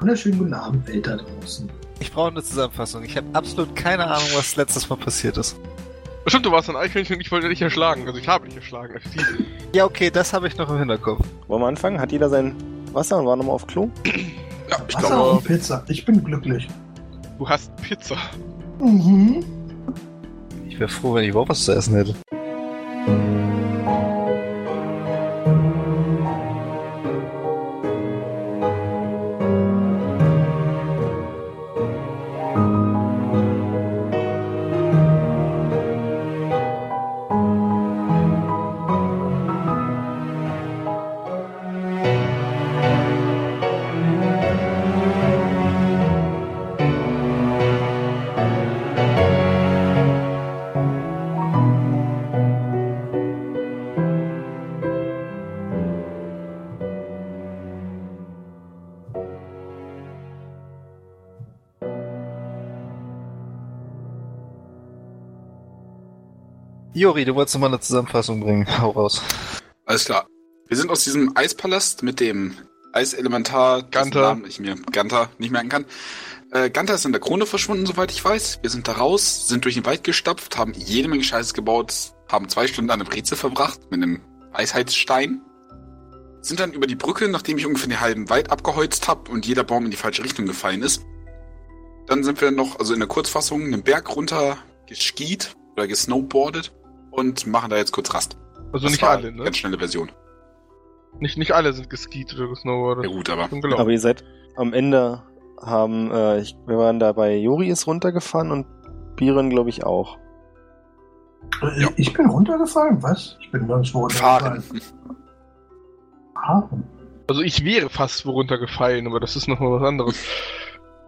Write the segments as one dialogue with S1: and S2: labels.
S1: Wunderschönen guten Abend, Welt da draußen.
S2: Ich brauche eine Zusammenfassung. Ich habe absolut keine Ahnung, was letztes Mal passiert ist.
S3: Stimmt, du warst ein Eichhörnchen und ich wollte dich erschlagen. Also ich habe dich erschlagen.
S2: Ja, okay, das habe ich noch im Hinterkopf.
S4: Wollen wir anfangen? Hat jeder sein Wasser und war nochmal auf Klo?
S3: Ja, ich
S1: Wasser
S3: glaube,
S1: und Pizza. Ich bin glücklich.
S3: du hast Pizza.
S1: Mhm.
S2: Ich wäre froh, wenn ich überhaupt was zu essen hätte. Jori, du wolltest noch mal eine Zusammenfassung bringen. Hau raus.
S5: Alles klar. Wir sind aus diesem Eispalast mit dem Eiselementar,
S3: Ganter.
S5: Namen ich mir Ganter nicht merken kann. Äh, Ganter ist in der Krone verschwunden, soweit ich weiß. Wir sind da raus, sind durch den Wald gestapft, haben jede Menge Scheißes gebaut, haben zwei Stunden an einem Rätsel verbracht mit einem Weisheitsstein. Sind dann über die Brücke, nachdem ich ungefähr den halben Wald abgeholzt habe und jeder Baum in die falsche Richtung gefallen ist. Dann sind wir noch, also in der Kurzfassung, einen Berg runter geskiet oder gesnowboardet und machen da jetzt kurz Rast.
S3: Also
S5: Das
S3: nicht
S5: war
S3: alle, ne?
S5: Ganz schnelle Version.
S3: Nicht, nicht alle sind geskiet oder gesnowboardet.
S5: Ja gut, aber.
S4: Aber ihr seid am Ende haben, äh, ich, wir waren da bei Jori ist runtergefahren und Biren glaube ich auch.
S1: Äh,
S5: Ja.
S1: Ich bin runtergefallen, was? Ich bin nirgendwo runtergefallen. Fahren.
S3: Also ich wäre fast wo runtergefallen, aber das ist noch mal was anderes.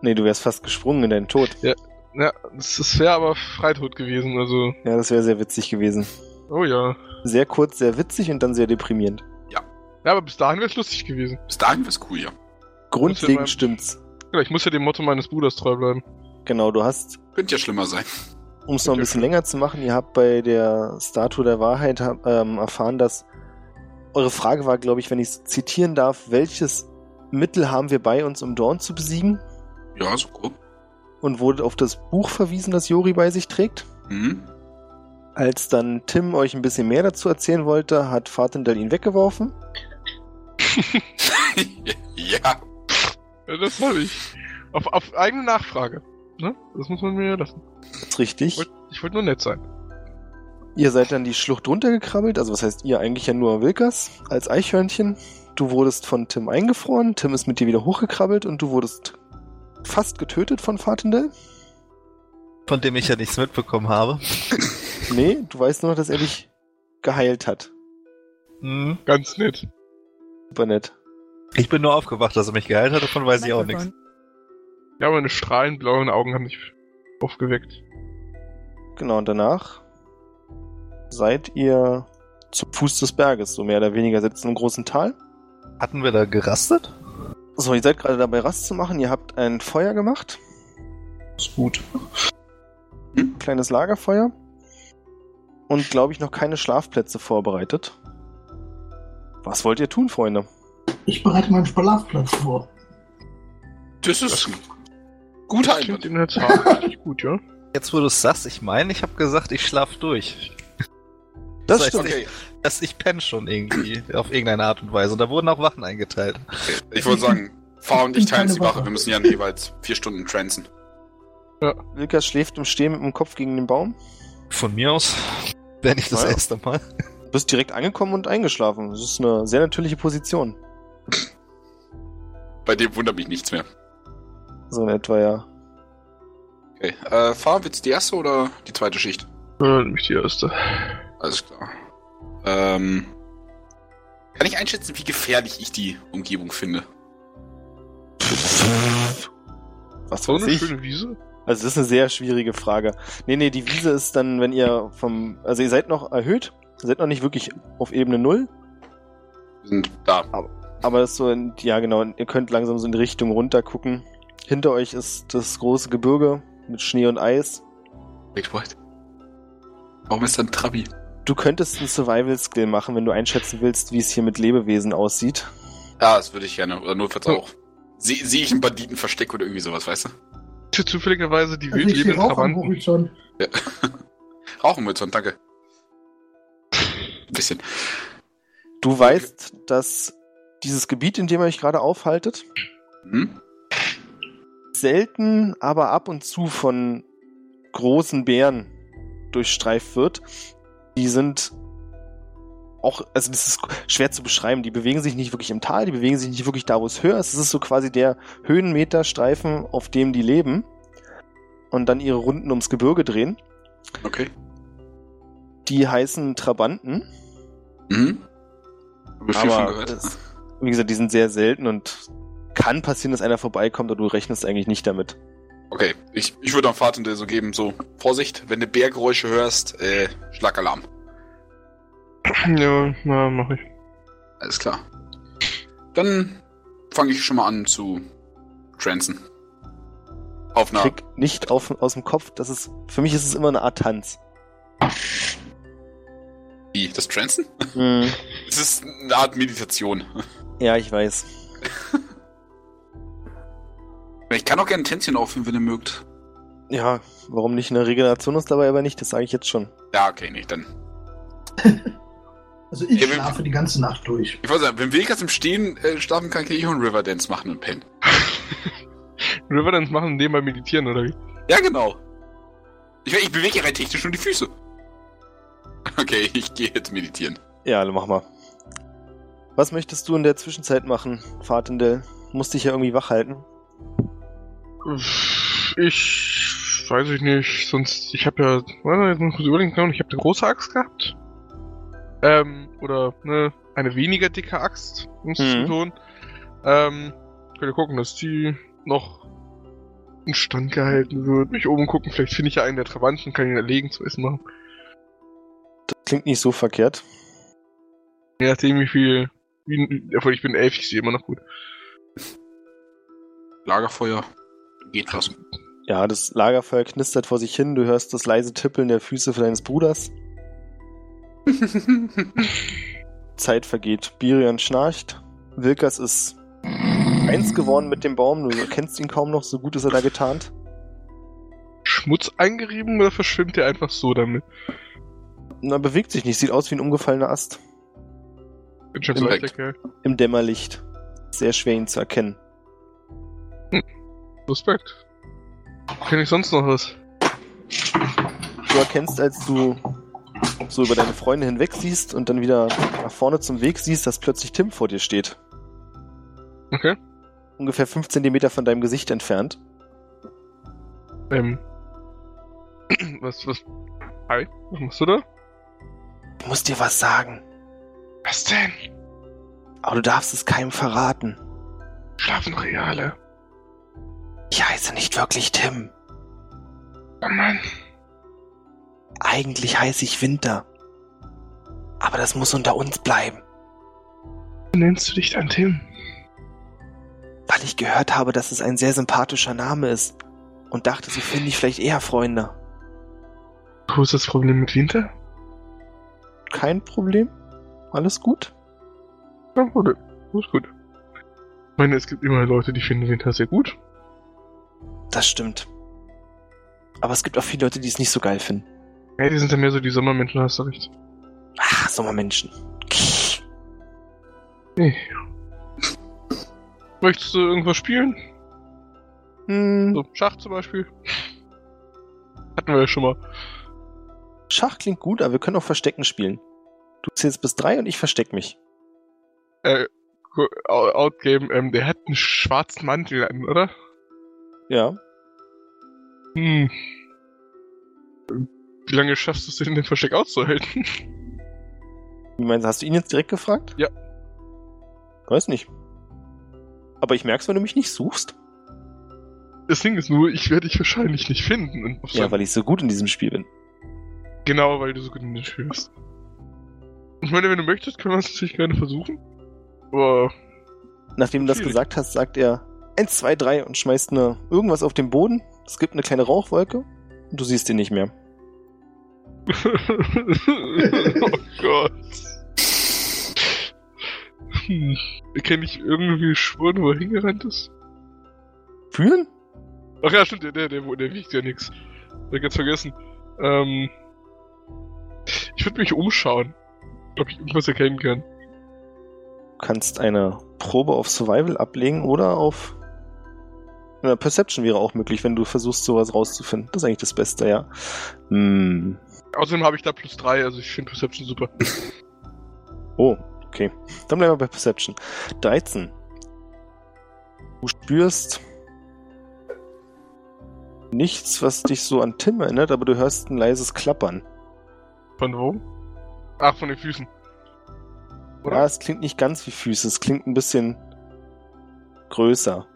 S4: Nee, du wärst fast gesprungen in deinen Tod.
S3: Ja, das, das wäre aber Freitod gewesen, also.
S4: Ja, das wäre sehr witzig gewesen.
S3: Oh ja.
S4: Sehr kurz, sehr witzig und dann sehr deprimierend.
S3: Ja, aber bis dahin wäre es lustig gewesen.
S5: Bis dahin wär's cool, ja.
S4: Grundlegend
S3: beim-
S4: stimmt's.
S3: Ja, ich muss ja dem Motto meines Bruders treu bleiben.
S4: Genau, du hast,
S5: Könnte ja schlimmer sein.
S4: um es noch ein bisschen länger zu machen, ihr habt bei der Statue der Wahrheit ähm, erfahren, dass eure Frage war, glaube ich, wenn ich es zitieren darf, welches Mittel haben wir bei uns, um Dorn zu besiegen?
S5: Ja, so grob.
S4: Und wurde auf das Buch verwiesen, das Jori bei sich trägt.
S5: Mhm.
S4: Als dann Tim euch ein bisschen mehr dazu erzählen wollte, hat Fatendal ihn weggeworfen.
S5: ja.
S3: Ja, das habe ich. Auf, auf eigene Nachfrage. Ne? Das muss man mir lassen.
S4: Das ist richtig.
S3: Ich wollte wollt nur nett sein.
S4: Ihr seid dann die Schlucht runtergekrabbelt, also was heißt ihr eigentlich ja nur Wilkers als Eichhörnchen. Du wurdest von Tim eingefroren, Tim ist mit dir wieder hochgekrabbelt und du wurdest fast getötet von Fatendal.
S2: Von dem ich ja nichts mitbekommen habe.
S4: Nee, du weißt nur noch, dass er dich geheilt hat.
S2: Hm.
S3: Ganz nett.
S4: Super nett.
S2: Ich bin nur aufgewacht, dass er mich geheilt hat, davon weiß ich auch nichts.
S3: Ja, meine strahlend blauen Augen haben mich aufgeweckt.
S4: Genau, und danach seid ihr zum Fuß des Berges, so mehr oder weniger sitzt in einem großen Tal.
S2: Hatten wir da gerastet?
S4: So, ihr seid gerade dabei, Rast zu machen. Ihr habt ein Feuer gemacht.
S2: Ist gut.
S4: Kleines Lagerfeuer. Und, glaube ich, noch keine Schlafplätze vorbereitet. Was wollt ihr tun, Freunde?
S1: Ich bereite meinen Schlafplatz vor.
S5: Das ist ein guter Einwand.
S3: in der Tat richtig gut, ja?
S2: Jetzt, wo du es sagst, ich meine, ich habe gesagt, ich schlaf durch.
S4: Das
S2: Das heißt,
S4: stimmt.
S5: Okay,
S2: Dass ich penne schon irgendwie, auf irgendeine Art und Weise. Und da wurden auch Wachen eingeteilt.
S5: okay. Ich wollte sagen, Fahr und ich teilen uns die Wache. Wir müssen ja jeweils vier Stunden transen.
S4: Wilkas schläft im Stehen mit dem Kopf gegen den Baum.
S2: Von mir aus. Wäre nicht das
S4: Ja.
S2: erste Mal.
S4: Du bist direkt angekommen und eingeschlafen. Das ist eine sehr natürliche Position.
S5: Bei dem wundert mich nichts mehr.
S4: So in etwa, ja.
S5: Okay. Äh, Fahr, wird's die erste oder die zweite Schicht?
S3: Ja, nämlich die erste.
S5: Alles klar. Ähm, kann ich einschätzen, wie gefährlich ich die Umgebung finde?
S4: Was
S3: So
S4: weiß
S3: eine
S4: ich?
S3: schöne Wiese.
S4: Also das ist eine sehr schwierige Frage. Nee, nee, die Wiese ist dann, wenn ihr vom... Also ihr seid noch erhöht. Ihr seid noch nicht wirklich auf Ebene Null.
S5: Wir sind da.
S4: Aber das ist so, in, ja genau, ihr könnt langsam so in die Richtung runter gucken. Hinter euch ist das große Gebirge mit Schnee und Eis.
S5: Wait, what? Warum ist da ein Trabi?
S4: Du könntest einen Survival-Skill machen, wenn du einschätzen willst, wie es hier mit Lebewesen aussieht.
S5: Ja, das würde ich gerne. Oder notfalls
S3: Oh.
S5: auch. sehe seh ich ein Banditenversteck oder irgendwie sowas, weißt du?
S3: Hier zufälligerweise die
S1: Also ich sehe
S3: wildlebenden
S1: Rauch am
S3: Trabanten.
S1: Horizont.
S5: Danke. Ein bisschen.
S4: Du weißt, dass dieses Gebiet, in dem ihr euch gerade aufhaltet,
S5: Hm?
S4: selten, aber ab und zu von großen Bären durchstreift wird. Die sind auch, also das ist schwer zu beschreiben. Die bewegen sich nicht wirklich im Tal, die bewegen sich nicht wirklich da, wo es höher ist. Es ist so quasi der Höhenmeterstreifen, auf dem die leben und dann ihre Runden ums Gebirge drehen.
S5: Okay.
S4: Die heißen Trabanten,
S5: Mhm. Hab ich viel von
S4: aber
S5: gehört.
S4: es, wie gesagt, die sind sehr selten und kann passieren, dass einer vorbeikommt, aber du rechnest eigentlich nicht damit.
S5: Okay, ich, ich würde am Fahrtende so geben, so, Vorsicht, wenn du Bärgeräusche hörst, äh, Schlagalarm.
S3: Ja, na, mach ich.
S5: Alles klar. Dann fange ich schon mal an zu transen. Auf einer.
S4: Krieg nicht auf, aus dem Kopf, das ist, für mich ist es immer eine Art Tanz.
S5: Wie, das Transen?
S4: Hm.
S5: Es ist eine Art Meditation.
S4: Ja, ich weiß.
S5: Ich kann auch gerne ein Tänzchen aufführen, wenn ihr mögt.
S4: Ja, warum nicht? Eine Regeneration ist dabei aber nicht, das sage ich jetzt schon.
S5: Ja, okay, nicht, dann.
S1: Also ich
S5: Ja,
S1: schlafe die ganze Nacht durch.
S5: Ich wollte sagen, wenn Vegas im Stehen äh, schlafen kann, kann ich auch einen Riverdance machen und pennen.
S3: Riverdance machen, indem wir meditieren, oder wie?
S5: Ja, genau. Ich, ich bewege rein technisch nur die Füße. Okay, ich gehe jetzt meditieren.
S4: Ja, mach mal. Was möchtest du in der Zwischenzeit machen, Fatendell? Musst dich ja irgendwie wach halten.
S3: Ich weiß ich nicht, sonst ich habe ja, warte, jetzt muss ich kurz überlegen, genau, ich habe eine große Axt gehabt. Ähm, oder ne, eine weniger dicke Axt, um es
S4: Mhm.
S3: zu betonen. Ähm, ich will gucken, dass die noch in Stand gehalten wird. Mich oben gucken, vielleicht finde ich ja einen der Trabanten, kann ihn erlegen zu essen machen.
S4: Das klingt nicht so verkehrt.
S3: Je nachdem wie viel, wie, ich bin elf, ich sehe immer noch gut.
S5: Lagerfeuer. Geht was.
S4: Ja, das Lagerfeuer knistert vor sich hin, du hörst das leise Tippeln der Füße für deines Bruders. Zeit vergeht. Birion schnarcht. Wilkas ist eins geworden mit dem Baum, du kennst ihn kaum noch, so gut ist er da getarnt.
S3: Schmutz eingerieben oder verschwimmt der einfach so damit?
S4: Na, bewegt sich nicht, sieht aus wie ein umgefallener Ast.
S3: Bin schon Kerl.
S4: Im Dämmerlicht. Sehr schwer ihn zu erkennen.
S3: Respekt. Kenn ich sonst noch was?
S4: Du erkennst, als du so über deine Freunde hinweg siehst und dann wieder nach vorne zum Weg siehst, dass plötzlich Tim vor dir steht.
S3: Okay.
S4: Ungefähr 5 Zentimeter von deinem Gesicht entfernt.
S3: Ähm. Was, was? Hi, was machst du da?
S4: Ich muss dir was sagen,
S3: Was denn?
S4: aber du darfst es keinem verraten.
S3: Schlafen Reale.
S4: Ich heiße nicht wirklich Tim.
S3: Oh Mann.
S4: Eigentlich heiße ich Winter. Aber das muss unter uns bleiben,
S3: nennst du dich dann Tim?
S4: weil ich gehört habe, dass es ein sehr sympathischer Name ist und dachte, so finde ich vielleicht eher Freunde.
S3: Wo ist das Problem mit Winter?
S4: Kein Problem? Alles gut?
S3: Ja, gut. Ist gut. Ich meine, es gibt immer Leute, die finden Winter sehr gut.
S4: Das stimmt. Aber es gibt auch viele Leute, die es nicht so geil finden.
S3: Ja, die sind ja mehr so die Sommermenschen, hast du recht.
S4: Ah, Sommermenschen.
S3: Nee. Möchtest du irgendwas spielen?
S4: Hm,
S3: So, Schach zum Beispiel? Hatten wir ja schon mal.
S4: Schach klingt gut, aber wir können auch Verstecken spielen. Du zählst bis drei und ich versteck mich.
S3: Äh, Outgame, ähm, der hat einen schwarzen Mantel an, oder?
S4: Ja.
S3: Hm. Wie lange schaffst du es denn, den Versteck auszuhalten?
S4: Wie meinst du, hast du ihn jetzt direkt gefragt?
S3: Ja.
S4: Weiß nicht. Aber ich merk's, wenn du mich nicht suchst.
S3: Das Ding ist nur, ich werde dich wahrscheinlich nicht finden.
S4: Ja, weil ich so gut in diesem Spiel bin.
S3: genau, weil du so gut in den Spiel bist. Ich meine, wenn du möchtest, können wir es natürlich gerne versuchen. Aber
S4: Nachdem du das gesagt hast, sagt er eins, zwei, drei und schmeißt eine, irgendwas auf den Boden. Es gibt eine kleine Rauchwolke und du siehst ihn nicht mehr.
S3: oh Gott. Hm. Kann ich irgendwie schwören, wo er hingerannt ist?
S4: spüren?
S3: Ach ja, stimmt, der, der, der, der wiegt ja nix. Hab ich ganz vergessen. Ähm, ich würde mich umschauen, ob ich irgendwas erkennen kann.
S4: Du kannst eine Probe auf Survival ablegen oder auf ja, Perception wäre auch möglich, wenn du versuchst, sowas rauszufinden. Das ist eigentlich das Beste, ja. Hm.
S3: Außerdem habe ich da plus drei, also ich finde Perception super.
S4: Oh, okay. Dann bleiben wir bei Perception. 13. Du spürst nichts, was dich so an Tim erinnert, aber du hörst ein leises Klappern.
S3: Von wo? Ach, von den Füßen. Oder?
S4: Ja, es klingt nicht ganz wie Füße, es klingt ein bisschen größer.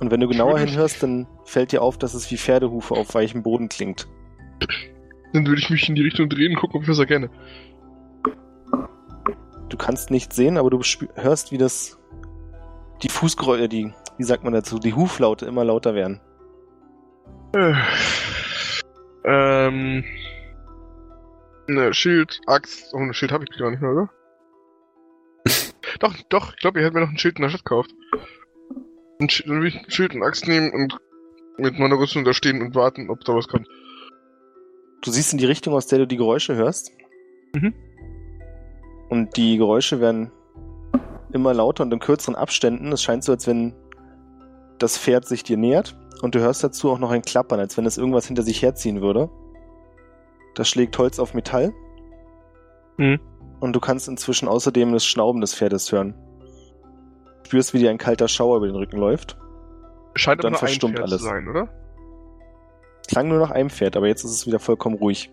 S4: Und wenn du genauer hinhörst, dann fällt dir auf, dass es wie Pferdehufe auf weichem Boden klingt.
S3: Dann würde ich mich in die Richtung drehen und gucken, ob ich was erkenne.
S4: Du kannst nichts sehen, aber du hörst, wie das die Fußgeräusche, die, wie sagt man dazu, die Huflaute immer lauter werden.
S3: Äh, ähm. Ne, Schild, Axt. Oh, ein Schild habe ich gar nicht mehr, oder? doch, doch, ich glaube, ihr hättet mir noch ein Schild in der Stadt gekauft. Ein Schild, dann will ich ein Schild und Axt nehmen und mit meiner Rüstung da stehen und warten, ob da was kommt.
S4: Du siehst in die Richtung, aus der du die Geräusche hörst.
S3: Mhm.
S4: Und die Geräusche werden immer lauter und in kürzeren Abständen. Es scheint so, als wenn das Pferd sich dir nähert. Und du hörst dazu auch noch ein Klappern, als wenn es irgendwas hinter sich herziehen würde. Das schlägt Holz auf Metall.
S3: Mhm.
S4: Und du kannst inzwischen außerdem das Schnauben des Pferdes hören. Spürst, wie dir ein kalter Schauer über den Rücken läuft.
S3: Scheint
S4: Dann
S3: aber nur ein
S4: verstummt
S3: Pferd
S4: alles.
S3: zu sein, oder?
S4: Klang nur nach einem Pferd, aber jetzt ist es wieder vollkommen ruhig.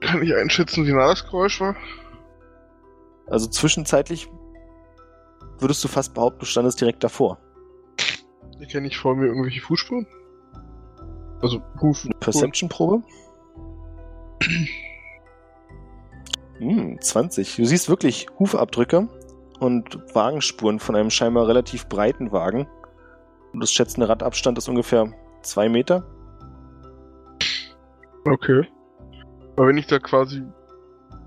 S3: Kann ich einschätzen, wie nah das Geräusch war?
S4: Also zwischenzeitlich würdest du fast behaupten, du standest direkt davor.
S3: Erkenne ich vor mir irgendwelche Fußspuren? Also, Huf.
S4: Eine Perception-Probe? Hm, 20. Du siehst wirklich Hufabdrücke und Wagenspuren von einem scheinbar relativ breiten Wagen. Und das schätzende Radabstand ist ungefähr zwei Meter.
S3: Okay. Aber wenn ich da quasi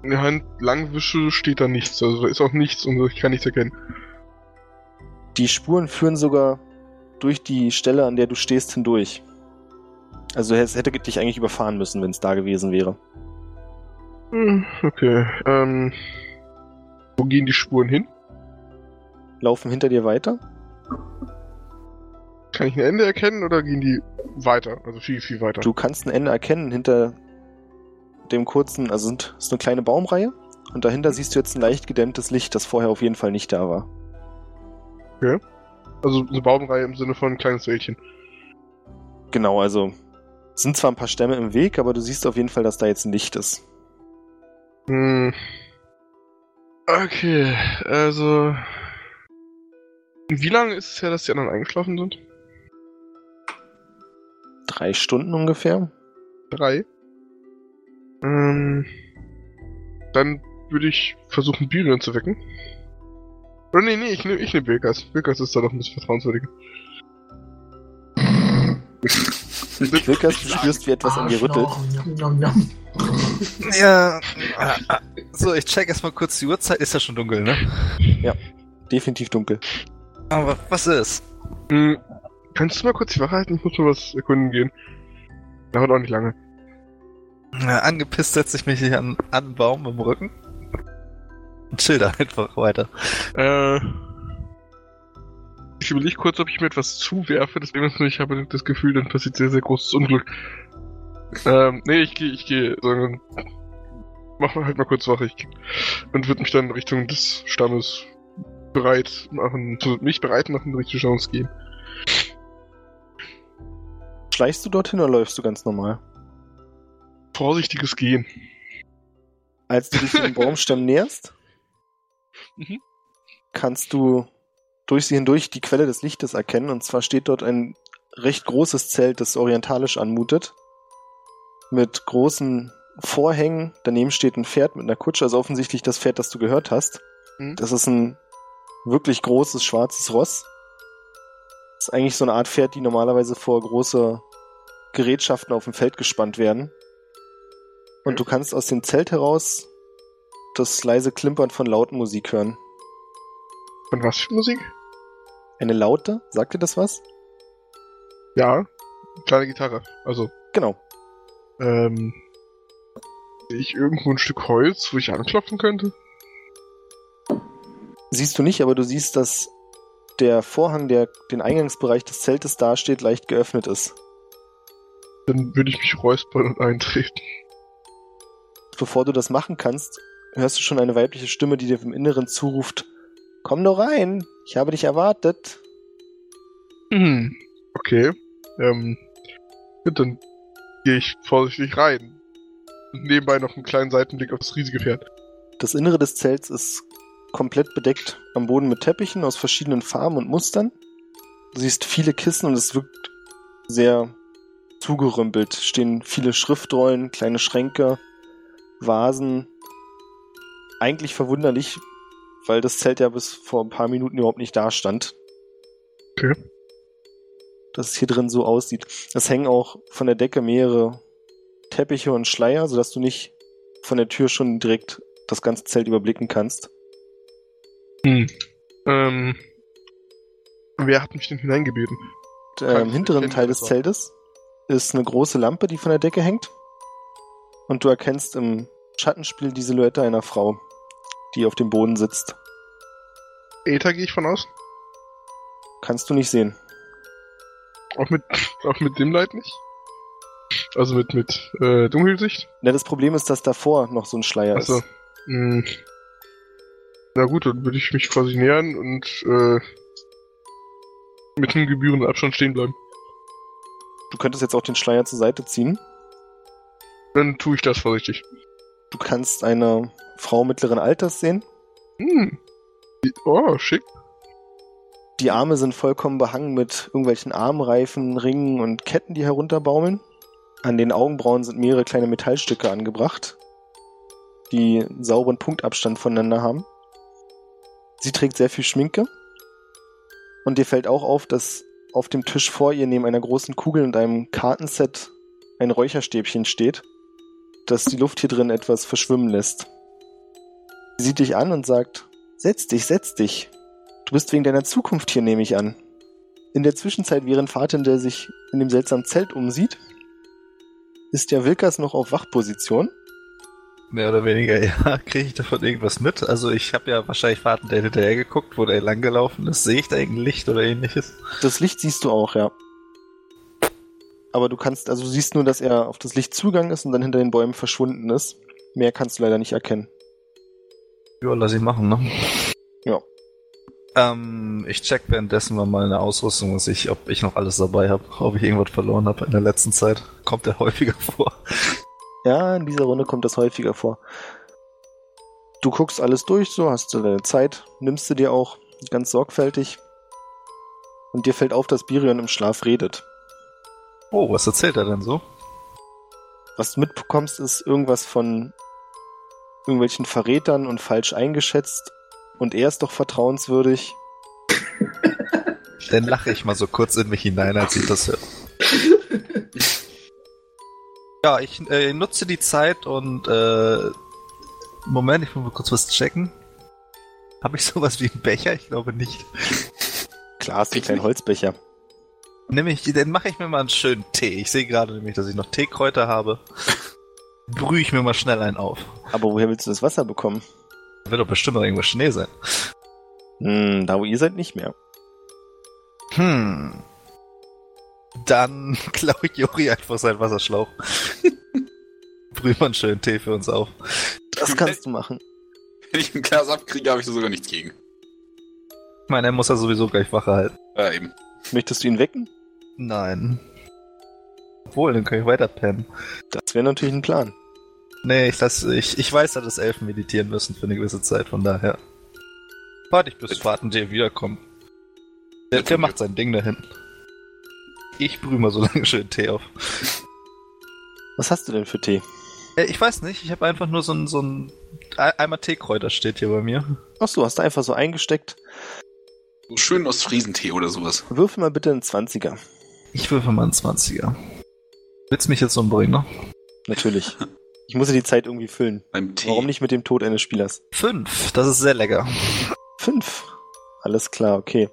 S3: eine Hand lang wische, steht da nichts. Also da ist auch nichts und ich kann nichts erkennen.
S4: Die Spuren führen sogar durch die Stelle, an der du stehst, hindurch. Also es hätte dich eigentlich überfahren müssen, wenn es da gewesen wäre.
S3: Hm, Okay. Ähm. Wo gehen die Spuren hin?
S4: Laufen hinter dir weiter.
S3: Kann ich ein Ende erkennen oder gehen die weiter? Also viel, viel weiter.
S4: Du kannst ein Ende erkennen hinter dem kurzen, also sind, ist eine kleine Baumreihe. Und dahinter siehst du jetzt ein leicht gedämmtes Licht, das vorher auf jeden Fall nicht da war.
S3: Also eine Baumreihe im Sinne von ein kleines Wäldchen.
S4: Genau, also sind zwar ein paar Stämme im Weg, aber du siehst auf jeden Fall, dass da jetzt ein Licht ist.
S3: Hm. Okay, also. Wie lange ist es her, dass die anderen eingeschlafen sind?
S4: Drei Stunden ungefähr.
S3: Drei. Ähm. Dann würde ich versuchen, Birion zu wecken. Oder nee, nee, ich nehme ich nehm Wilkas. Wilkas ist da doch ein bisschen vertrauenswürdiger.
S4: Wilkas, du spürst, wie etwas an dir rüttelt.
S2: Ja. So, ich check erstmal kurz die Uhrzeit. Ist ja schon dunkel, ne?
S4: Definitiv dunkel.
S2: Aber was ist?
S3: Hm, kannst du mal kurz die Wache halten? Ich muss mal was erkunden gehen. Dauert auch nicht lange.
S2: Ja, angepisst setze ich mich hier an, an einen Baum im Rücken. Und chill da einfach weiter.
S3: Äh. Ich überlege kurz, ob ich mir etwas zuwerfe. Problem ist ich habe das Gefühl, dann passiert sehr, sehr großes Unglück. Ähm, nee, ich gehe, ich gehe, sondern mach mal halt mal kurz Wache. Ich, und würde mich dann in Richtung des Stammes bereit machen, mich bereit machen, in Richtung Stammes gehen.
S4: Schleichst du dorthin oder läufst du ganz normal?
S3: Vorsichtiges Gehen.
S4: Als du dich dem Baumstamm näherst,
S3: Mhm.
S4: kannst du durch sie hindurch die Quelle des Lichtes erkennen. Und zwar steht dort ein recht großes Zelt, das orientalisch anmutet. Mit großen Vorhängen. Daneben steht ein Pferd mit einer Kutsche, also offensichtlich das Pferd, das du gehört hast.
S3: Mhm.
S4: Das ist ein wirklich großes schwarzes Ross. Das ist eigentlich so eine Art Pferd, die normalerweise vor große Gerätschaften auf dem Feld gespannt werden. Und du kannst aus dem Zelt heraus das leise Klimpern von lauten Musik hören.
S3: Von was für Musik?
S4: Eine Laute, sagt dir das was?
S3: Ja, kleine Gitarre. Also,
S4: Genau.
S3: ähm, sehe ich irgendwo ein Stück Holz, wo ich anklopfen könnte?
S4: Siehst du nicht, aber du siehst, dass der Vorhang, der den Eingangsbereich des Zeltes dasteht, leicht geöffnet ist.
S3: Dann würde ich mich räuspern und eintreten.
S4: Bevor du das machen kannst, hörst du schon eine weibliche Stimme, die dir im Inneren zuruft, Komm nur rein, ich habe dich erwartet.
S3: Hm. Okay. Ähm, gut, dann gehe ich vorsichtig rein. Und nebenbei noch einen kleinen Seitenblick auf das riesige Pferd.
S4: Das Innere des Zelts ist komplett bedeckt am Boden mit Teppichen aus verschiedenen Farben und Mustern. Du siehst viele Kissen und es wirkt sehr zugerümpelt. Stehen viele Schriftrollen, kleine Schränke, Vasen. Eigentlich verwunderlich, weil das Zelt ja bis vor ein paar Minuten überhaupt nicht da stand.
S3: Okay.
S4: Dass es hier drin so aussieht. Es hängen auch von der Decke mehrere Teppiche und Schleier, sodass du nicht von der Tür schon direkt das ganze Zelt überblicken kannst.
S3: Hm. Ähm, wer hat mich denn hineingebeten?
S4: äh, im
S3: ich
S4: hinteren Teil des? Zeltes ist eine große Lampe, die von der Decke hängt. Und du erkennst im Schattenspiel die Silhouette einer Frau, die auf dem Boden sitzt.
S3: Äther gehe ich von aus?
S4: Kannst du nicht sehen.
S3: Auch mit, auch mit dem Light nicht? Also mit, mit, äh, Dunkelsicht?
S4: Na, das Problem ist, dass davor noch so ein Schleier
S3: Achso.
S4: ist.
S3: Hm. Na gut, dann würde ich mich quasi nähern und, äh, mit dem gebührenden Abstand stehen bleiben.
S4: Du könntest jetzt auch den Schleier zur Seite ziehen.
S3: Dann tue ich das vorsichtig.
S4: Du kannst eine Frau mittleren Alters sehen.
S3: Hm. Oh, schick.
S4: Die Arme sind vollkommen behangen mit irgendwelchen Armreifen, Ringen und Ketten, die herunterbaumeln. An den Augenbrauen sind mehrere kleine Metallstücke angebracht, die einen sauberen Punktabstand voneinander haben. Sie trägt sehr viel Schminke. Und dir fällt auch auf, dass auf dem Tisch vor ihr neben einer großen Kugel und einem Kartenset ein Räucherstäbchen steht, das die Luft hier drin etwas verschwimmen lässt. Sie sieht dich an und sagt, setz dich, setz dich. Du bist wegen deiner Zukunft hier, nehme ich an. In der Zwischenzeit, während Fatin, der sich in dem seltsamen Zelt umsieht, ist der Wilkers noch auf Wachposition.
S2: Mehr oder weniger, ja. Kriege ich davon irgendwas mit? Also ich habe ja wahrscheinlich Fahrten der hinterher geguckt, wo der langgelaufen ist. Sehe ich da irgendein Licht oder ähnliches?
S4: Das Licht siehst du auch, ja. Aber du kannst, also du siehst nur, dass er auf das Licht zugegangen ist und dann hinter den Bäumen verschwunden ist. Mehr kannst du leider nicht erkennen.
S2: Ja, lass ich machen, ne?
S4: Ja.
S2: Ähm, ich check währenddessen mal meine Ausrüstung, was ich, ob ich noch alles dabei habe, ob ich irgendwas verloren habe in der letzten Zeit. Kommt der häufiger vor.
S4: Ja, in dieser Runde kommt das häufiger vor. Du guckst alles durch, so hast du deine Zeit, nimmst du dir auch ganz sorgfältig. Und dir fällt auf, dass Birion im Schlaf redet.
S2: Oh, was erzählt er denn so?
S4: Was du mitbekommst, ist irgendwas von irgendwelchen Verrätern und falsch eingeschätzt. Und er ist doch vertrauenswürdig.
S2: Dann lache ich mal so kurz in mich hinein, als ich das höre. Ja, ich äh, nutze die Zeit und äh, Moment, ich will mal kurz was checken. Habe ich sowas wie einen Becher? Ich glaube nicht.
S4: Klar, ist ein kleiner Holzbecher.
S2: Nämlich, dann mache ich mir mal einen schönen Tee. Ich sehe gerade nämlich, dass ich noch Teekräuter habe. Brühe ich mir mal schnell einen auf.
S4: Aber woher willst du das Wasser bekommen?
S2: Da wird doch bestimmt noch irgendwo Schnee sein.
S4: Hm, da wo ihr seid nicht mehr.
S2: Hm. Dann klaue ich Jori einfach seinen Wasserschlauch. Brühe mal einen schönen Tee für uns auf.
S4: Das kannst du machen.
S5: Wenn ich ein Glas abkriege, habe ich da sogar nichts gegen.
S2: Ich meine, er muss ja sowieso gleich Wache halten.
S5: Ja, eben.
S4: Möchtest du ihn wecken?
S2: Nein. Obwohl, dann kann ich weiter pennen.
S4: Das wäre natürlich ein Plan.
S2: Nee, ich, lass, ich, ich weiß ja, dass Elfen meditieren müssen für eine gewisse Zeit, von daher. Warte ich, bis Fahrtenjay wiederkommt. Der, der macht sein Ding da hinten. Ich brühe mal so lange schön Tee auf.
S4: Was hast du denn für Tee?
S2: Äh, Ich weiß nicht, ich habe einfach nur so ein, so ein Ei- Eimer Teekräuter steht hier bei mir.
S4: Ach so, hast du einfach so eingesteckt.
S5: So schön aus Friesentee oder sowas.
S4: Würfel mal bitte einen 20er.
S2: Ich würfe mal einen 20er. Willst mich jetzt umbringen, ne?
S4: Natürlich. Ich muss ja die Zeit irgendwie füllen.
S5: Beim Tee.
S4: Warum nicht mit dem Tod eines Spielers?
S2: Fünf, das ist sehr lecker.
S4: Fünf. Alles klar, okay.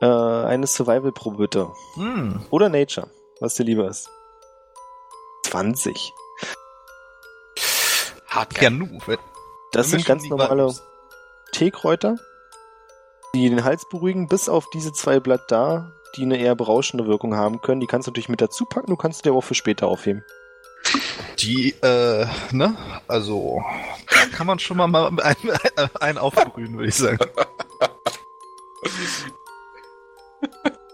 S4: Äh, eine Survival-Probe bitte.
S2: Hm.
S4: Oder Nature, was dir lieber ist. 20.
S5: Hart
S2: Ja,
S5: geil.
S2: nu. wenn-
S4: Das sind ganz normale Teekräuter, die den Hals beruhigen, bis auf diese zwei Blatt da, die eine eher berauschende Wirkung haben können. Die kannst du natürlich mit dazu packen, du kannst dir aber auch für später aufheben.
S2: Die, äh, ne? Also, da kann man schon mal mal einen, einen, einen aufbrühen, würde ich sagen.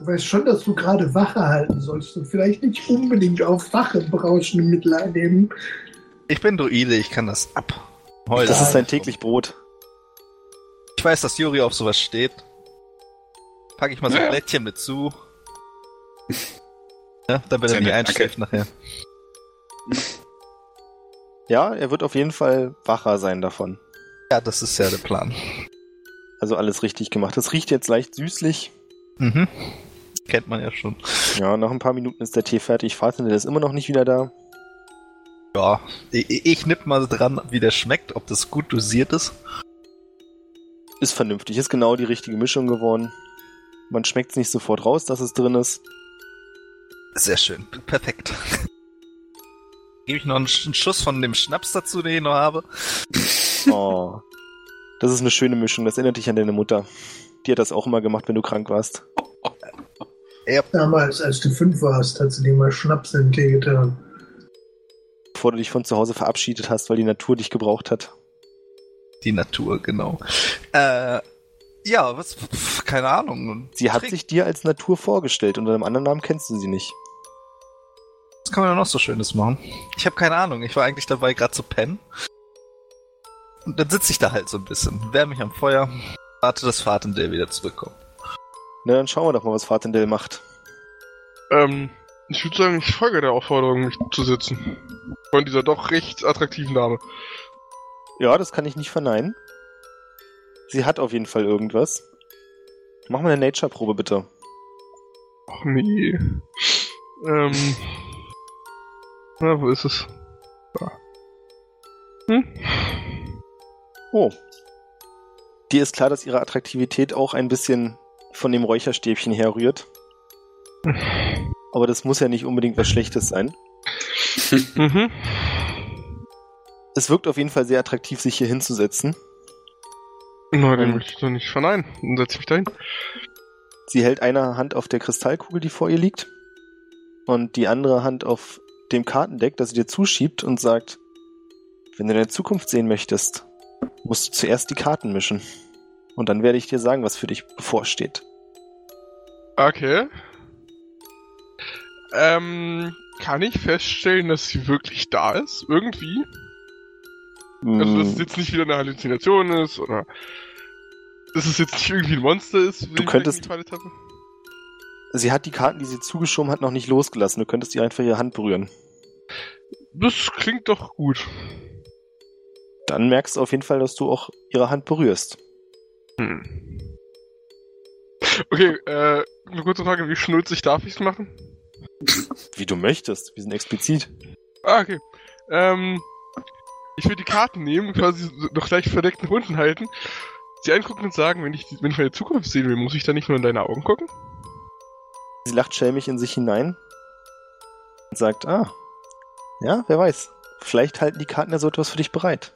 S1: Du weißt schon, dass du gerade Wache halten sollst und vielleicht nicht unbedingt auf Wache berauschende Mittel einnehmen.
S2: Ich bin Druide, ich kann das ab. Heute.
S4: Das ist dein täglich Brot.
S2: Ich weiß, dass Juri auf sowas steht. Pack ich mal so ein
S5: Ja.
S2: Blättchen mit zu. Ja, damit er nicht
S5: nett,
S2: einschläft nachher.
S4: Ja, er wird auf jeden Fall wacher sein davon.
S2: Ja, das ist ja der Plan.
S4: Also alles richtig gemacht. Es riecht jetzt leicht süßlich.
S2: Mhm. Kennt man ja schon.
S4: Ja, nach ein paar Minuten ist der Tee fertig. Vater ist immer noch nicht wieder da.
S2: Ja, ich, ich nipp mal dran, wie der schmeckt, ob das gut dosiert ist.
S4: Ist vernünftig, ist genau die richtige Mischung geworden. Man schmeckt es nicht sofort raus, dass es drin ist.
S2: Sehr schön. Perfekt. Gebe ich noch einen Schuss von dem Schnaps dazu, den ich noch habe.
S4: Oh. Das ist eine schöne Mischung. Das erinnert dich an deine Mutter. Die hat das auch immer gemacht, wenn du krank warst.
S1: Damals, als du fünf warst, hat sie dir mal Schnaps in den Tee getan.
S4: Bevor du dich von zu Hause verabschiedet hast, weil die Natur dich gebraucht hat.
S2: Die Natur, genau. Äh, ja, was, pf, keine Ahnung.
S4: Sie hat
S2: Trink.
S4: sich dir als Natur vorgestellt. Unter einem anderen Namen kennst du sie nicht.
S2: Was kann man da noch so Schönes machen? Ich habe keine Ahnung. Ich war eigentlich dabei, gerade zu pennen. Und dann sitze ich da halt so ein bisschen, wärme mich am Feuer, warte, dass Fatendale wieder zurückkommt.
S4: Na, dann schauen wir doch mal, was Fatendell macht.
S3: Ähm, ich würde sagen, ich folge der Aufforderung, mich zu sitzen. Von dieser doch recht attraktiven Dame.
S4: Ja, das kann ich nicht verneinen. Sie hat auf jeden Fall irgendwas. Mach mal eine Nature-Probe, bitte.
S3: Ach nee. Ähm. Na, wo ist es? Da. Hm?
S4: Oh. Dir ist klar, dass ihre Attraktivität auch ein bisschen von dem Räucherstäbchen herrührt. Aber das muss ja nicht unbedingt was Schlechtes sein.
S3: Mhm.
S4: Es wirkt auf jeden Fall sehr attraktiv, sich hier hinzusetzen.
S3: Na, den
S4: Hm.
S3: möchte ich doch nicht verneinen. Dann setz mich dahin.
S4: Sie hält eine Hand auf der Kristallkugel, die vor ihr liegt, und die andere Hand auf dem Kartendeck, das sie dir zuschiebt und sagt, wenn du deine Zukunft sehen möchtest, musst du zuerst die Karten mischen. Und dann werde ich dir sagen, was für dich bevorsteht.
S3: Okay. Ähm, kann ich feststellen, dass sie wirklich da ist? Irgendwie? Also, dass es
S4: Mm,
S3: jetzt nicht wieder eine Halluzination ist, oder dass es jetzt nicht irgendwie ein Monster ist, ich
S4: könntest-? Sie hat die Karten, die sie zugeschoben hat, noch nicht losgelassen. Du könntest ihr einfach ihre Hand berühren.
S3: Das klingt doch gut.
S4: Dann merkst du auf jeden Fall, dass du auch ihre Hand berührst.
S3: Hm. Okay, äh, eine kurze Frage, wie schnulzig darf ich's machen?
S4: Wie du möchtest. Wir sind explizit.
S3: Ah, okay. Ähm, ich würde die Karten nehmen, quasi noch leicht verdeckt nach unten halten, sie angucken und sagen, wenn ich, wenn ich meine Zukunft sehen will, muss ich da nicht nur in deine Augen gucken?
S4: Sie lacht schelmig in sich hinein und sagt, ah, ja, wer weiß. Vielleicht halten die Karten ja so etwas für dich bereit.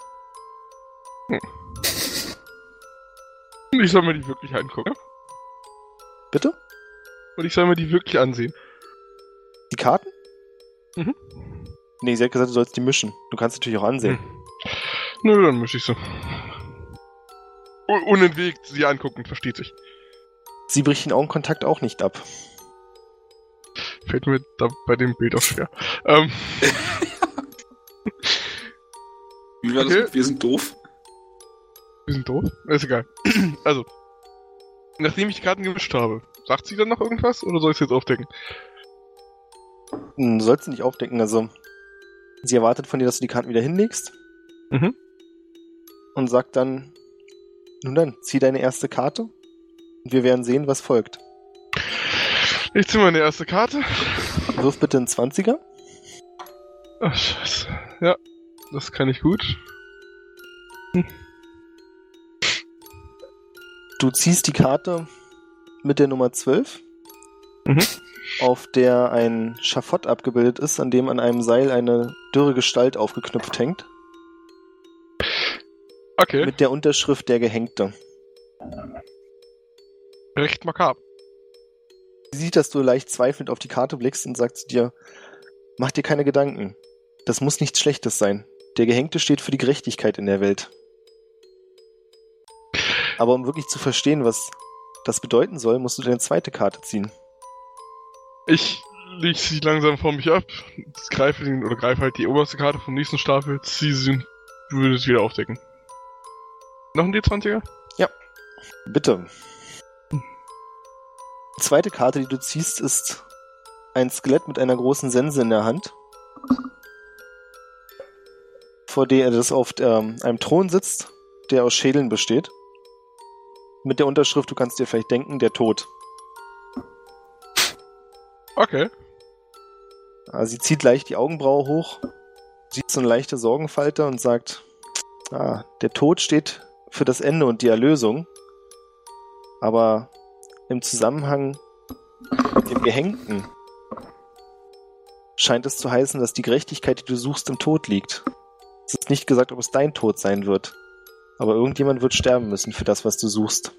S3: Ich soll mir die wirklich angucken.
S4: Bitte?
S3: Und ich soll mir die wirklich ansehen.
S4: Die Karten?
S3: Mhm.
S4: Nee, sie hat gesagt, du sollst die mischen. Du kannst natürlich auch ansehen.
S3: Hm. Nö, dann mische ich so. Un unentwegt sie angucken, versteht sich.
S4: Sie bricht den Augenkontakt auch nicht ab.
S3: Fällt mir da bei dem Bild auch schwer. Ähm,
S5: Wie war das?
S3: Okay.
S5: mit Wir sind doof.
S3: Wir sind doof. Ist egal. Also, nachdem ich die Karten gemischt habe, sagt sie dann noch irgendwas oder soll ich es jetzt aufdecken?
S4: Hm, Du sollst sie nicht aufdecken, also. Sie erwartet von dir, dass du die Karten wieder hinlegst.
S3: Mhm.
S4: Und sagt dann, nun dann, zieh deine erste Karte. Und wir werden sehen, was folgt.
S3: Ich ziehe meine erste Karte.
S4: Wirf bitte einen 20er.
S3: Ach, scheiße. Ja, das kann ich gut.
S4: Du ziehst die Karte mit der Nummer 12,
S3: Mhm.
S4: auf der ein Schafott abgebildet ist, an dem an einem Seil eine dürre Gestalt aufgeknüpft hängt,
S3: Okay,
S4: mit der Unterschrift der Gehängte.
S3: recht makaber.
S4: Sie sieht, dass du leicht zweifelnd auf die Karte blickst und sagt zu dir, mach dir keine Gedanken. Das muss nichts Schlechtes sein. Der Gehängte steht für die Gerechtigkeit in der Welt. Aber um wirklich zu verstehen, was das bedeuten soll, musst du deine zweite Karte ziehen.
S3: Ich leg sie langsam vor mich ab, greife den, oder greife halt die oberste Karte vom nächsten Stapel, ziehe sie und würde es wieder aufdecken. Noch ein D20er?
S4: Bitte. Die zweite Karte, die du ziehst, ist ein Skelett mit einer großen Sense in der Hand, vor der das auf ähm, einem Thron sitzt, der aus Schädeln besteht. Mit der Unterschrift, du kannst dir vielleicht denken, der Tod.
S3: Okay.
S4: Also sie zieht leicht die Augenbraue hoch, sieht so eine leichte Sorgenfalte und sagt, ah, der Tod steht für das Ende und die Erlösung. Aber im Zusammenhang mit dem Gehängten scheint es zu heißen, dass die Gerechtigkeit, die du suchst, im Tod liegt. Es ist nicht gesagt, ob es dein Tod sein wird. Aber irgendjemand wird sterben müssen für das, was du suchst.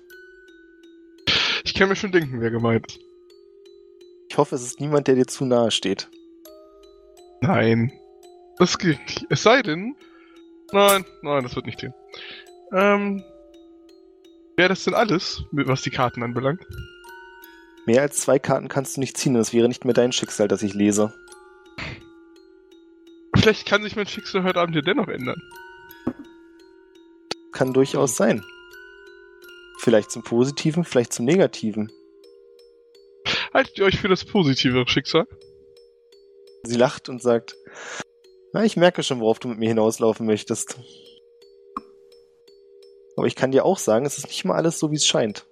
S3: Ich kann mir schon denken, wer gemeint ist.
S4: Ich hoffe, es ist niemand, der dir zu nahe steht.
S3: Nein. Das geht nicht. Es sei denn. Nein, nein, das wird nicht gehen. Ähm. Wäre das denn alles, was die Karten anbelangt?
S4: Mehr als zwei Karten kannst du nicht ziehen, und es wäre nicht mehr dein Schicksal, das ich lese.
S3: Vielleicht kann sich mein Schicksal heute Abend ja dennoch ändern.
S4: Kann durchaus sein. Vielleicht zum Positiven, vielleicht zum Negativen.
S3: Haltet ihr euch für das positive Schicksal?
S4: Sie lacht und sagt, na, ich merke schon, worauf du mit mir hinauslaufen möchtest. Aber ich kann dir auch sagen, es ist nicht mal alles so, wie es scheint.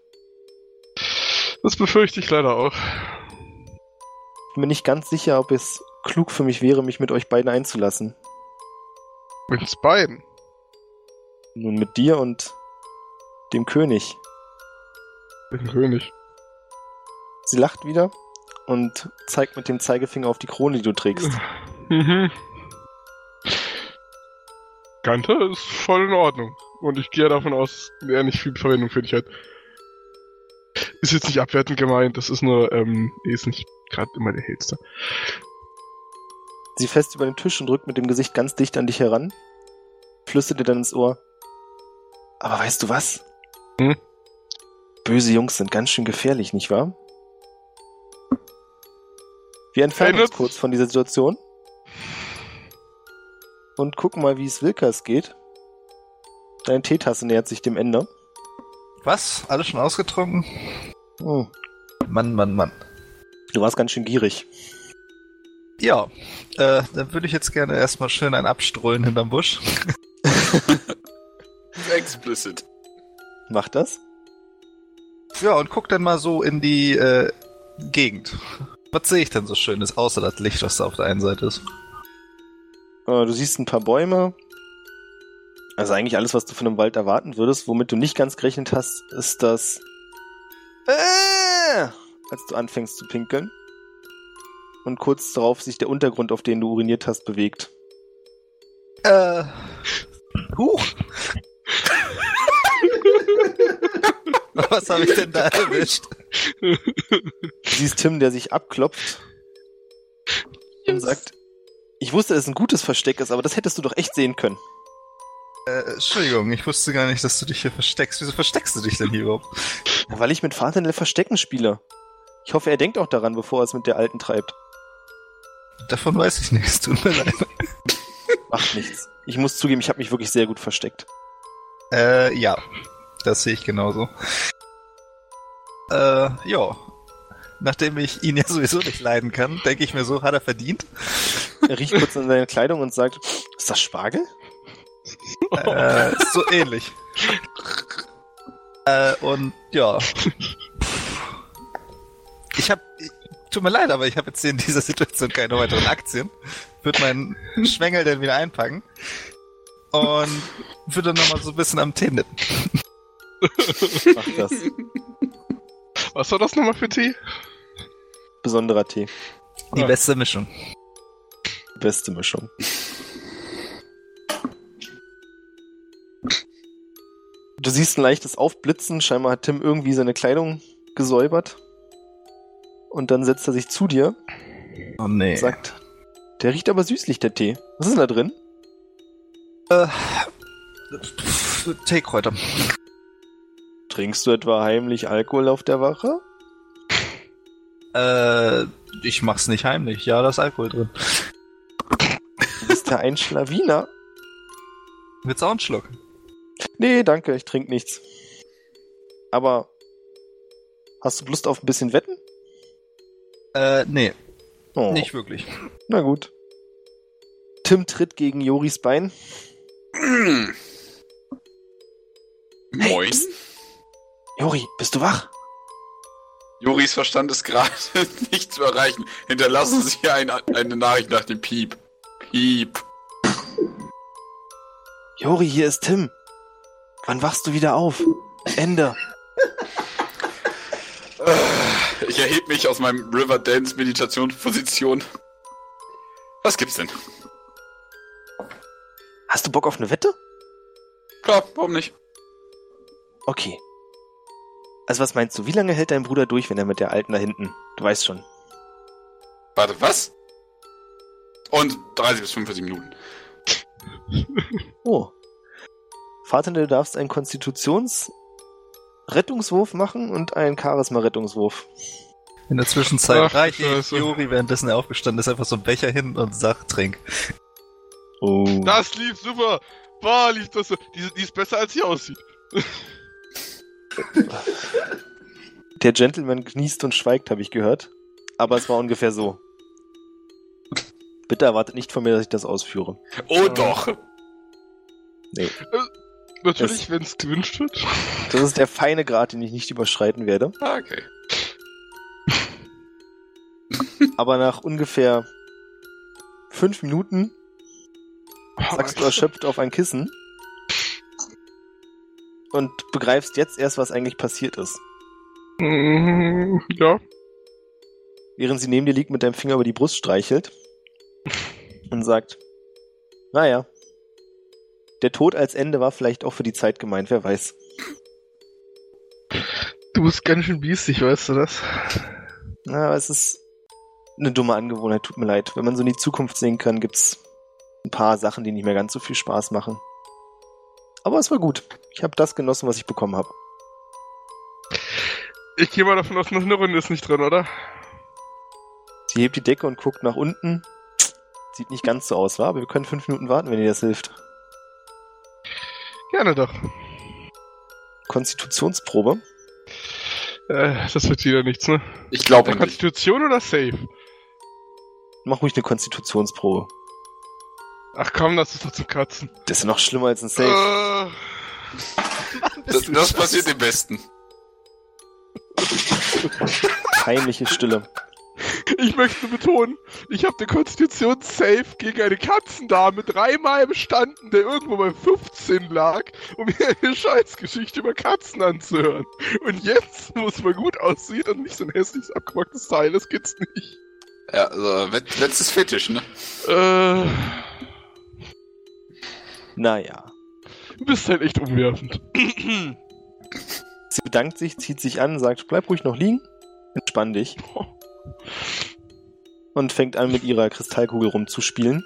S3: Das befürchte ich leider auch.
S4: Ich bin mir nicht ganz sicher, ob es klug für mich wäre, mich mit euch beiden einzulassen.
S3: Mit uns beiden.
S4: Nun mit dir und dem König.
S3: Mit dem König.
S4: Sie lacht wieder und zeigt mit dem Zeigefinger auf die Krone, die du trägst.
S3: Mhm. Gante ist voll in Ordnung. Und ich gehe davon aus, er nicht viel Verwendung für dich hat. Ist jetzt nicht abwertend gemeint, das ist nur, ähm, er ist nicht gerade immer der hellste.
S4: Sie fest über den Tisch und drückt mit dem Gesicht ganz dicht an dich heran, flüstert dir dann ins Ohr. Aber weißt du was?
S3: Hm?
S4: Böse Jungs sind ganz schön gefährlich, nicht wahr? Wir entfernen uns kurz von dieser Situation und gucken mal, wie es Wilkers geht. Deine Teetasse nähert sich dem Ende.
S2: Was? Alles schon ausgetrunken?
S4: Hm.
S2: Mann, Mann, Mann.
S4: Du warst ganz schön gierig.
S2: Ja, äh, dann würde ich jetzt gerne erstmal schön ein Abstrollen hinterm Busch.
S5: Explicit.
S4: Mach das.
S2: Ja, und guck dann mal so in die äh, Gegend. Was sehe ich denn so Schönes, außer das Licht, was da auf der einen Seite ist?
S4: Äh, Du siehst ein paar Bäume. Also eigentlich alles, was du von einem Wald erwarten würdest. Womit du nicht ganz gerechnet hast, ist das... Äh, als du anfängst zu pinkeln. Und kurz darauf sich der Untergrund, auf den du uriniert hast, bewegt.
S2: Äh. Huch! Was habe ich denn da erwischt?
S4: Siehst Tim, der sich abklopft und sagt, ich wusste, dass es ein gutes Versteck ist, aber das hättest du doch echt sehen können.
S2: Äh, Entschuldigung, ich wusste gar nicht, dass du dich hier versteckst. Wieso versteckst du dich denn hier überhaupt?
S4: Ja, Weil ich mit Vater Verstecken spiele. Ich hoffe, er denkt auch daran, bevor er es mit der Alten treibt.
S2: Davon weiß ich nichts, tut mir leid.
S4: Macht nichts. Ich muss zugeben, ich habe mich wirklich sehr gut versteckt.
S2: Äh, ja. Das sehe ich genauso. Äh, ja. Nachdem ich ihn ja sowieso nicht leiden kann, denke ich mir so, hat er verdient.
S4: Er riecht kurz in seine Kleidung und sagt, ist das Spargel?
S2: Äh, so ähnlich. Äh, und ja. Ich hab. ich- Tut mir leid, aber ich habe jetzt in dieser Situation keine weiteren Aktien. Würde meinen Schwengel dann wieder einpacken. Und würde nochmal so ein bisschen am Tee nippen.
S4: Mach das.
S3: Was war das nochmal für Tee?
S4: Besonderer Tee.
S2: Die
S3: Ah.
S2: beste Mischung.
S4: Beste Mischung. Du siehst ein leichtes Aufblitzen. Scheinbar hat Tim irgendwie seine Kleidung gesäubert. Und dann setzt er sich zu dir
S2: Oh nee.
S4: und sagt, der riecht aber süßlich, der Tee. Was ist denn da drin?
S2: Äh, Teekräuter.
S4: Trinkst du etwa heimlich Alkohol auf der Wache?
S2: Äh, ich mach's nicht heimlich. Ja, da ist Alkohol drin.
S4: Du bist ja ein Schlawiner.
S2: Willst du auch einen Schluck?
S4: Nee, danke, ich trinke nichts. Aber hast du Lust auf ein bisschen Wetten?
S2: Äh, nee,
S4: Oh,
S2: nicht wirklich.
S4: Na gut. Tim tritt gegen Joris Bein. Hey,
S5: Moin.
S4: psst. Jori, bist du wach?
S5: Joris Verstand ist gerade nicht zu erreichen. Hinterlassen Sie ein, eine Nachricht nach dem Piep. Piep.
S4: Jori, hier ist Tim. Wann wachst du wieder auf? Ende.
S5: Ich erhebe mich aus meinem Riverdance Meditationsposition. Was gibt's denn?
S4: Hast du Bock auf eine Wette?
S5: Klar, warum nicht?
S4: Okay. Also was meinst du, wie lange hält dein Bruder durch, wenn er mit der Alten da hinten? Du weißt schon.
S5: Warte, was? Und 30 bis 45 Minuten.
S4: Oh. Vater, du darfst einen Konstitutions-Rettungswurf machen und einen Charisma-Rettungswurf.
S2: In der Zwischenzeit
S3: Ach,
S2: reicht. Juri, währenddessen er aufgestanden ist, einfach so einen Becher hin und sagt, trink.
S4: Oh.
S3: Das lief super! Boah, lief das so. Die, die ist besser, als sie aussieht.
S4: Der Gentleman genießt und schweigt, habe ich gehört. Aber es war ungefähr so. Bitte erwartet nicht von mir, dass ich das ausführe.
S5: Oh doch.
S3: Natürlich, wenn es gewünscht wird.
S4: Das ist der feine Grad, den ich nicht überschreiten werde.
S5: Ah, Okay.
S4: Aber nach ungefähr fünf Minuten sagst du erschöpft auf ein Kissen und begreifst jetzt erst, was eigentlich passiert ist.
S3: Mm, Ja.
S4: Während sie neben dir liegt, mit deinem Finger über die Brust streichelt und sagt, naja, der Tod als Ende war vielleicht auch für die Zeit gemeint, wer weiß.
S3: Du bist ganz schön biestig, weißt du das?
S4: Na, aber es ist eine dumme Angewohnheit, tut mir leid. Wenn man so in die Zukunft sehen kann, gibt's ein paar Sachen, die nicht mehr ganz so viel Spaß machen. Aber es war gut. Ich habe das genossen, was ich bekommen habe.
S3: Ich gehe mal davon aus, noch eine Runde ist nicht drin, oder?
S4: Sie hebt die Decke und guckt nach unten. Sieht nicht ganz so aus, wa? Aber wir können fünf Minuten warten, wenn ihr das hilft.
S3: Gerne doch.
S4: Konstitutionsprobe.
S3: Äh, das wird wieder nichts, ne?
S5: Ich glaube nicht.
S3: Konstitution oder Safe?
S4: Mach ruhig eine Konstitutionsprobe.
S3: Ach komm, das ist doch zum Katzen.
S4: Das ist noch schlimmer als ein Safe.
S3: Äh,
S5: Das, das passiert dem Besten.
S4: Peinliche Stille.
S3: ich möchte betonen, ich habe den Konstitution Safe gegen eine Katzendame dreimal bestanden, der irgendwo bei 15 lag, um mir eine Scheißgeschichte über Katzen anzuhören. Und jetzt, wo es mal gut aussieht und nicht so ein hässliches abgepacktes Teil ist, geht's nicht.
S5: Ja, also, letztes Fetisch, ne?
S3: Äh,
S4: Naja.
S3: du bist halt echt umwerfend.
S4: Sie bedankt sich, zieht sich an, sagt, bleib ruhig noch liegen. Entspann dich. Und fängt an, mit ihrer Kristallkugel rumzuspielen.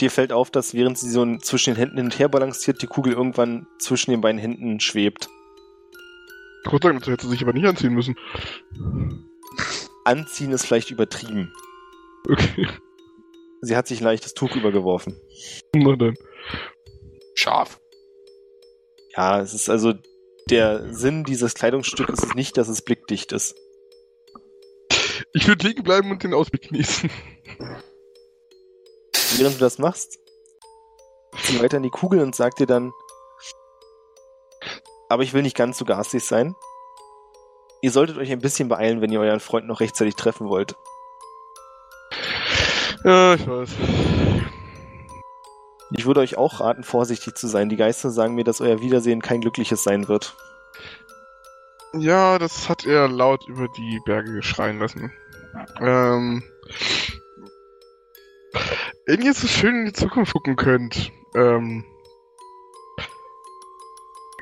S4: Dir fällt auf, dass während sie so zwischen den Händen hin und her balanciert, die Kugel irgendwann zwischen den beiden Händen schwebt.
S3: Gott sei Dank, das hätte sie sich aber nicht anziehen müssen.
S4: Anziehen ist vielleicht übertrieben.
S3: Okay,
S4: Sie hat sich ein leichtes Tuch übergeworfen.
S3: na dann.
S5: Scharf.
S4: Ja, es ist also der Sinn dieses Kleidungsstücks ist nicht, dass es blickdicht ist.
S3: Ich würde liegen bleiben und den Ausblick genießen.
S4: Während du das machst, sie weiter in die Kugel und sagt dir dann, aber ich will nicht ganz so garstig sein. Ihr solltet euch ein bisschen beeilen, wenn ihr euren Freund noch rechtzeitig treffen wollt.
S3: Ja, ich weiß.
S4: Ich würde euch auch raten, vorsichtig zu sein. Die Geister sagen mir, dass euer Wiedersehen kein glückliches sein wird.
S3: Ja, das hat er laut über die Berge schreien lassen. Ähm, wenn ihr so schön in die Zukunft gucken könnt, ähm,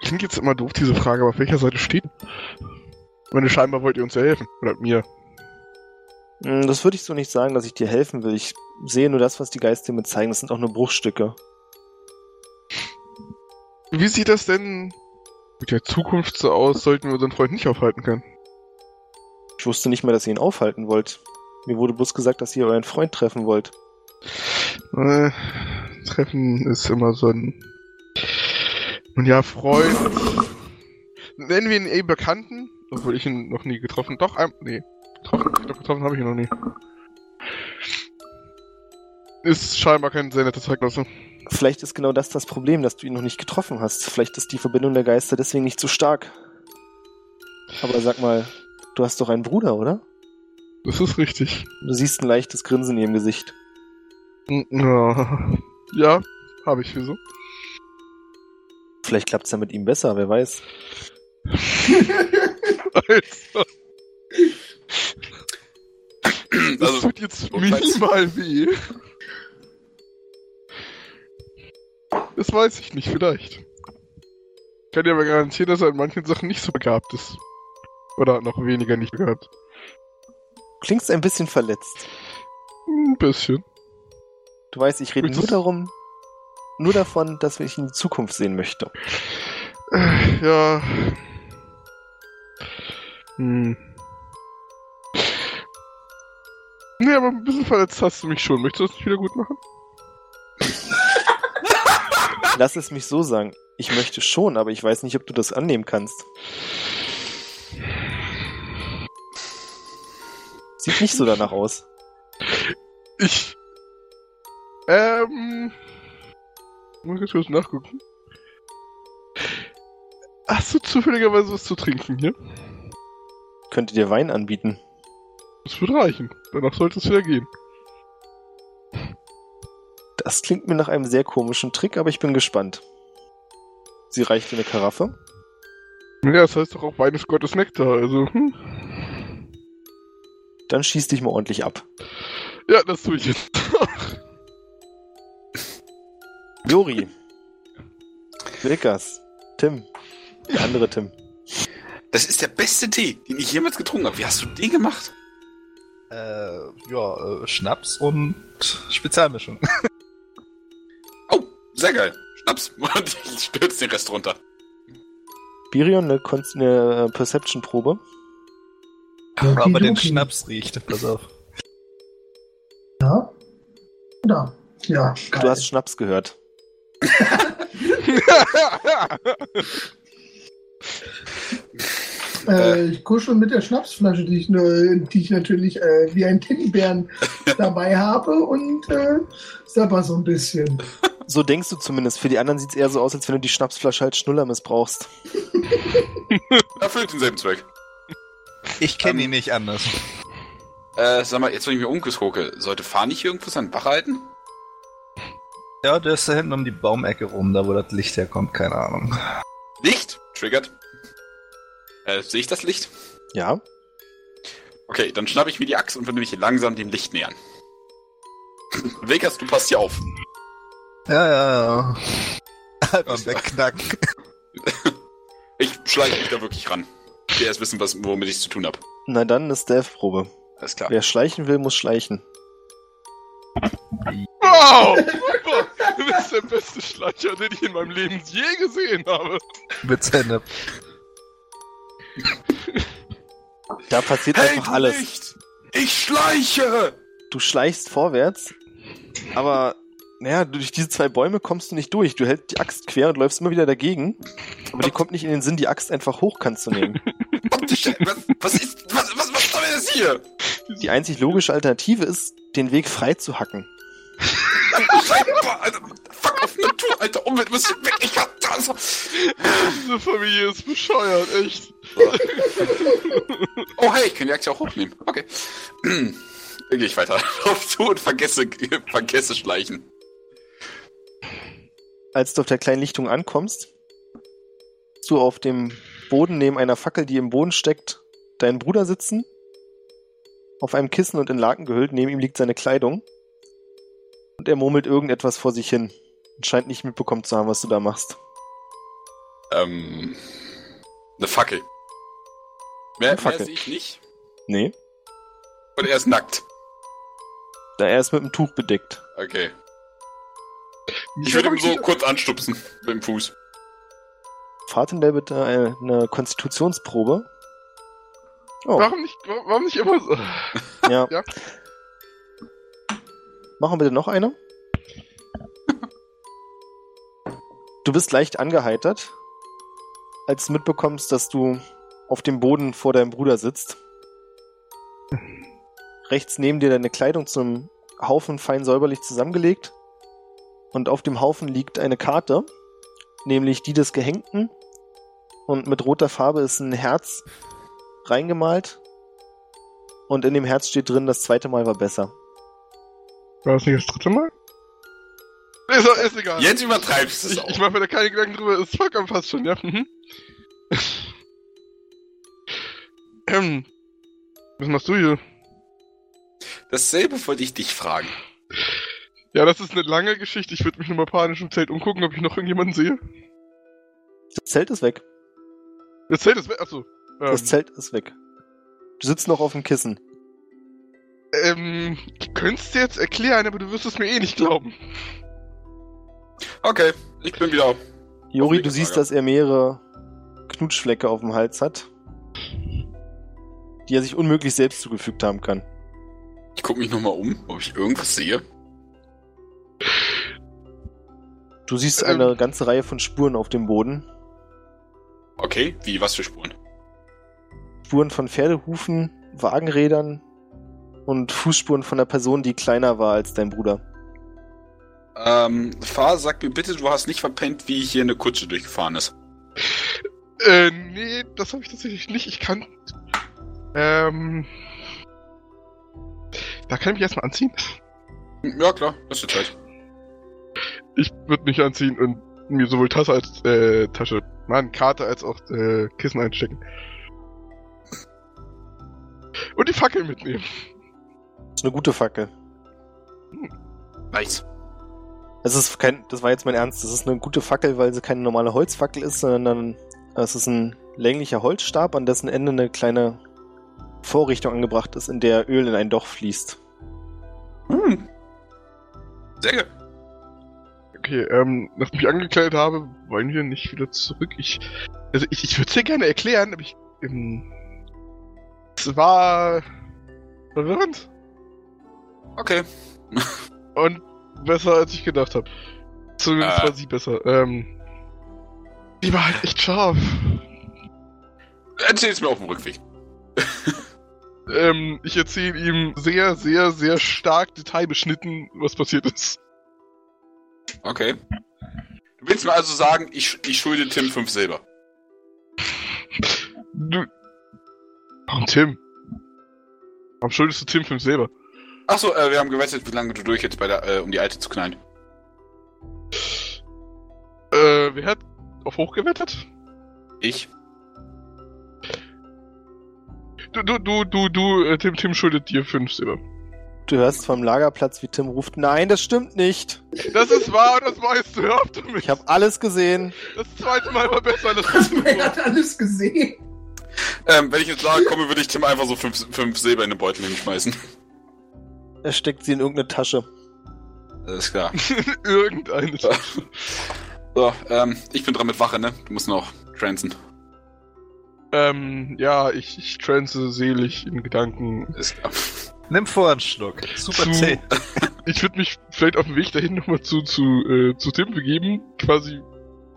S3: klingt jetzt immer doof, diese Frage, aber auf welcher Seite steht? Meine, scheinbar wollt ihr uns ja helfen. Oder mir.
S4: Hm, Das würde ich so nicht sagen, dass ich dir helfen will. Ich sehe nur das, was die Geister mir zeigen. Das sind auch nur Bruchstücke.
S3: Wie sieht das denn mit der Zukunft so aus, sollten wir unseren Freund nicht aufhalten können?
S4: Ich wusste nicht mal, dass ihr ihn aufhalten wollt. Mir wurde bloß gesagt, dass ihr euren Freund treffen wollt.
S3: Äh, Treffen ist immer so ein. Nun ja, Freund. Nennen wir ihn eh Bekannten, obwohl ich ihn noch nie getroffen. Doch, ein, nee. Getroffen, ich glaub, getroffen habe ich ihn noch nie. Ist scheinbar kein sehr netter Zeitgenosse.
S4: Vielleicht ist genau das das Problem, dass du ihn noch nicht getroffen hast. Vielleicht ist die Verbindung der Geister deswegen nicht so stark. Aber sag mal, du hast doch einen Bruder, oder?
S3: Das ist richtig.
S4: Du siehst ein leichtes Grinsen in ihrem Gesicht.
S3: Ja, ja habe ich wieso?
S4: Vielleicht klappt's ja mit ihm besser, wer weiß.
S3: Alter, das
S5: Also,
S3: tut jetzt minimal weh. Das weiß ich nicht, vielleicht. Ich kann dir aber garantieren, dass er in manchen Sachen nicht so begabt ist. Oder noch weniger nicht begabt.
S4: Klingst ein bisschen verletzt.
S3: Ein bisschen.
S4: Du weißt, ich rede nur darum, nur davon, dass ich in die Zukunft sehen möchte.
S3: Äh, Ja. Hm. Nee, aber ein bisschen verletzt hast du mich schon. Möchtest du das nicht wieder gut machen?
S4: Lass es mich so sagen. Ich möchte schon, aber ich weiß nicht, ob du das annehmen kannst. Sieht nicht so danach aus.
S3: Ich. Ähm. Muss ich kurz nachgucken. Hast du zufälligerweise was zu trinken hier?
S4: Könnte dir Wein anbieten.
S3: Das wird reichen. Danach sollte es wieder gehen.
S4: Das klingt mir nach einem sehr komischen Trick, aber ich bin gespannt. Sie reicht eine Karaffe.
S3: Ja, das heißt doch auch ist Gottes Nektar, also. Hm.
S4: Dann schieß dich mal ordentlich ab.
S3: Ja, das tue ich jetzt.
S4: Jori. Wilkas. Tim. Der andere Tim.
S5: das ist der beste Tee, den ich jemals getrunken habe. Wie hast du den gemacht?
S2: Äh, ja, äh, Schnaps und Spezialmischung.
S5: Sehr geil. Schnaps. Und ich stürze den Rest runter.
S4: Birion, eine, Kon- eine Perception-Probe.
S2: Aber den
S1: Okidoki.
S2: Schnaps riecht, pass auf.
S1: Ja. Da. Ja, geil.
S4: Du hast Schnaps gehört.
S1: Äh, ich kuschel mit der Schnapsflasche, die ich, nur, die ich natürlich äh, wie ein Teddybären dabei habe und äh, sabber so ein bisschen.
S4: So denkst du zumindest. Für die anderen sieht's eher so aus, als wenn du die Schnapsflasche als Schnuller missbrauchst.
S5: Erfüllt denselben Zweck.
S2: Ich kenne
S5: Ähm,
S2: ihn nicht anders.
S5: Äh, sag mal, jetzt wenn ich mir umgucke, sollte Fahr nicht irgendwo seinen Wach halten?
S2: Ja, der ist da hinten um die Baumecke rum, da wo das Licht herkommt, keine Ahnung.
S5: Licht? Triggert. Äh, sehe ich das Licht?
S4: Ja?
S5: Okay, dann schnappe ich mir die Axt und würde mich langsam dem Licht nähern. Vegas, du passt hier auf.
S2: Ja, ja, ja. Einfach wegknacken.
S5: Ich schleiche mich da wirklich ran. Ich will erst wissen, was, womit ich zu tun habe.
S4: Na dann eine Stealth-Probe.
S5: Alles klar.
S4: Wer schleichen will, muss schleichen.
S3: wow! Du bist der beste Schleicher, den ich in meinem Leben je gesehen habe.
S2: Mit Zähne.
S4: Da passiert einfach
S5: du
S4: alles.
S5: Licht! Ich schleiche!
S4: Du schleichst vorwärts, aber naja, durch diese zwei Bäume kommst du nicht durch. Du hältst die Axt quer und läufst immer wieder dagegen. Aber dir kommt nicht in den Sinn, die Axt einfach hochkant zu nehmen.
S5: Was, was ist, was, was, was soll das hier?
S4: Die einzig logische Alternative ist, den Weg frei zu hacken.
S5: Alter, fuck auf Natur, Alter, Umwelt muss weg. Ich hab das.
S3: Diese Familie ist bescheuert, echt.
S5: Oh hey, ich kann die Axt ja auch hochnehmen. Okay. Dann gehe ich weiter auf zu und vergesse, vergesse schleichen.
S4: Als du auf der kleinen Lichtung ankommst, du auf dem Boden neben einer Fackel, die im Boden steckt, deinen Bruder sitzen. Auf einem Kissen und in Laken gehüllt. Neben ihm liegt seine Kleidung. Und er murmelt irgendetwas vor sich hin. Und scheint nicht mitbekommen zu haben, was du da machst.
S5: Ähm, eine Fackel. Mehr,
S4: Eine Fackel.
S5: mehr sehe ich nicht.
S4: Nee.
S5: Und er ist nackt.
S4: Da er ist mit dem Tuch bedeckt.
S5: Okay. Ich würde ihn so kurz anstupsen mit dem Fuß.
S4: Fahrtendell bitte eine, eine Konstitutionsprobe. Oh,
S3: Warum nicht, warum nicht immer so?
S4: ja.
S3: Ja.
S4: Machen wir bitte noch eine. Du bist leicht angeheitert, als du mitbekommst, dass du auf dem Boden vor deinem Bruder sitzt. Rechts neben dir deine Kleidung zum Haufen fein säuberlich zusammengelegt. Und auf dem Haufen liegt eine Karte, nämlich die des Gehängten. Und mit roter Farbe ist ein Herz reingemalt. Und in dem Herz steht drin, das zweite Mal war besser.
S3: War das nicht das dritte Mal? Ist, ist egal.
S5: Jetzt übertreibst du es
S3: ich,
S5: auch.
S3: ich mache mir da keine Gedanken drüber, ist vollkommen fast schon, ja? Mhm. ähm, was machst du hier?
S5: Dasselbe wollte ich dich fragen.
S3: Ja, das ist eine lange Geschichte. Ich würde mich nochmal panisch im Zelt umgucken, ob ich noch irgendjemanden sehe.
S4: Das Zelt ist weg.
S3: Das Zelt ist weg. Achso. Ähm,
S4: Das Zelt ist weg. Du sitzt noch auf dem Kissen.
S3: ähm, ich könnte es dir jetzt erklären, aber du wirst es mir eh nicht glauben.
S5: Okay, ich bin wieder.
S4: Jori,
S5: Auf
S4: du siehst, dass er mehrere Knutschflecke auf dem Hals hat, die er sich unmöglich selbst zugefügt haben kann.
S5: Ich gucke mich nochmal um, ob ich irgendwas sehe.
S4: Du siehst
S3: Ähm.
S4: eine ganze Reihe von Spuren auf dem Boden.
S5: Okay, wie, was für Spuren?
S4: Spuren von Pferdehufen, Wagenrädern und Fußspuren von einer Person, die kleiner war als dein Bruder.
S5: Ähm, Fahr, sag mir bitte, du hast nicht verpennt, wie hier eine Kutsche durchgefahren ist.
S3: Äh, nee, das habe ich tatsächlich nicht. Ich kann. Ähm. Da kann ich mich erstmal anziehen.
S5: Ja, klar, das ist Zeit.
S3: Ich würde mich anziehen und mir sowohl Tasse als äh, Tasche, Mann, Karte als auch äh, Kissen einstecken. Und die Fackel mitnehmen.
S4: Das ist eine gute Fackel.
S5: Nice.
S4: Es ist kein, das war jetzt mein Ernst, das ist eine gute Fackel, weil sie keine normale Holzfackel ist, sondern es ist ein länglicher Holzstab, an dessen Ende eine kleine Vorrichtung angebracht ist, in der Öl in ein Doch fließt.
S5: Hm. Sehr gut.
S3: Okay, ähm, nachdem ich angekleidet habe, wollen wir nicht wieder zurück. Ich, also ich, ich würde es dir gerne erklären, aber ich, ähm, es war verwirrend
S5: Okay.
S3: und besser als ich gedacht habe. Zumindest
S5: Äh.
S3: war sie besser. Ähm, die war halt echt scharf.
S5: Erzähl es mir auf dem Rückweg.
S3: Ähm, ich erzähle ihm sehr, sehr, sehr stark detailbeschnitten, was passiert ist.
S5: Okay. Du willst mir also sagen, ich, ich schulde Tim fünf Silber.
S3: Du. Warum Tim? Warum schuldest du Tim fünf selber?
S5: Achso, äh, wir haben gewettet, wie lange du durch jetzt bei der, äh, um die alte zu knallen.
S3: Äh, wer hat auf hoch gewettet?
S5: Ich?
S3: Du, du, du, du, du, äh, Tim, Tim schuldet dir fünf Silber.
S4: Du hörst vom Lagerplatz, wie Tim ruft, nein, das stimmt nicht.
S3: Das ist wahr, das weißt du, hör auf damit.
S4: Ich habe alles gesehen.
S3: Das zweite Mal war besser als das
S1: er
S3: erste
S1: hat alles gesehen.
S5: Ähm, wenn ich jetzt nahe komme, würde ich Tim einfach so fünf, fünf Silber in den Beutel hinschmeißen.
S4: Er steckt sie in irgendeine Tasche.
S5: Alles klar.
S3: Irgendeine.
S5: So, ähm, ich bin dran mit Wache, ne? Du musst noch transen.
S3: Ähm, ja, ich, ich transe selig in Gedanken.
S5: Ist klar.
S2: Nimm vor einen Schluck. Super
S3: Zu-
S2: zäh.
S3: Ich würde mich vielleicht auf dem Weg dahin nochmal zu, zu, äh, zu Tim begeben, quasi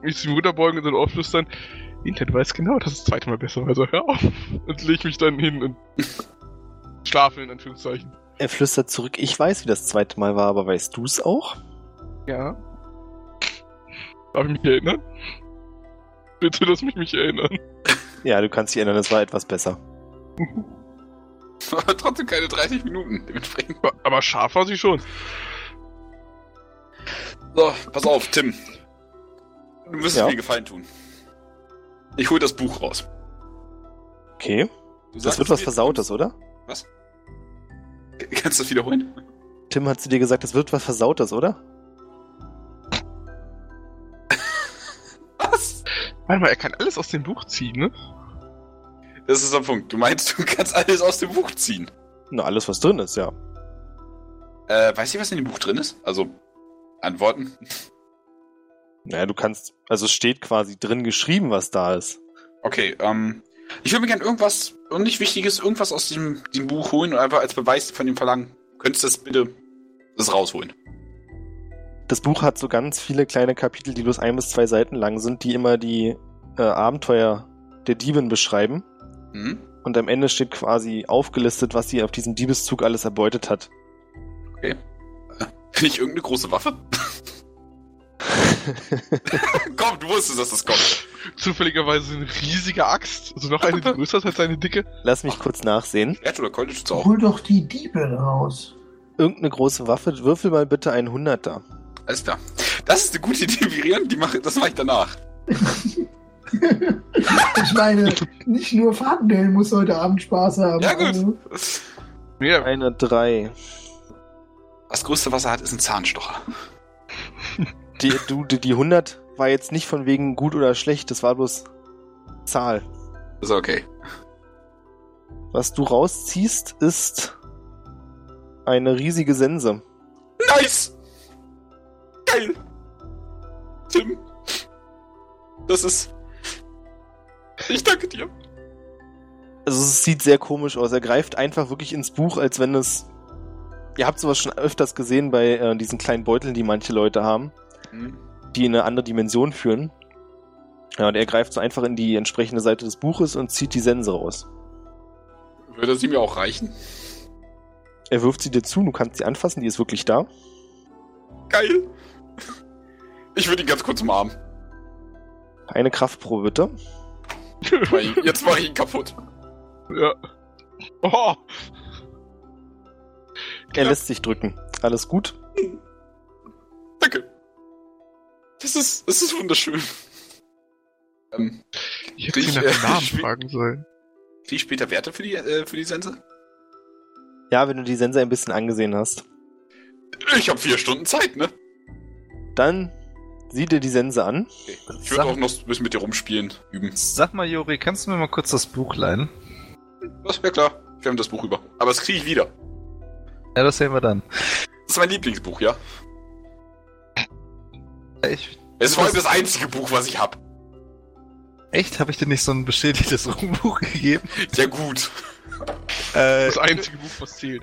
S3: mich zu ihm runterbeugen und dann auflüstern. Inter, du weißt genau, dass das zweite Mal besser war, also hör auf. Und leg mich dann hin und schlafe in Anführungszeichen.
S4: Er flüstert zurück, ich weiß, wie das zweite Mal war, aber weißt du es auch?
S3: Ja. Darf ich mich erinnern? Bitte lass mich mich erinnern.
S4: Ja, du kannst dich erinnern, es war etwas besser.
S5: Aber trotzdem keine 30 Minuten. Dementsprechend.
S3: Aber- scharf war sie schon.
S5: So, pass auf, Tim. Du müsstest
S4: Ja.
S5: mir Gefallen tun. Ich hole das Buch raus.
S4: Okay.
S5: Du
S4: Das wird was Versautes, oder?
S5: Kannst du das wiederholen?
S4: Tim hat zu dir gesagt, das wird was Versautes, oder?
S5: Was?
S3: Warte mal, er kann alles aus dem Buch ziehen, ne?
S5: Das ist der Punkt. Du meinst, du kannst alles aus dem Buch ziehen.
S4: Na, alles, was drin ist, ja.
S5: Äh, weißt du, was in dem Buch drin ist? Also, an Worten?
S4: Naja, du kannst, also es steht quasi drin geschrieben, was da ist.
S5: Okay, ähm, ich würde mir gerne irgendwas, und nicht Wichtiges, irgendwas aus diesem, diesem Buch holen und einfach als Beweis von ihm verlangen. Könntest du das bitte das rausholen?
S4: Das Buch hat so ganz viele kleine Kapitel, die bloß ein bis zwei Seiten lang sind, die immer die äh, Abenteuer der Diebin beschreiben.
S5: Hm?
S4: Und am Ende steht quasi aufgelistet, was sie auf diesem Diebeszug alles erbeutet hat.
S5: Finde ich irgendeine große Waffe? Komm, du wusstest, dass das kommt.
S3: Zufälligerweise eine riesige Axt. Also noch eine, die größer ist als seine dicke.
S4: Lass mich kurz nachsehen.
S5: Schwert oder tut's auch.
S1: Hol doch die Diebe raus.
S4: Irgendeine große Waffe. Würfel mal bitte einen Hunderter.
S5: Alles klar. Das ist eine gute Idee, Virion. Die mache, das mache ich danach.
S1: Ich meine, nicht nur Farbendale muss heute Abend Spaß haben.
S5: Ja, gut.
S1: Also,
S3: Ja,
S4: Eine drei.
S5: Das größte, was er hat, ist ein Zahnstocher.
S4: Die, du, die, die 100 war jetzt nicht von wegen gut oder schlecht, das war bloß Zahl.
S5: Ist okay.
S4: Was du rausziehst, ist eine riesige Sense.
S5: Nice! Geil! Tim. Das ist. Ich danke dir.
S4: Also es sieht sehr komisch aus. Er greift einfach wirklich ins Buch, als wenn es... Ihr habt sowas schon öfters gesehen bei äh, diesen kleinen Beuteln, die manche Leute haben,
S5: Hm.
S4: die in eine andere Dimension führen. Ja, und er greift so einfach in die entsprechende Seite des Buches und zieht die Sense raus.
S5: Würde sie mir auch reichen?
S4: Er wirft sie dir zu, du kannst sie anfassen, die ist wirklich da.
S5: Geil! Ich würde ihn ganz kurz umarmen.
S4: Eine Kraftprobe bitte.
S5: Jetzt mache ich ihn kaputt.
S3: ja. Oh,
S4: Er
S5: Ja.
S4: lässt sich drücken. Alles gut.
S5: Danke. Das ist, das ist wunderschön. Ähm,
S3: ich hätte
S5: Ich,
S3: ihn nach
S5: äh,
S3: dem Namen
S5: ich-
S3: fragen sollen.
S5: krieg ich später Werte für die, äh, für die Sense?
S4: Ja, wenn du die Sense ein bisschen angesehen hast.
S5: Ich habe vier Stunden Zeit, ne?
S4: Dann sieh dir die Sense an.
S5: Okay. Ich würde auch noch ein bisschen mit dir rumspielen, üben.
S2: Sag mal, Juri, kannst du mir mal kurz das Buch leihen?
S5: Das wäre klar. Wir haben das Buch über. Aber das kriege ich wieder.
S2: Ja, das sehen wir dann.
S5: Das ist mein Lieblingsbuch, ja?
S2: Ich,
S5: Es ist vor allem das einzige Buch, was ich hab.
S2: echt? Habe ich dir nicht so ein beschädigtes Buch gegeben?
S5: Ja gut.
S2: Äh,
S3: Das einzige Buch, was zählt.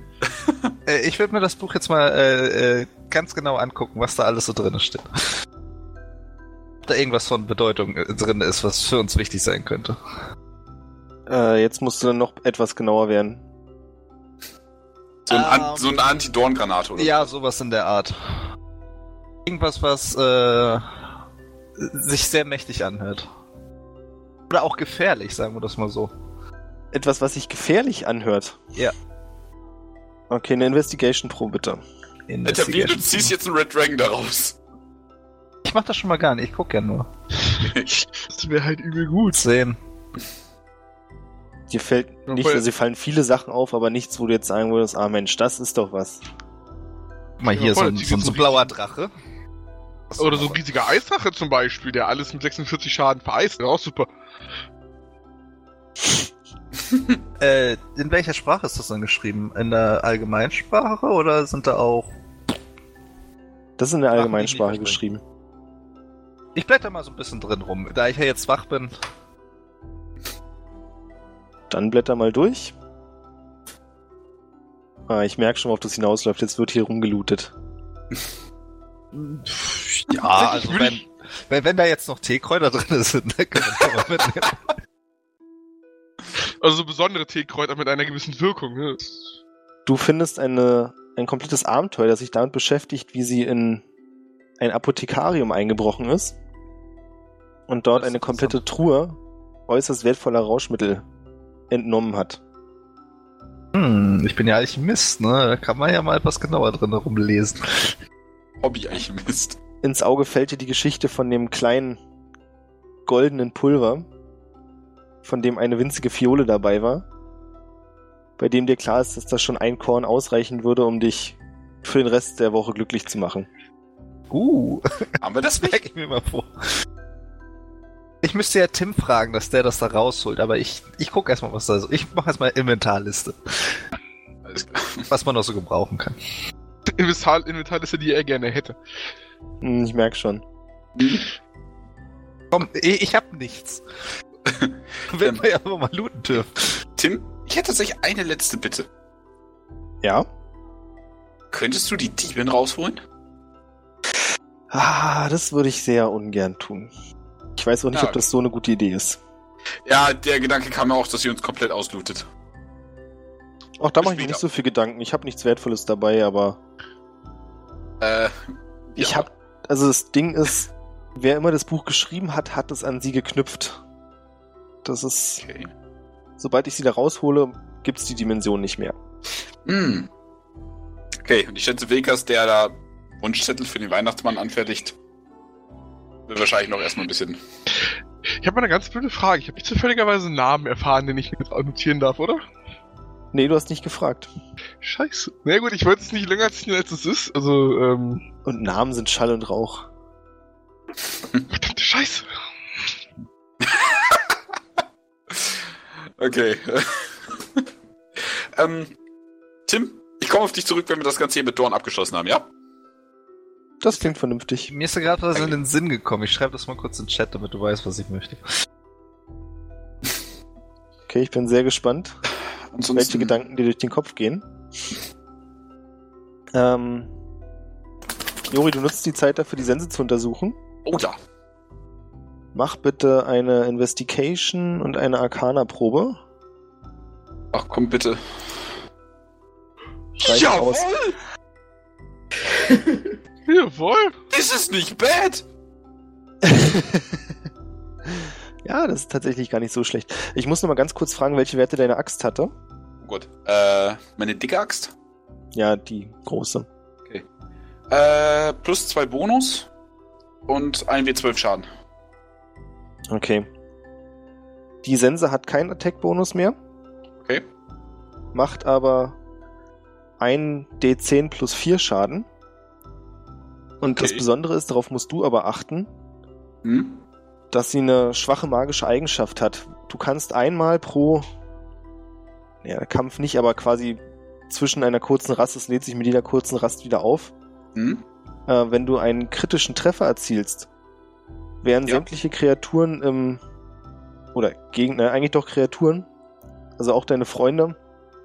S2: äh, ich würde mir das Buch jetzt mal äh, äh, ganz genau angucken, was da alles so drin steht. Ob da irgendwas von Bedeutung äh, drin ist, was für uns wichtig sein könnte.
S4: Äh, jetzt musst du dann noch etwas genauer werden.
S5: So, ein An
S2: Ähm.
S5: so eine Anti-Dorn-Granate oder
S2: Ja, sowas in der Art. Irgendwas, was äh, sich sehr mächtig anhört. Oder auch gefährlich, sagen wir das mal so.
S4: Etwas, was sich gefährlich anhört.
S2: Ja.
S4: Okay, eine Investigation-Pro bitte.
S5: Etabliert, du ziehst jetzt einen Red Dragon daraus.
S2: Ich mach das schon mal gar nicht, ich guck ja nur.
S3: Das wäre halt übel gut.
S2: Zehn.
S4: Dir fällt
S3: Ja,
S4: nicht, also dir fallen viele Sachen auf, aber nichts, wo du jetzt sagen würdest, ah Mensch, das ist doch was.
S2: Guck mal
S3: Ja,
S2: hier, so
S3: voll,
S2: ein,
S3: die
S2: so ein so
S3: so
S2: blauer Drache.
S3: Oder so ein riesiger Eisdrache zum Beispiel, der alles mit 46 Schaden vereist. Ja, auch super.
S2: Äh, in welcher Sprache ist das dann geschrieben? In der Allgemeinsprache oder sind da auch...
S4: Das ist in der
S2: Ach,
S4: Allgemeinsprache geschrieben.
S2: Ich blätter mal so ein bisschen drin rum. Da ich ja jetzt wach bin,
S4: Dann blätter mal durch. Ah, ich merke schon, worauf das hinausläuft. Jetzt wird hier rumgelootet.
S2: Ja, also wenn,
S3: ich-
S2: wenn, wenn da jetzt noch Teekräuter drin sind, dann können wir das mal mitnehmen.
S3: Also so besondere Teekräuter mit einer gewissen Wirkung. Ne?
S4: Du findest eine, ein komplettes Abenteuer, das sich damit beschäftigt, wie sie in ein Apothekarium eingebrochen ist und dort eine komplette Truhe äußerst wertvoller Rauschmittel entnommen hat.
S2: Hm, ich bin ja Alchemist, ne? Da kann man ja mal etwas genauer drin rumlesen.
S5: Hobby-Alchemist.
S4: Ins Auge fällt dir die Geschichte von dem kleinen goldenen Pulver, von dem eine winzige Fiole dabei war, bei dem dir klar ist, dass das schon ein Korn ausreichen würde, um dich für den Rest der Woche glücklich zu machen.
S2: Uh,
S5: Haben wir das nicht?
S2: merke ich mir mal vor. Ich müsste ja Tim fragen, dass der das da rausholt, aber ich, ich gucke erstmal, was da so. Ich mache erstmal Inventarliste,
S5: Alles klar.
S2: was man noch so gebrauchen kann.
S3: Inventar, Inventarliste, die er gerne hätte.
S4: Hm, ich merk schon.
S2: Komm, ich, ich hab nichts. Wenn wir ja aber mal looten dürfen.
S5: Tim, ich hätte tatsächlich eine letzte Bitte.
S4: Ja?
S5: Könntest du die Diebin rausholen?
S4: Ah, das würde ich sehr ungern tun. Ich weiß auch nicht,
S5: Ja.
S4: ob das so eine gute Idee ist.
S5: Ja, der Gedanke kam mir auch, dass sie uns komplett auslootet.
S4: Auch da mache ich mir nicht so viel Gedanken. Ich habe nichts Wertvolles dabei, aber
S5: Äh,
S4: ich
S5: ja.
S4: habe, also das Ding ist, wer immer das Buch geschrieben hat, hat es an sie geknüpft. Das ist,
S5: Okay.
S4: sobald ich sie da raushole, gibt's die Dimension nicht mehr.
S5: Hm. Okay, und ich schätze, Wilkas, der da Wunschzettel für den Weihnachtsmann anfertigt, wahrscheinlich noch erstmal ein bisschen.
S3: Ich habe mal eine ganz blöde Frage. Ich habe nicht zufälligerweise einen Namen erfahren, den ich mit notieren darf, oder?
S4: Nee, du hast nicht gefragt.
S3: Scheiße. Na ja, gut, ich wollte es nicht länger ziehen, als es ist. Also, ähm,
S4: Und Namen sind Schall und Rauch.
S3: verdammte Scheiße.
S5: Okay. ähm, Tim, ich komme auf dich zurück, wenn wir das Ganze hier mit Dorn abgeschlossen haben, ja?
S4: Das klingt vernünftig.
S2: Mir ist da gerade was in den Sinn gekommen. Ich schreibe das mal kurz in den Chat, damit du weißt, was ich möchte.
S4: Okay, ich bin sehr gespannt,
S5: Ansonsten,
S4: welche Gedanken dir durch den Kopf gehen. Ähm, Jori, du nutzt die Zeit dafür, die Sense zu untersuchen.
S5: Oh ja.
S4: Mach bitte eine Investigation und eine Arcana-Probe.
S5: Ach komm bitte.
S4: Reicht aus.
S3: Jawohl.
S5: This is nicht bad!
S4: ja, das ist tatsächlich gar nicht so schlecht. Ich muss noch mal ganz kurz fragen, welche Werte deine Axt hatte.
S5: Oh Gott. Äh, meine dicke Axt?
S4: Ja, die große.
S5: Äh, plus zwei Bonus und ein W12 Schaden.
S4: Okay. Die Sense hat keinen Attack-Bonus mehr.
S5: Okay.
S4: Macht aber ein D10 plus 4 Schaden. Und das
S5: Okay.
S4: Besondere ist, darauf musst du aber achten,
S5: Hm?
S4: dass sie eine schwache magische Eigenschaft hat. Du kannst einmal pro ja, Kampf nicht, aber quasi zwischen einer kurzen Rast, es lädt sich mit jeder kurzen Rast wieder auf.
S5: Hm?
S4: Äh, wenn du einen kritischen Treffer erzielst, werden
S5: Ja.
S4: sämtliche Kreaturen im oder Gegner, eigentlich doch Kreaturen, also auch deine Freunde,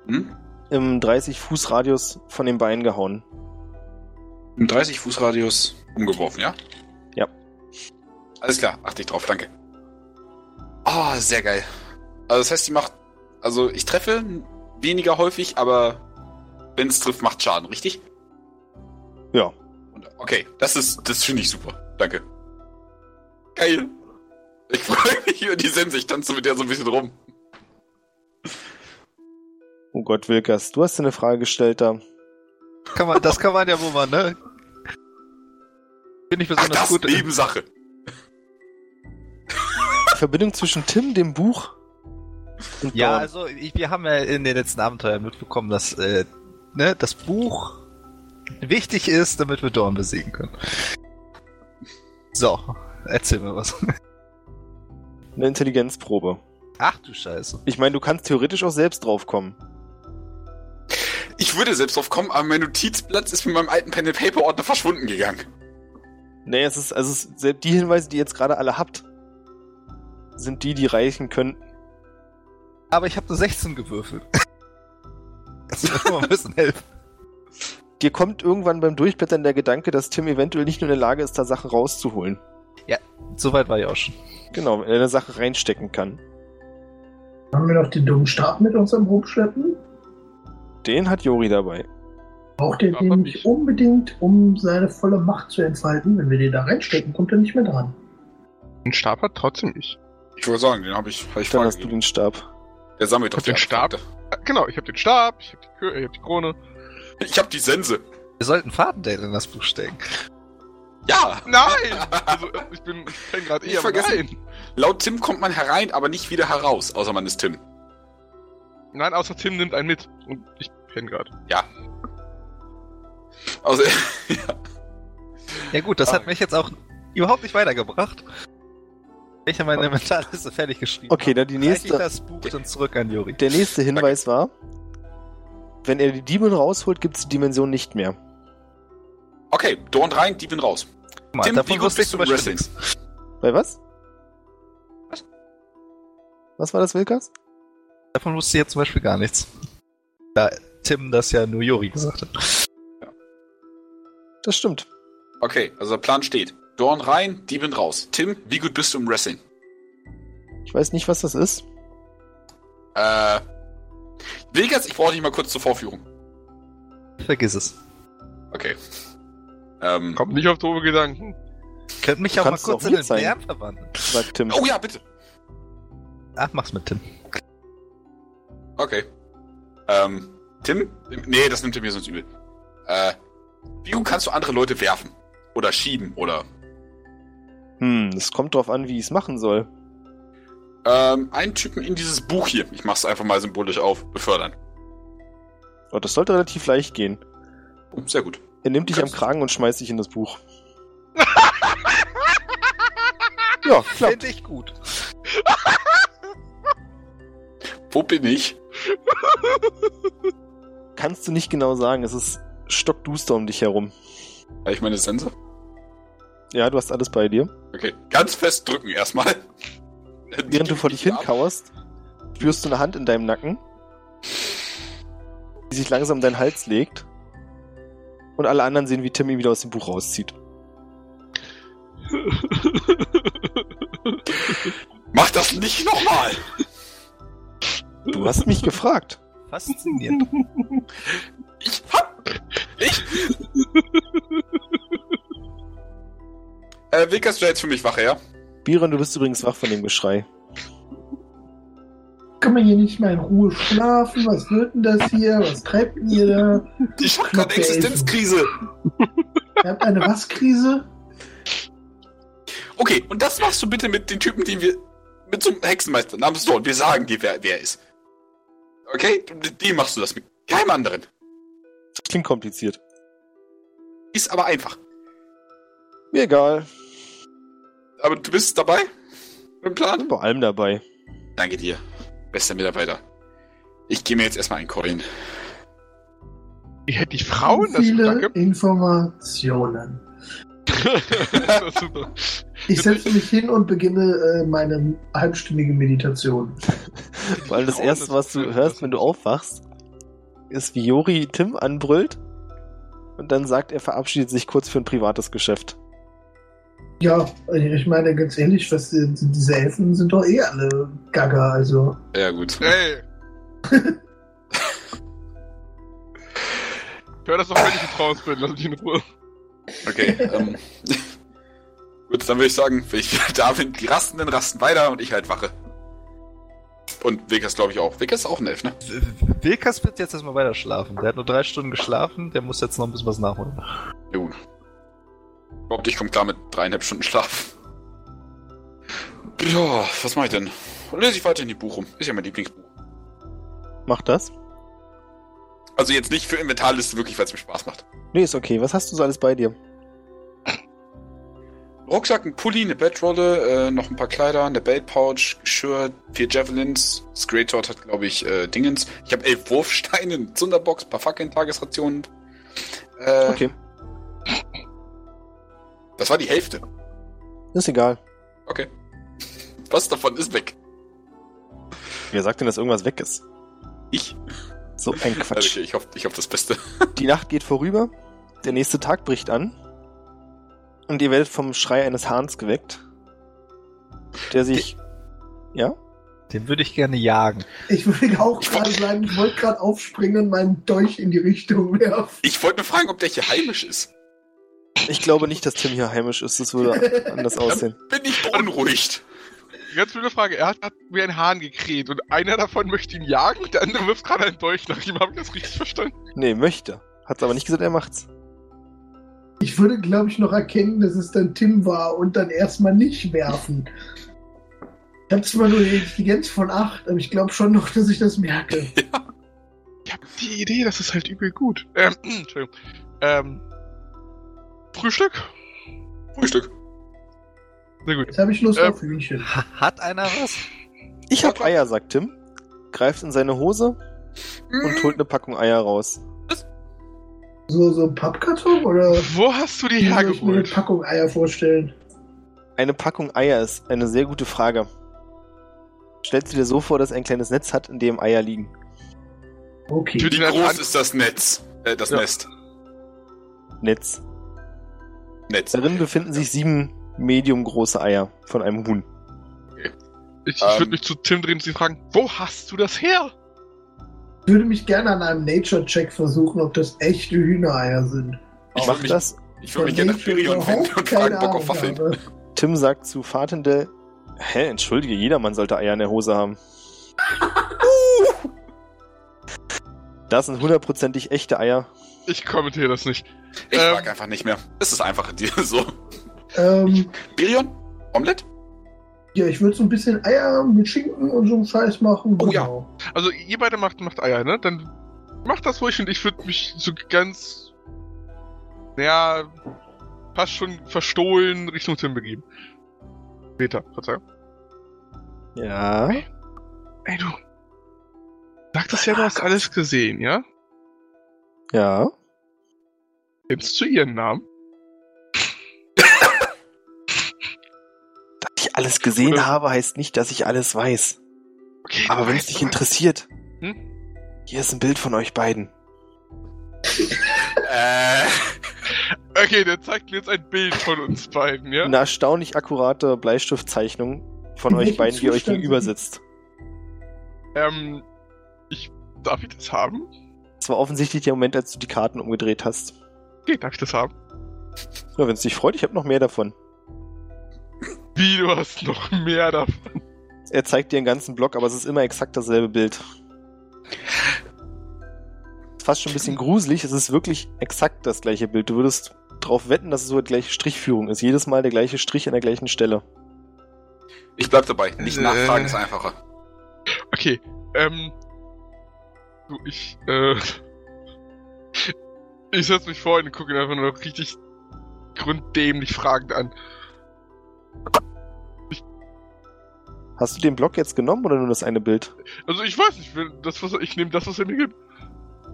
S5: Hm?
S4: im 30 Fuß Radius von den Beinen gehauen.
S5: Im 30 Fuß Radius umgeworfen, ja?
S4: Ja.
S5: Alles klar, achte ich drauf, danke. Ah, sehr geil. Also das heißt, die macht. Also ich treffe weniger häufig, aber wenn es trifft, macht Schaden, richtig?
S4: Ja.
S5: Okay, das ist. Das finde ich super. Danke. Geil. Ich freue mich über die Sense, ich tanze mit der so ein bisschen rum.
S4: Oh Gott, Wilkas, du hast dir eine Frage gestellt da.
S2: Kann man, das kann man ja wohl mal, ne? Bin ich
S5: Ach,
S2: besonders
S5: das
S2: gut. in-
S5: Nebensache.
S4: Die Verbindung zwischen Tim, dem Buch und
S2: Ja,
S4: Dorn.
S2: also ich, wir haben ja in den letzten Abenteuern mitbekommen, dass äh, ne, das Buch wichtig ist, damit wir Dorn besiegen können. So, erzähl mir was.
S4: eine Intelligenzprobe.
S2: Ach du Scheiße.
S4: Ich meine, du kannst theoretisch auch selbst draufkommen.
S5: Ich würde selbst drauf kommen, aber mein Notizblatt ist mit meinem alten Pen and Paper Ordner verschwunden gegangen.
S4: Nee, es ist, also es ist, selbst die Hinweise, die ihr jetzt gerade alle habt, sind die, die reichen könnten.
S2: Aber ich habe nur 16 gewürfelt. Du mir mal ein bisschen helfen?
S4: Dir kommt irgendwann beim Durchblättern der Gedanke, dass Tim eventuell nicht nur in der Lage ist, da Sachen rauszuholen.
S2: Soweit war ich auch schon.
S4: Genau, wenn er eine Sache reinstecken kann.
S1: Haben wir noch den dummen Stab mit uns am Rumschleppen?
S4: Den hat Jori dabei.
S1: Braucht er den nicht
S3: ich.
S1: unbedingt, um seine volle Macht zu entfalten? Wenn wir den da reinstecken, kommt er nicht mehr dran.
S3: Den Stab hat trotzdem ich.
S5: Ich würde sagen, den habe ich, hab ich
S4: Dann hast du den Stab.
S5: Der sammelt
S3: Hab den Stab. Genau, ich habe den Stab, ich habe die, hab die Krone.
S5: Ich habe die Sense.
S2: Wir sollten Fadendale in das Buch stecken.
S5: Ja!
S3: Nein! Also, ich bin, ich penne gerade eher
S5: vergessen. Laut Tim kommt man herein, aber nicht wieder heraus, außer man ist Tim.
S3: Nein, außer Tim nimmt einen mit. Und ich penne gerade.
S5: Also,
S2: Ja gut, das
S5: Ah.
S2: hat mich jetzt auch überhaupt nicht weitergebracht. Ich habe meine Inventarliste fertig geschrieben.
S4: Okay, dann die nächste,
S2: das Buch dann zurück an Juri.
S4: der nächste Hinweis war, wenn er die Demon rausholt, gibt es die Dimension nicht mehr.
S5: okay, Dorn rein, Diebin raus.
S2: Mal,
S5: Tim, wie
S2: davon
S5: gut
S2: wusste ich
S5: bist
S2: zum
S5: du im
S2: Beispiel
S5: Wrestling?
S2: nichts.
S4: Bei was? Was war das, Wilkas?
S2: Davon wusste ich jetzt zum Beispiel gar nichts. Da Tim das ja nur Juri gesagt hat.
S4: Das stimmt.
S5: Okay, also der Plan steht. Dorn rein, Diebin raus. Tim, wie gut bist du im Wrestling?
S4: Ich weiß nicht, was das ist.
S5: Äh. Vegas, ich brauche dich mal kurz zur Vorführung.
S2: Vergiss es.
S5: Okay. Ähm,
S3: Kommt nicht auf doofe Gedanken.
S2: Könnt mich auch mal kurz
S4: auch
S2: in den
S4: mit sein.
S2: Bären verwandeln.
S4: Sagt Tim.
S5: oh ja, bitte.
S2: Ach, mach's mit Tim.
S5: Okay. Ähm, Tim? Nee, das nimmt er mir sonst übel. Äh, wie gut kannst du andere Leute werfen? Oder schieben? Oder,
S4: Hm, es kommt drauf an, wie ich es machen soll.
S5: ähm, einen Typen in dieses Buch hier, ich mach's einfach mal symbolisch auf, befördern.
S4: Oh, das sollte relativ leicht gehen.
S5: Oh, sehr gut.
S4: Er nimmt dich am Kragen und schmeißt dich in das Buch. ja, klappt.
S2: Finde ich gut.
S5: Wo bin ich?
S4: Kannst du nicht genau sagen. Es ist stockduster um dich herum.
S5: Habe ich meine Sense?
S4: Ja, du hast alles bei dir.
S5: Okay, ganz fest drücken erstmal.
S4: Während du vor dich hinkauerst, spürst du eine Hand in deinem Nacken, die sich langsam um deinen Hals legt. Und alle anderen sehen, wie Tim ihn wieder aus dem Buch rauszieht.
S5: Mach das nicht nochmal!
S4: Du hast mich gefragt.
S2: Faszinierend.
S5: Ich hab. Ich. äh, Wilkas, du jetzt für mich wache, ja?
S4: Biron, du bist übrigens wach von dem Geschrei.
S1: Kann man hier nicht mal in Ruhe schlafen? Was wird denn das hier? Was treibt denn ihr da?
S5: Ich hab gerade Existenzkrise.
S1: Ihr habt eine Was-Krise?
S5: Okay, und das machst du bitte mit den Typen, die wir. Mit so einem Hexenmeister namens Dorn. Wir sagen dir, wer, wer er ist. Okay? Mit dem machst du das mit keinem anderen.
S4: Das klingt kompliziert.
S5: Ist aber einfach.
S4: Mir egal.
S5: Aber du bist dabei? Im Plan?
S4: Bei allem dabei.
S5: Danke dir. Bester Mitarbeiter. Ich gehe mir jetzt erstmal einen Coin.
S3: Ich hätte die Frauen das
S1: Viele
S3: danke.
S1: Informationen.
S3: Das ist super.
S1: Ich setze mich hin und beginne äh, meine halbstündige Meditation.
S4: Vor allem das erste, was du hörst, wenn du aufwachst, ist, wie Jori Tim anbrüllt. Und dann sagt, er verabschiedet sich kurz für ein privates Geschäft.
S1: Ja, ich meine ganz ehrlich, was, äh, diese Elfen sind doch eh alle Gaga, also.
S5: Ja, gut.
S3: Ey! Hör das doch völlig vertrauensvoll, lass mich in Ruhe.
S5: Okay, ähm. Gut, dann würde ich sagen, wenn ich da bin, die Rastenden rasten weiter und ich halt wache. Und Wilkas glaube ich auch. Wilkas ist auch ein Elf, ne?
S2: Wilkas wird jetzt erstmal weiter schlafen. Der hat nur drei Stunden geschlafen, der muss jetzt noch ein bisschen was nachholen.
S5: Ja, gut. Überhaupt, ich komme klar mit dreieinhalb Stunden Schlaf. Ja, was mache ich denn? Lese ich weiter in die Buch rum. Ist ja mein Lieblingsbuch.
S4: Mach das.
S5: Also jetzt nicht für Inventarliste, wirklich, weil es mir Spaß macht.
S4: Nee, ist okay. Was hast du so alles bei dir?
S5: Rucksack, ein Pulli, eine Bettrolle, äh, noch ein paar Kleider, eine Beltpouch, Geschirr, vier Javelins. Das Great Sword hat, glaube ich, äh, Dingens. Ich habe elf Wurfsteine, eine Zunderbox, ein paar Fackeln, Tagesrationen. Äh,
S4: Okay,
S5: Das war die Hälfte.
S4: ist egal.
S5: Okay. Was davon ist weg?
S4: Wer sagt denn, dass irgendwas weg ist?
S5: Ich?
S4: So ein Quatsch.
S5: Okay, ich hoffe ich hoff das Beste.
S4: Die Nacht geht vorüber. Der nächste Tag bricht an. Und ihr werdet vom Schrei eines Hahns geweckt. Der sich. Ja?
S2: Den würde ich gerne jagen.
S1: Ich würde auch gerade sagen, ich wollte gerade aufspringen und meinen Dolch in die Richtung werfen.
S5: Ich wollte nur fragen, ob der hier heimisch ist.
S4: Ich glaube nicht, dass Tim hier heimisch ist. Das würde anders aussehen.
S5: Bin ich beunruhigt.
S3: Ganz blöde Frage. Er hat, hat wie ein Hahn gekräht und einer davon möchte ihn jagen, der andere wirft gerade einen Dolch nach ihm. Habe ich das richtig verstanden?
S4: Nee, möchte. Hat's aber nicht gesagt, er macht's.
S1: Ich würde, glaube ich, noch erkennen, dass es dann Tim war und dann erstmal nicht werfen. Ich habe zwar nur eine Intelligenz von 8, aber ich glaube schon noch, dass ich das merke.
S3: Ich habe die Idee, das ist halt übel gut. Ähm, Entschuldigung. Ähm, Frühstück?
S5: Frühstück.
S3: Sehr gut.
S1: Jetzt habe ich Lust
S3: Ähm.
S1: auf Hühnchen.
S2: Ha- Hat einer was?
S4: Ich hab Eier, sagt Tim, greift in seine Hose
S5: Mhm.
S4: und holt eine Packung Eier raus.
S1: So, so ein Pappkarton oder
S3: Wo hast du die
S1: soll ich mir eine
S3: hergeholt?
S1: Packung Eier vorstellen?
S4: Eine Packung Eier ist eine sehr gute Frage. Stellst du dir so vor, dass ein kleines Netz hat, in dem Eier liegen?
S1: Okay.
S3: Für
S5: Wie groß ist das Netz? Äh, das
S3: Ja.
S5: Nest.
S4: Netz.
S5: Netz.
S4: Darin befinden sich sieben medium große Eier von einem Huhn.
S3: Ich, ich
S5: Ähm.
S3: würde mich zu Tim drehen und sie fragen, wo hast du das her?
S1: Ich würde mich gerne an einem Nature-Check versuchen, ob das echte Hühnereier sind.
S5: Ich
S4: Mach
S5: würde mich,
S4: das.
S5: ich würd mich gerne nach Birion wenden und
S1: keine
S5: fragen, Bock auf Waffeln.
S4: Tim sagt zu Fatendell, hä, entschuldige, jedermann sollte Eier in der Hose haben. Das sind hundertprozentig echte Eier.
S3: Ich kommentiere das nicht.
S5: Ich
S3: Ähm.
S5: frag einfach nicht mehr. Es ist einfach dir so.
S1: Ähm,
S5: Birion? Omelette?
S1: ja, ich würde so ein bisschen Eier mit Schinken und so einen Scheiß machen.
S5: Oh ja.
S1: Genau.
S3: Also ihr beide macht, macht Eier, ne? Dann macht das ruhig und ich würde mich so ganz, naja, fast schon verstohlen Richtung Tim begeben. Peter, Verzeihung.
S4: Ja.
S3: Ey du, sagtest ja, du hast alles gesehen, ja?
S4: Ja.
S3: Kennst du ihren Namen?
S4: Alles gesehen
S3: Oder-
S4: habe, heißt nicht, dass ich alles weiß.
S3: Okay,
S4: Aber wenn es dich interessiert,
S3: Hm?
S4: hier ist ein Bild von euch beiden.
S5: Äh.
S3: Okay, der zeigt mir jetzt ein Bild von uns beiden, ja?
S4: Eine erstaunlich akkurate Bleistiftzeichnung von euch beiden, ihr euch gegenüber sitzt.
S3: Ähm, ich, darf ich das haben?
S4: Das war offensichtlich der Moment, als du die Karten umgedreht hast.
S3: Okay, darf ich das haben?
S4: Ja, wenn es dich freut, ich habe noch mehr davon.
S3: Wie, du hast noch mehr davon?
S4: Er zeigt dir einen ganzen Block, aber es ist immer exakt dasselbe Bild. Fast schon ein bisschen gruselig, es ist wirklich exakt das gleiche Bild. Du würdest drauf wetten, dass es so die gleiche Strichführung ist. Jedes Mal der gleiche Strich an der gleichen Stelle.
S5: Ich bleib dabei. Nicht
S3: Äh.
S5: nachfragen ist einfacher.
S3: Okay, ähm. Du, ich, äh. Ich setz mich vor und gucke ihn einfach nur noch richtig grunddämlich fragend an.
S4: Hast du den Block jetzt genommen oder nur das eine Bild?
S3: Also ich weiß nicht, wenn das, was ich nehme das, was er mir gibt.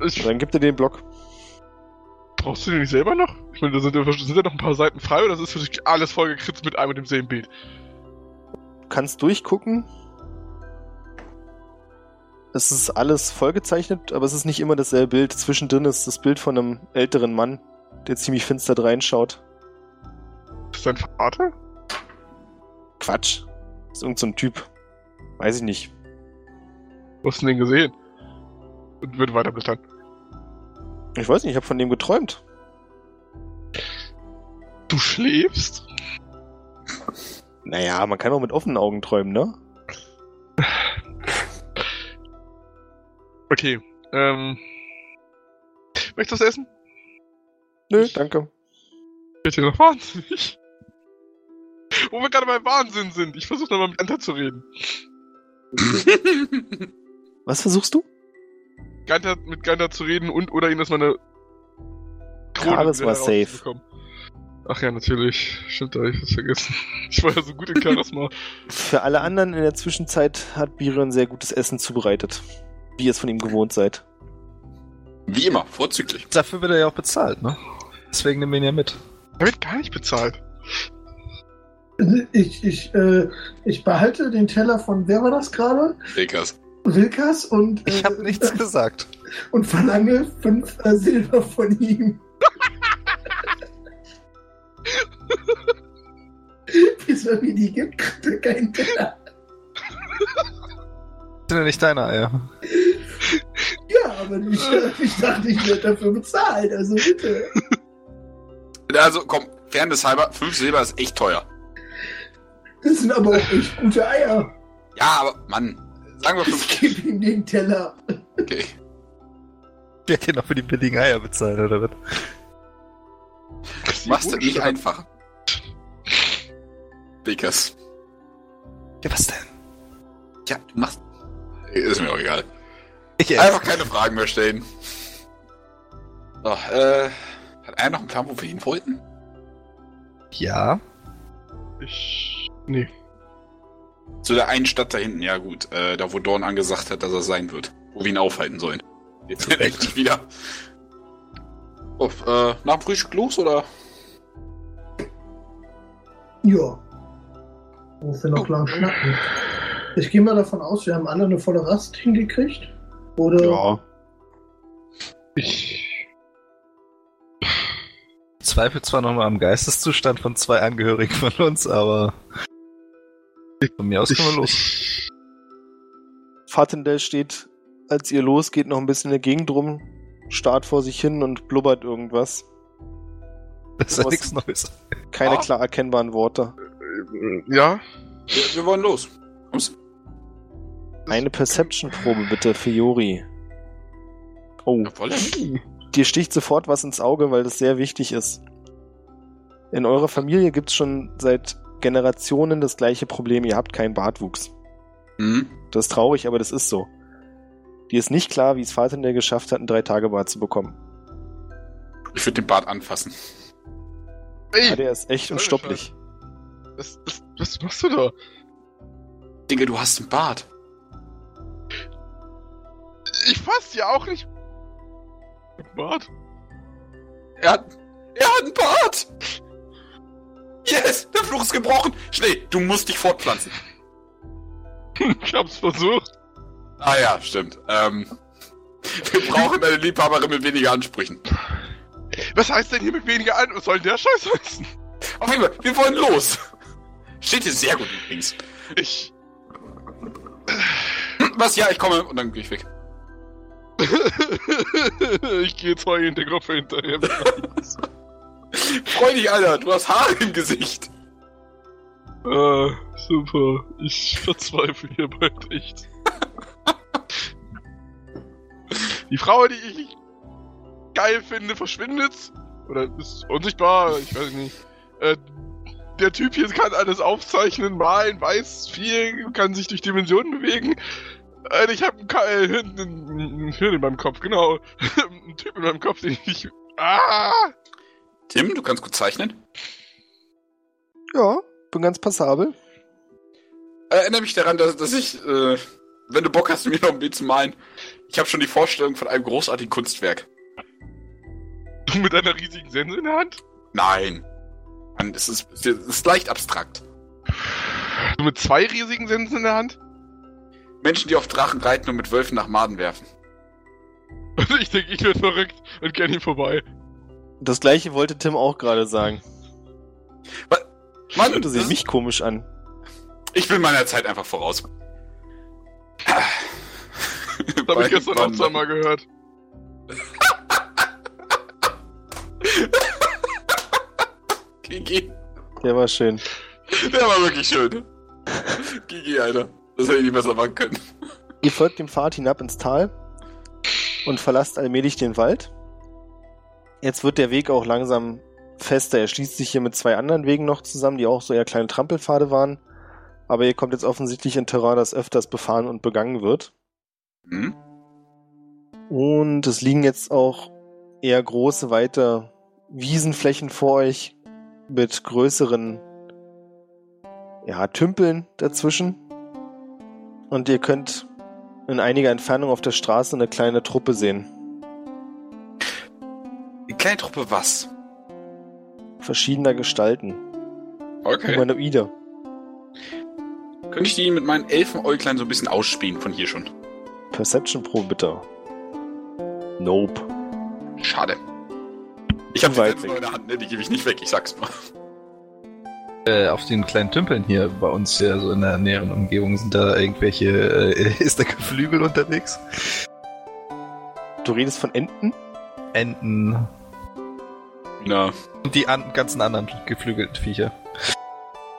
S3: Ich,
S4: Dann gib dir den Block.
S3: brauchst du den nicht selber noch? Ich meine, da sind, ja- sind ja noch ein paar Seiten frei oder das ist für dich alles vollgekritzt mit einem und demselben Bild.
S4: Du kannst durchgucken. Es ist alles vollgezeichnet, aber es ist nicht immer dasselbe Bild. Zwischendrin ist das Bild von einem älteren Mann, der ziemlich finster reinschaut.
S3: Ist das dein Vater?
S4: Quatsch. ist irgend so ein Typ. Weiß ich nicht.
S3: Wo hast du den gesehen? Und würde weiterblättern.
S4: Ich weiß nicht, ich habe von dem geträumt.
S3: Du schläfst?
S4: Naja, man kann auch mit offenen Augen träumen, ne?
S3: Okay, ähm. Möchtest du was essen?
S4: Nö, danke.
S3: Wird hier noch wahnsinnig. Wo wir gerade beim Wahnsinn sind. Ich versuche nochmal mit Anta zu reden.
S4: Was versuchst du?
S3: Ganta, mit Ganta zu reden und oder ihn erstmal eine
S4: Charisma
S3: wieder
S4: safe.
S3: Ach ja, natürlich. Stimmt, da hab ich was vergessen. Ich war ja so gut in Charisma.
S4: Für alle anderen in der Zwischenzeit hat Birion sehr gutes Essen zubereitet. Wie ihr es von ihm gewohnt seid.
S5: Wie immer, vorzüglich.
S2: Dafür wird er ja auch bezahlt, ne? Deswegen nehmen wir ihn ja mit.
S3: Er wird gar nicht bezahlt.
S1: Ich, ich, äh, ich behalte den Teller von, wer war das gerade?
S5: Dickers.
S1: Wilkas und, äh,
S2: Ich habe nichts gesagt.
S1: und verlange fünf äh, Silber von ihm. Bis er mir die gibt, kriegt er keinen Teller.
S2: Das sind ja nicht deine Eier.
S1: Ja, aber ich, ich dachte, ich werde dafür bezahlt, also bitte.
S5: Also komm, Fairness halber, 5 Silber ist echt teuer.
S1: Das sind aber auch echt gute Eier.
S5: Ja, aber Mann, sagen wir
S1: Ich
S5: 5.
S1: gebe ihm den Teller.
S5: Okay.
S2: Der hat dir noch für die billigen Eier bezahlt, oder was?
S5: Machst du nicht
S3: Wohnstadt-
S5: einfach. Dickers.
S2: Ja, was denn?
S5: Ja, du machst. Ist mir auch egal.
S2: Ich
S5: Einfach keine Fragen mehr stellen. So, äh. Hat einer noch einen Plan, wo wir hin wollten?
S2: Ja.
S3: Ich. Nee.
S5: Zu der einen Stadt da hinten, ja gut. Äh, da wo Dorn angesagt hat, dass er sein wird. Wo wir ihn aufhalten sollen. Jetzt endlich wieder. Oh, äh, nach dem Frühstück los oder?
S1: Ja. Wo wir noch lang schnacken. Ich gehe mal davon aus, wir haben alle eine volle Rast hingekriegt. Oder
S4: Ja.
S3: Ich.
S2: Zweifel zwar nochmal am Geisteszustand von zwei Angehörigen von uns, aber von mir aus können wir los.
S4: Fatendell steht, als ihr losgeht, noch ein bisschen in der Gegend rum, starrt vor sich hin und blubbert irgendwas.
S2: Das ist ja nichts Neues.
S4: Keine
S5: Ah.
S4: klar erkennbaren Worte.
S3: ja.
S5: Wir, wir wollen los. Kommst
S4: Eine Perception-Probe bitte für Jori. Oh,
S5: Jawohl.
S4: dir sticht sofort was ins Auge, weil das sehr wichtig ist. In eurer Familie gibt's schon seit Generationen das gleiche Problem, ihr habt keinen Bartwuchs.
S5: Hm?
S4: Das ist traurig, aber das ist so. Dir ist nicht klar, wie es Fatendell geschafft hat, einen Drei-Tage-Bart zu bekommen.
S5: Ich würde den Bart anfassen.
S3: Ey,
S4: Ja, der ist echt unstopplich.
S3: was, was, was machst du da?
S5: Digga, du hast einen Bart.
S3: Ich fass ja auch nicht. Bart.
S5: Er hat. Er hat einen Bart! Yes! Der Fluch ist gebrochen! Schnee, du musst dich fortpflanzen.
S3: Ich hab's versucht.
S5: Ah ja, stimmt. Ähm. Wir brauchen eine Liebhaberin mit weniger Ansprüchen.
S3: Was heißt denn hier mit weniger an? Was soll denn der Scheiß heißen?
S5: Auf jeden Fall, wir wollen los! Steht hier sehr gut übrigens.
S3: Ich.
S5: Was? Ja, ich komme und dann gehe ich weg.
S3: ich gehe der Gruppe hinterher.
S5: Freu dich, Alter, du hast Haare im Gesicht.
S3: äh, super. Ich verzweifle hier bald echt. Die Frau, die ich geil finde, verschwindet. Oder ist unsichtbar, ich weiß nicht. Äh, der Typ hier kann alles aufzeichnen, malen, weiß viel, kann sich durch Dimensionen bewegen. Äh, ich habe einen, äh, einen Hirn in meinem Kopf, genau. einen Typ in meinem Kopf, den ich... Ah!
S5: Tim, du kannst gut zeichnen.
S4: Ja, bin ganz passabel.
S5: Erinnere mich daran, dass, dass ich, äh, wenn du Bock hast, mir noch ein Bild zu malen, ich habe schon die Vorstellung von einem großartigen Kunstwerk.
S3: Du mit einer riesigen Sense in der Hand?
S5: Nein. Mann, es ist, es ist leicht abstrakt.
S3: Du mit zwei riesigen Sensen in der Hand?
S5: Menschen, die auf Drachen reiten und mit Wölfen nach Maden werfen.
S3: Also ich denke, ich werde verrückt und kenne ihn vorbei.
S4: Das gleiche wollte Tim auch gerade sagen.
S5: Mann,
S4: Das sieht
S5: das-
S4: mich komisch an.
S5: ich bin meiner Zeit einfach voraus.
S3: Das habe ich gestern auch zweimal gehört.
S5: Gigi.
S4: Der war schön.
S5: Der war wirklich schön. Gigi, Alter. Das hätte ich nicht besser machen können.
S4: Ihr folgt dem Pfad hinab ins Tal und verlasst allmählich den Wald. Jetzt wird der Weg auch langsam fester. Er schließt sich hier mit zwei anderen Wegen noch zusammen, die auch so eher kleine Trampelpfade waren. Aber ihr kommt jetzt offensichtlich in Terrain, das öfters befahren und begangen wird.
S5: Hm?
S4: Und es liegen jetzt auch eher große, weite Wiesenflächen vor euch mit größeren ja, Tümpeln dazwischen. Und ihr könnt in einiger Entfernung auf der Straße eine kleine Truppe sehen.
S5: Die kleine Truppe was?
S4: Verschiedener Gestalten.
S5: Okay.
S4: Humanoide.
S5: Könnte ich die mit meinen Elfenäuglein so ein bisschen ausspielen von hier schon?
S4: Perception Pro bitte. Nope.
S5: Schade. Ich habe die in der Hand, ne? Die gebe ich nicht weg, ich sag's nur.
S2: Äh, auf den kleinen Tümpeln hier bei uns ja so in der näheren Umgebung sind da irgendwelche, äh, ist da Geflügel unterwegs?
S4: Du redest von Enten?
S2: Enten
S5: Na,
S2: und die an, ganzen anderen geflügelten Viecher.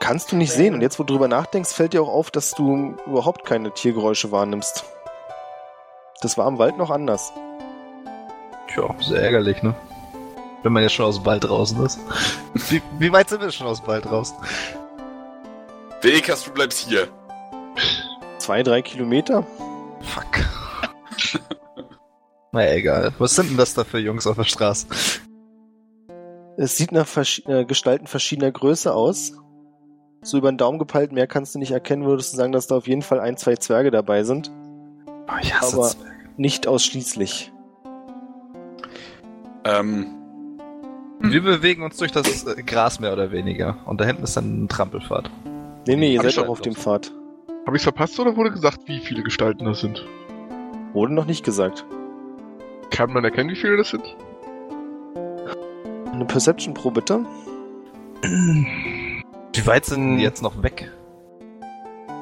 S4: Kannst du nicht sehen. Und jetzt, wo du drüber nachdenkst, fällt dir auch auf, dass du überhaupt keine Tiergeräusche wahrnimmst. Das war im Wald noch anders.
S2: Tja, sehr ärgerlich, ne? Wenn man ja schon aus dem Wald draußen ist. Wie, wie weit sind wir schon aus dem Wald draußen?
S5: Vekas, du bleibst hier.
S4: Zwei, drei Kilometer?
S2: Fuck. naja, egal. Was sind denn das da für Jungs auf der Straße?
S4: Es sieht nach Versch äh, Gestalten verschiedener Größe aus. So über den Daumen gepeilt, mehr kannst du nicht erkennen, würdest du sagen, dass da auf jeden Fall ein, zwei Zwerge dabei sind.
S2: Oh, ich hasse
S4: Aber-
S2: Zwerge.
S4: Nicht ausschließlich.
S5: Ähm,
S2: Wir bewegen uns durch das äh, Gras mehr oder weniger. Und da hinten ist dann ein Trampelpfad.
S4: Nee, nee, ihr seid
S3: ich schon
S4: auch auf dem Pfad.
S3: Habe ich's verpasst oder wurde gesagt, wie viele Gestalten das sind?
S4: Wurde noch nicht gesagt.
S3: Kann man erkennen, wie viele das sind?
S4: Eine Perception Pro bitte.
S2: Wie weit sind die jetzt noch weg?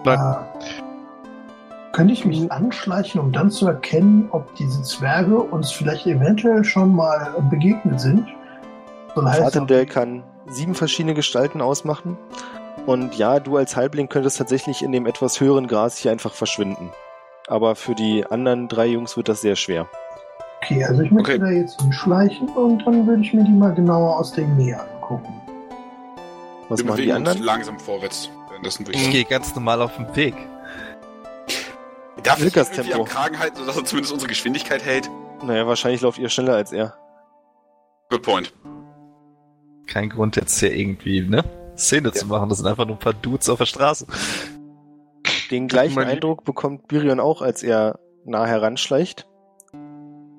S3: Nein.
S1: Äh, könnte ich mich anschleichen, um dann zu erkennen, ob diese Zwerge uns vielleicht eventuell schon mal begegnet sind? Heißen,
S4: Fatendale kann sieben verschiedene Gestalten ausmachen. Und ja, du als Halbling könntest tatsächlich in dem etwas höheren Gras hier einfach verschwinden. Aber für die anderen drei Jungs wird das sehr schwer.
S1: Okay, also ich möchte
S5: Okay.
S1: da jetzt hinschleichen und dann würde ich mir die mal genauer aus der Nähe angucken.
S4: Was
S5: wir
S4: machen die anderen?
S5: langsam vorwärts.
S2: Ich
S5: ich
S2: gehe ganz normal auf den Weg.
S5: Darf ich irgendwie
S4: Tempo.
S5: am Kragen halten, sodass er zumindest unsere Geschwindigkeit hält?
S4: Naja, wahrscheinlich lauft ihr schneller als er.
S5: Good point.
S2: Kein Grund jetzt hier irgendwie, ne? Szene zu machen. Das sind einfach nur ein paar Dudes auf der Straße.
S4: Den gleichen Eindruck bekommt Birion auch, als er nah heranschleicht.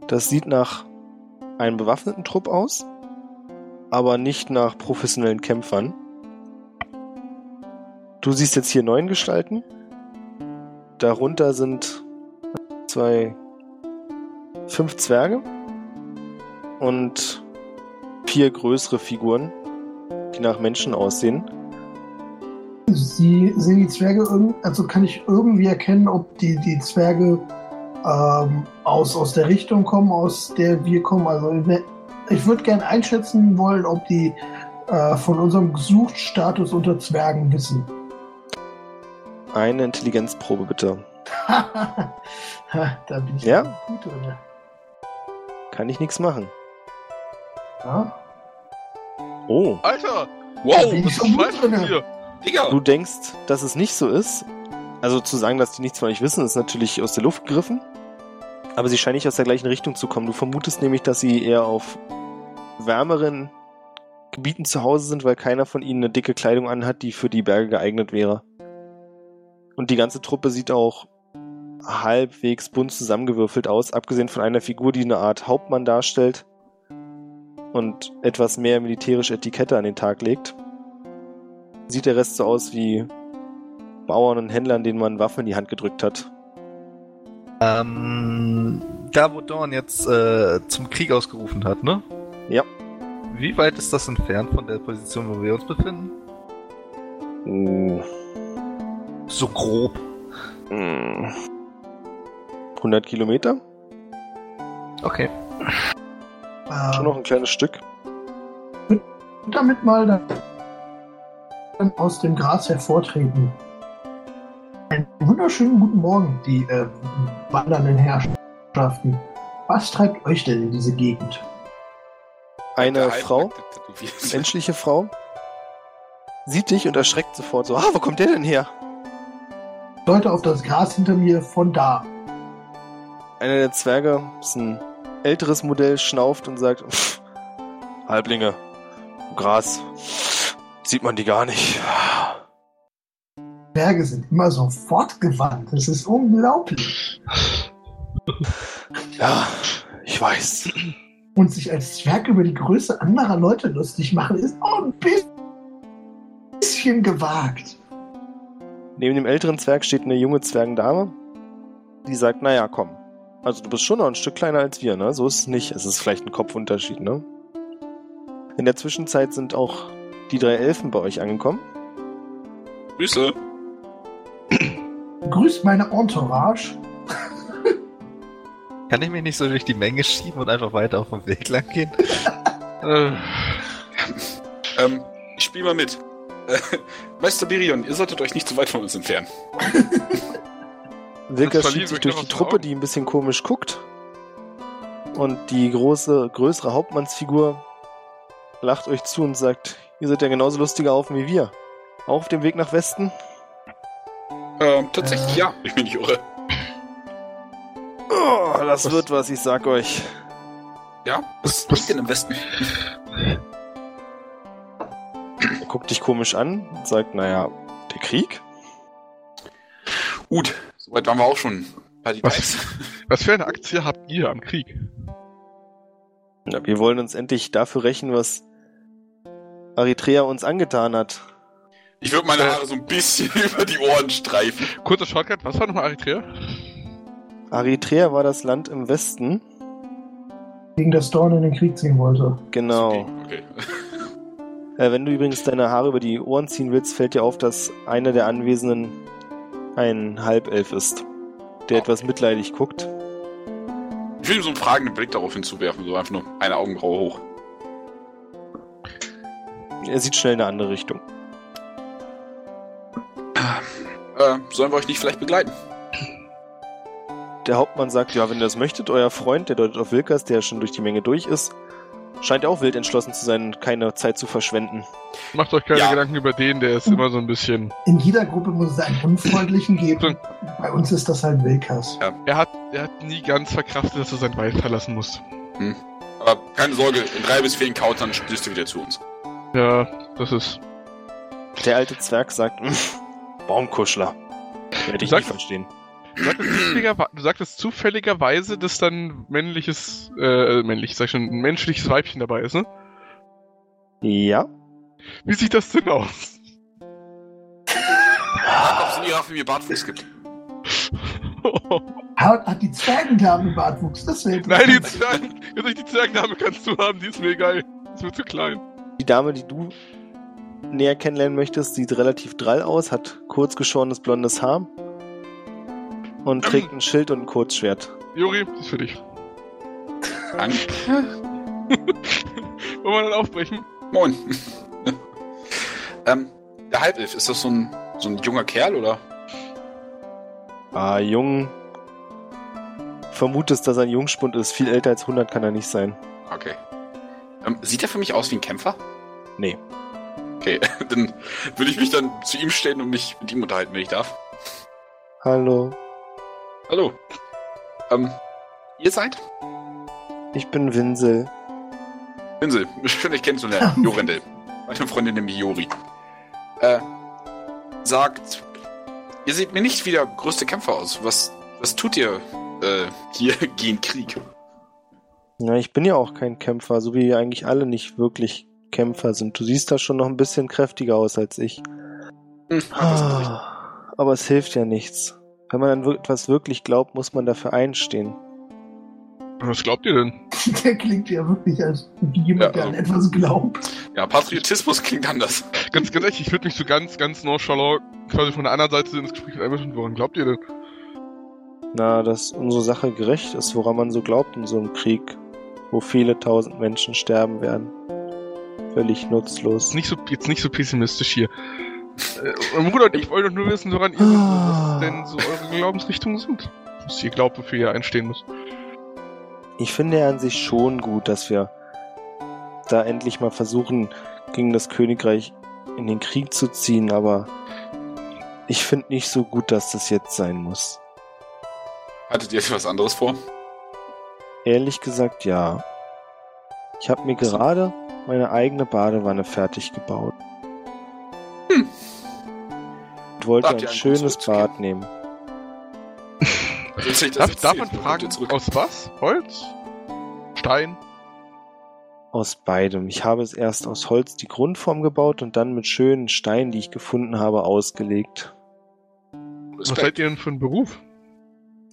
S4: Das sieht nach einem bewaffneten Trupp aus, aber nicht nach professionellen Kämpfern. Du siehst jetzt hier neun Gestalten. Darunter sind zwei, fünf Zwerge und vier größere Figuren, die nach Menschen aussehen.
S1: Sie sehen die Zwerge also kann ich irgendwie erkennen, ob die, die Zwerge ähm, aus, aus der Richtung kommen, aus der wir kommen. Also ich würde gerne einschätzen wollen, ob die äh, von unserem Gesuchtstatus unter Zwergen wissen.
S4: Eine Intelligenzprobe bitte.
S1: Da bin ich
S4: Ja?
S1: gut drin.
S4: Kann ich nichts machen.
S1: Ja?
S4: Oh,
S3: Alter!
S5: Wow,
S1: bin
S3: Was
S1: so drin.
S3: dir?
S5: Digga!
S4: du denkst, dass es nicht so ist. Also zu sagen, dass die nichts von euch wissen, ist natürlich aus der Luft gegriffen. Aber sie scheinen nicht aus der gleichen Richtung zu kommen. Du vermutest nämlich, dass sie eher auf wärmeren Gebieten zu Hause sind, weil keiner von ihnen eine dicke Kleidung anhat, die für die Berge geeignet wäre. Und die ganze Truppe sieht auch halbwegs bunt zusammengewürfelt aus, abgesehen von einer Figur, die eine Art Hauptmann darstellt und etwas mehr militärische Etikette an den Tag legt. Sieht der Rest so aus wie Bauern und Händlern, denen man Waffen in die Hand gedrückt hat.
S2: Ähm, da wo Dorn jetzt äh, zum Krieg ausgerufen hat, ne?
S4: Ja.
S2: Wie weit ist das entfernt von der Position, wo wir uns befinden?
S4: Uh,
S2: So grob.
S4: mm. 100 Kilometer?
S2: Okay.
S4: Schon noch ein kleines Stück.
S1: Damit mal dann aus dem Gras hervortreten. Einen wunderschönen guten Morgen, die äh, wandernden Herrschaften. Was treibt euch denn in diese Gegend?
S4: Eine Frau, menschliche Frau, sieht dich und erschreckt sofort so, ah, wo kommt der denn her?
S1: Leute auf das Gras hinter mir von da.
S4: Einer der Zwerge, ist ein älteres Modell, schnauft und sagt, "Pff, Halblinge, Gras, sieht man die gar nicht.
S1: Berge sind immer so fortgewandt. Das ist unglaublich.
S4: Ja, ich weiß.
S1: Und sich als Zwerg über die Größe anderer Leute lustig machen, ist auch ein bisschen gewagt.
S4: Neben dem älteren Zwerg steht eine junge Zwergendame, die sagt, naja, komm. Also du bist schon noch ein Stück kleiner als wir, ne? So ist es nicht. Es ist vielleicht ein Kopfunterschied, ne? In der Zwischenzeit sind auch die drei Elfen bei euch angekommen.
S5: Grüße.
S1: Grüßt meine Entourage.
S2: Kann ich mich nicht so durch die Menge schieben und einfach weiter auf dem Weg lang gehen?
S3: Äh,
S5: Ähm, ich spiel mal mit. Äh, Meister Birion, ihr solltet euch nicht zu weit von uns entfernen.
S4: Wilker
S3: Das
S4: schiebt sich durch die Truppe, die ein bisschen komisch guckt. Und die große, größere Hauptmannsfigur lacht euch zu und sagt, ihr seid ja genauso lustige Haufen wie wir. Auch auf dem Weg nach Westen?
S5: Ähm, tatsächlich
S1: Äh.
S5: ja, ich bin nicht irre.
S4: Oh, das
S3: Was-
S4: wird was, ich sag euch.
S5: Ja, was
S3: Was-
S5: liegt denn im Westen?
S4: Er guckt dich komisch an und sagt, naja, der Krieg?
S5: Gut, soweit waren wir auch schon bei die
S3: Was? Was für eine Aktie habt ihr am Krieg?
S4: Ja, wir wollen uns endlich dafür rächen, was Eritrea uns angetan hat.
S5: Ich würde meine Haare so ein bisschen über die Ohren streifen.
S3: Kurzer Shortcut, was war nochmal Eritrea?
S4: Eritrea war das Land im Westen.
S1: Gegen das Dorn in den Krieg ziehen wollte.
S4: Genau.
S5: Okay.
S4: Äh, wenn du übrigens deine Haare über die Ohren ziehen willst, fällt dir auf, dass einer der Anwesenden ein Halbelf ist, der etwas mitleidig guckt.
S5: Ich will ihm so einen fragenden Blick darauf hinzuwerfen, so einfach nur eine Augenbraue hoch.
S4: Er sieht schnell in eine andere Richtung.
S5: Äh, sollen wir euch nicht vielleicht begleiten?
S4: Der Hauptmann sagt, ja, wenn ihr das möchtet, euer Freund, der deutet auf Wilkers, der schon durch die Menge durch ist, scheint auch wild entschlossen zu sein, keine Zeit zu verschwenden.
S3: Macht euch keine
S5: Ja.
S3: Gedanken über den, der ist immer so ein bisschen.
S1: In jeder Gruppe muss es einen Unfreundlichen geben. Bei uns ist das halt Wilkas.
S3: Er hat, er hat nie ganz verkraftet, dass er sein Wald verlassen muss.
S5: Aber keine Sorge, in drei bis vier Encountern stößt ihr wieder zu uns.
S3: Ja, das ist.
S4: Der alte Zwerg sagt, "Hm, Baumkuschler. Werde ich
S3: Sag-
S4: nicht verstehen.
S3: Du sagtest, zufälliger, du sagtest zufälligerweise, dass dann männliches, äh, männlich, sag ich schon, ein menschliches Weibchen dabei ist, ne?
S4: Ja.
S3: Wie sieht das denn aus?
S5: Ob es in ihrer Familie Bartfuß gibt.
S1: Hat, hat die Zwergendame Bartwuchs? Das wäre
S3: Nein, die. Zwerg, also die Zwergdame kannst du haben, die ist mir egal. Ist mir zu klein.
S4: Die Dame, die du näher kennenlernen möchtest, sieht relativ drall aus, hat kurzgeschorenes blondes Haar und trägt ein Schild und ein Kurzschwert.
S3: Juri, ist für dich.
S5: Danke.
S3: Wollen wir dann aufbrechen?
S5: Moin. ähm, der Halbelf, ist das so ein, so ein junger Kerl oder?
S4: Ah, jung. Vermutest, dass er ein Jungspund ist. Viel älter als 100 kann er nicht sein.
S5: Okay. Ähm, sieht er für mich aus wie ein Kämpfer?
S4: Nee.
S5: Okay, dann würde ich mich dann zu ihm stellen und mich mit ihm unterhalten, wenn ich darf.
S4: Hallo,
S5: Hallo. Ähm, ihr seid?
S4: ich bin Winsel.
S5: Pinsel, schön dich kennenzulernen. Jorendel. Meine Freundin nämlich Jori. Äh, sagt, ihr seht mir nicht wie der größte Kämpfer aus. Was, was tut ihr äh, hier gegen Krieg?
S4: Ja, ich bin ja auch kein Kämpfer, so wie eigentlich alle nicht wirklich Kämpfer sind. Du siehst da schon noch ein bisschen kräftiger aus als ich.
S5: Hm,
S4: Ah, aber es hilft ja nichts. Wenn man an etwas wirklich glaubt, muss man dafür einstehen.
S3: Was glaubt ihr denn?
S1: Der klingt ja wirklich als jemand,
S5: Ja,
S1: der an
S5: also-
S1: etwas glaubt.
S5: ja, Patriotismus klingt anders.
S3: Ganz, ganz ehrlich, ich würde mich so ganz, ganz nonchalant quasi von der anderen Seite ins Gespräch einmischen. Woran glaubt ihr denn?
S4: Na, dass unsere Sache gerecht ist, woran man so glaubt in so einem Krieg, wo viele tausend Menschen sterben werden. Völlig nutzlos.
S3: Nicht so, jetzt nicht so pessimistisch hier. Äh, Bruder ich wollen doch nur wissen, woran ihr was denn so eure Glaubensrichtungen sind. Was ihr glaubt, wofür ihr einstehen müsst.
S4: Ich finde ja an sich schon gut, dass wir da endlich mal versuchen, gegen das Königreich in den Krieg zu ziehen, aber ich finde nicht so gut, dass das jetzt sein muss.
S5: Hattet ihr etwas anderes vor?
S4: Ehrlich gesagt, ja. Ich habe mir gerade meine eigene Badewanne fertig gebaut.
S5: Hm.
S4: Und wollte
S5: Habt
S4: ein
S5: einen
S4: schönes? Bad nehmen.
S5: Das
S3: Darf, darf man fragen, aus was? Holz? Stein?
S4: Aus beidem. Ich habe es erst aus Holz die Grundform gebaut und dann mit schönen Steinen, die ich gefunden habe, ausgelegt.
S3: Was
S5: Respekt.
S3: seid ihr denn für ein Beruf?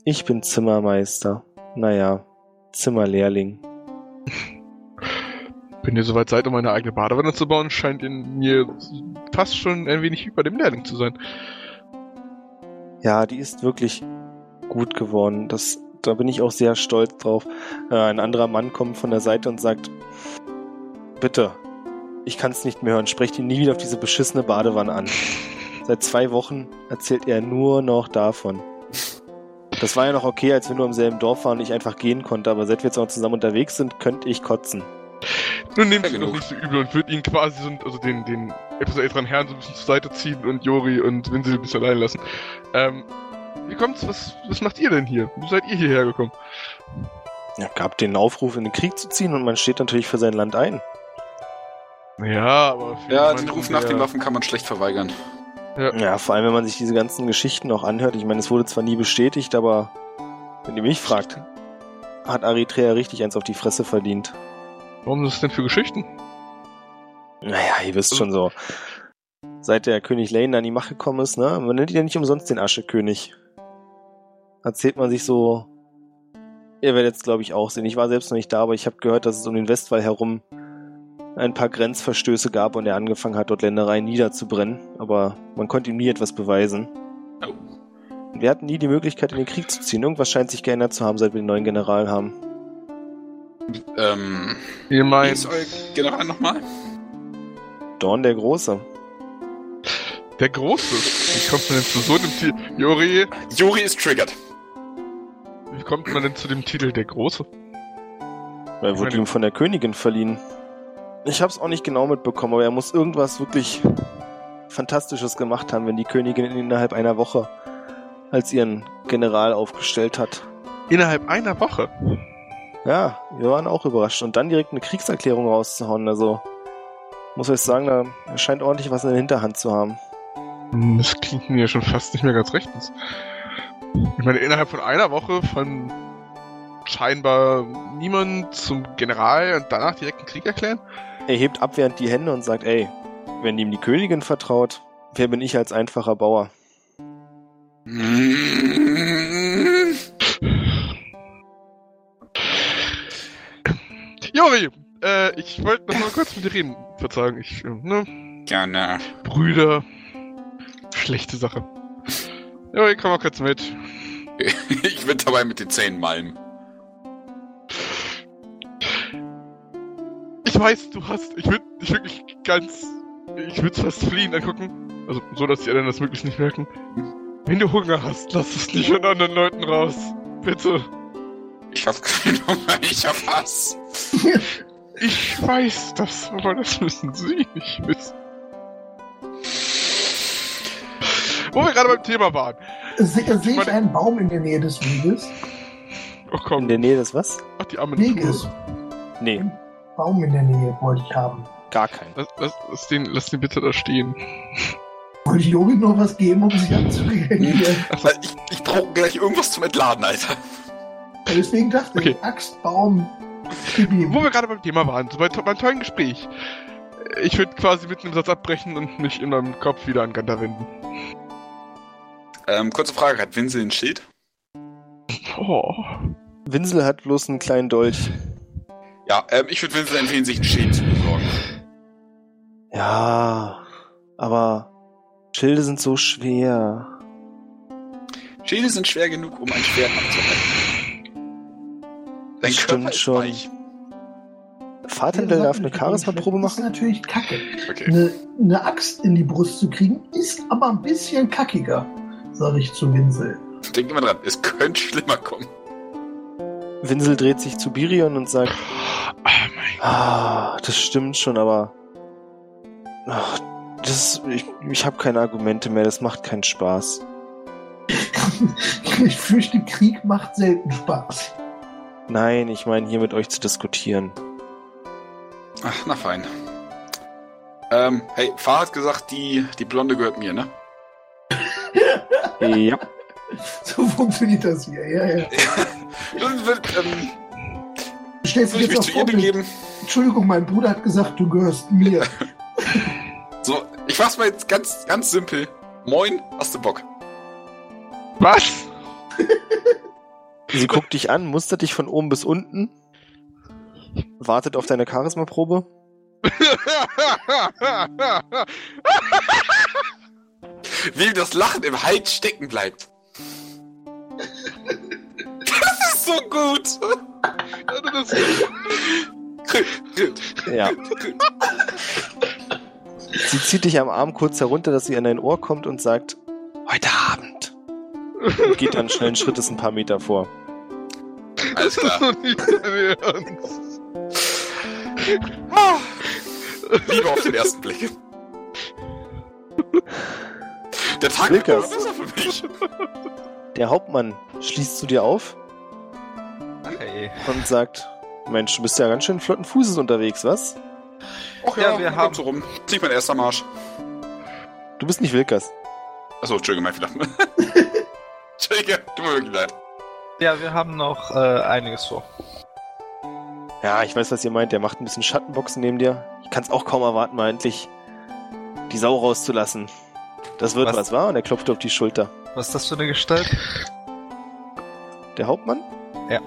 S4: Ich bin Zimmermeister. Naja, Zimmerlehrling.
S3: Wenn ihr soweit seid, um eine eigene Badewanne zu bauen, scheint ihr mir fast schon ein wenig über dem Lehrling zu sein.
S4: Ja, die ist wirklich gut geworden. Das, da bin ich auch sehr stolz drauf. Äh, ein anderer Mann kommt von der Seite und sagt, bitte, ich kann es nicht mehr hören, sprecht ihn nie wieder auf diese beschissene Badewanne an. Seit zwei Wochen erzählt er nur noch davon. Das war ja noch okay, als wir nur im selben Dorf waren und ich einfach gehen konnte, aber seit wir jetzt auch zusammen unterwegs sind, könnte ich kotzen.
S3: Nun nehmt
S5: Ja,
S3: ihn doch nicht so übel und würde ihn quasi, so, also den, den etwas älteren Herrn so ein bisschen zur Seite ziehen und Jori und Winsel ein bisschen allein lassen. Ähm, wie kommt's? Was, was macht ihr denn hier? Wie seid ihr hierher gekommen?
S4: Ja, gab den Aufruf, in den Krieg zu ziehen und man steht natürlich für sein Land ein.
S3: Ja, aber... für
S5: Ja, den Ruf nach den Waffen kann man schlecht verweigern.
S4: Ja, vor allem, wenn man sich diese ganzen Geschichten auch anhört. Ich meine, es wurde zwar nie bestätigt, aber wenn ihr mich fragt, hat Eritrea richtig eins auf die Fresse verdient.
S3: Warum ist das denn für Geschichten?
S4: Naja, ihr wisst schon so. Seit der König Lane an die Macht gekommen ist, ne? Man nennt ihn ja nicht umsonst den Aschekönig. Erzählt man sich so. Ihr werdet es, glaube ich, auch sehen. Ich war selbst noch nicht da, aber ich habe gehört, dass es um den Westwall herum ein paar Grenzverstöße gab und er angefangen hat, dort Ländereien niederzubrennen. Aber man konnte ihm nie etwas beweisen. Wir hatten nie die Möglichkeit, in den Krieg zu ziehen. Irgendwas scheint sich geändert zu haben, seit wir den neuen General haben.
S5: Ähm,
S3: Ihr
S5: wie
S3: meint...
S5: ist euer General nochmal?
S4: Dorn der Große.
S3: Der Große. Wie kommt man denn zu so einem Titel? Jori,
S5: Juri ist triggert.
S3: wie kommt man denn zu dem Titel Der Große?
S4: Er wurde ihm von der Königin verliehen. Ich hab's auch nicht genau mitbekommen, aber er muss irgendwas wirklich Fantastisches gemacht haben, wenn die Königin ihn innerhalb einer Woche als ihren General aufgestellt hat.
S3: Innerhalb einer Woche.
S4: Ja, wir waren auch überrascht. Und dann direkt eine Kriegserklärung rauszuhauen, also muss ich sagen, da er scheint ordentlich was in der Hinterhand zu haben.
S3: Hm, Das klingt mir ja schon fast nicht mehr ganz rechtens. Ich meine, innerhalb von einer Woche von scheinbar niemand zum General und danach direkt einen Krieg erklären?
S4: Er hebt abwehrend die Hände und sagt, ey, wenn ihm die Königin vertraut, wer bin ich als einfacher Bauer?
S3: Jori, äh, ich wollte noch mal kurz mit dir reden. Verzeihung, ich, äh, ne,
S5: Gerne.
S3: Brüder. Schlechte Sache. Jori, komm mal kurz mit.
S5: Ich bin dabei mit den Zähnen malmen.
S3: Ich weiß, du hast, ich würde dich wirklich ganz, ich würde fast fliehen angucken. Also, so, dass die anderen das wirklich nicht merken. Wenn du Hunger hast, lass es nicht von anderen Leuten raus. Bitte.
S5: Ich hab keine Hunger, ich hab Hass.
S3: Ich weiß das, aber das müssen Sie nicht wissen. Wo wir gerade beim Thema waren.
S1: Se sehe ich
S3: meine-
S1: einen Baum in der Nähe des Weges?
S3: Oh
S4: In
S3: komm,
S4: der Nähe des was?
S3: ach die arme
S1: Weges.
S4: Nee,
S1: Baum in der Nähe wollte ich haben.
S4: gar kein.
S3: Lass, lass, lass, den, lass den bitte da stehen.
S1: Wollte ich Jori noch was geben, um sich
S5: Weil Ich, ich brauche gleich irgendwas zum Entladen, Alter.
S1: Deswegen dachte
S3: Okay.
S1: ich, Axt, Baum, gib ihm.
S3: wo wir gerade beim Thema waren, so bei beim tollen Gespräch. Ich würde quasi mitten im Satz abbrechen und mich in meinem Kopf wieder an Ganta wenden.
S5: Ähm, kurze Frage, hat Winsel ein Schild?
S3: Oh.
S4: Winsel hat bloß einen kleinen Dolch.
S5: Ja, ähm, ich würde Winsel empfehlen, sich ein Schild zu besorgen.
S4: Ja, aber Schilde sind so schwer.
S5: Schilde sind schwer genug, um ein Schwert abzuhalten. Dein
S4: Das
S5: Körper
S4: stimmt
S5: ist
S4: schon.
S5: weich.
S4: Fahrtendell darf eine Charisma-Probe
S1: Das ist
S4: machen?
S1: natürlich kacke.
S5: Okay.
S1: Eine, eine Axt in die Brust zu kriegen, ist aber ein bisschen kackiger, sage ich zu Winsel.
S5: Denk immer dran, es könnte schlimmer kommen.
S4: Winsel dreht sich zu Birion und sagt,
S3: mein
S4: ah, das stimmt schon, aber ach, das, ich, ich habe keine Argumente mehr, das macht keinen Spaß.
S1: ich fürchte, Krieg macht selten Spaß.
S4: Nein, ich meine hier mit euch zu diskutieren.
S5: Ach, na fein. Ähm, hey, Fahr hat gesagt, die, die Blonde gehört mir, ne?
S4: Ja.
S1: So funktioniert das hier. Ja, ja.
S5: Dann wird, ähm,
S1: Du stellst dich
S5: ich
S1: jetzt
S5: mich
S1: auch
S5: zu ihr
S1: vor,
S5: begeben?
S1: Entschuldigung, mein Bruder hat gesagt, du gehörst mir.
S5: So, ich mach's mal jetzt ganz, ganz simpel. Moin, hast du Bock?
S3: Was?
S4: Sie guckt dich an, mustert dich von oben bis unten, wartet auf deine Charisma-Probe.
S5: Wie das Lachen im Hals stecken bleibt. Das ist so gut.
S3: das
S4: Ja. Sie zieht dich am Arm kurz herunter, dass sie an dein Ohr kommt und sagt, heute Abend. Und geht dann schnellen Schrittes ein paar Meter vor.
S5: Alles
S3: Das ist
S5: klar. Liebe auf den ersten Blick. Der Tag wird
S4: Wilkers.
S5: besser für mich.
S4: Der Hauptmann schließt zu dir auf
S2: Hey.
S4: und sagt, Mensch, du bist ja ganz schön flotten Fußes unterwegs, was?
S5: Och
S2: Ja, wir
S5: kommt
S2: haben-
S5: so rum. Ist nicht mein erster Marsch.
S4: Du bist nicht Wilkers.
S5: Achso, Entschuldige, mein Fehler. Entschuldige, tut mir wirklich leid.
S2: Ja, wir haben noch äh, einiges vor.
S4: Ja, ich weiß, was ihr meint. Der macht ein bisschen Schattenboxen neben dir. Ich kann es auch kaum erwarten, mal endlich die Sau rauszulassen. Das wird
S2: Was?
S4: was, war? Und er klopft auf die Schulter.
S2: Was ist das für eine Gestalt?
S4: Der Hauptmann?
S2: Ja.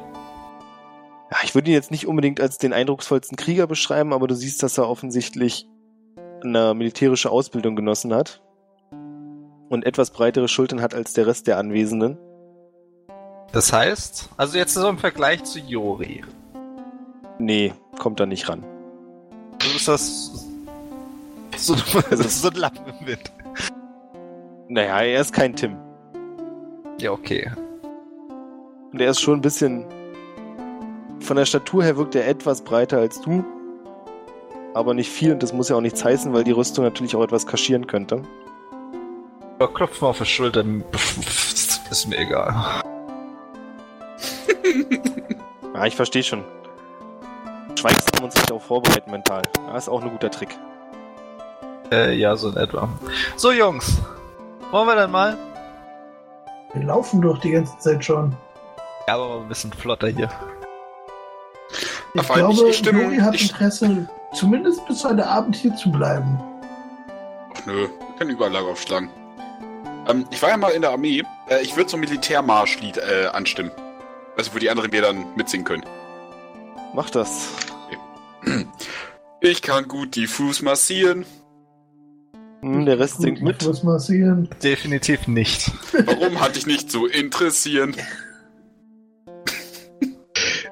S4: Ja, ich würde ihn jetzt nicht unbedingt als den eindrucksvollsten Krieger beschreiben, aber du siehst, dass er offensichtlich eine militärische Ausbildung genossen hat und etwas breitere Schultern hat als der Rest der Anwesenden.
S2: Das heißt, also jetzt so im Vergleich zu Jori.
S4: Nee, kommt da nicht ran.
S2: Du bist das. So, das ist so ein Lappen im Wind.
S4: Naja, er ist kein Tim.
S2: Ja, okay.
S4: Und er ist schon ein bisschen. Von der Statur her wirkt er etwas breiter als du. Aber nicht viel und das muss ja auch nichts heißen, weil die Rüstung natürlich auch etwas kaschieren könnte.
S2: Ja, klopf mal auf die Schulter. Ist mir egal.
S4: Ja, ich verstehe schon. Schweigsam und sich darauf vorbereiten mental. Ja, ist auch ein guter Trick.
S2: Äh, ja, so in etwa. So, Jungs. Wollen wir dann mal?
S1: Wir laufen doch die ganze Zeit schon.
S2: Ja, aber mal ein bisschen flotter hier.
S1: Ich
S5: ich-
S1: glaube,
S5: ich stimme-
S1: Juri hat
S5: ich-
S1: Interesse, zumindest bis heute Abend hier zu bleiben.
S5: Ach nö, wir können überall aufschlagen. Ähm, ich war ja mal in der Armee. Äh, ich würde so ein Militärmarschlied äh, anstimmen. Also, wo die anderen wir dann mitsingen können.
S4: Mach das.
S5: Ich kann gut die Fuß massieren.
S4: Hm, der Rest singt mit.
S1: Was massieren?
S2: Definitiv nicht.
S5: Warum hat dich nicht so interessieren?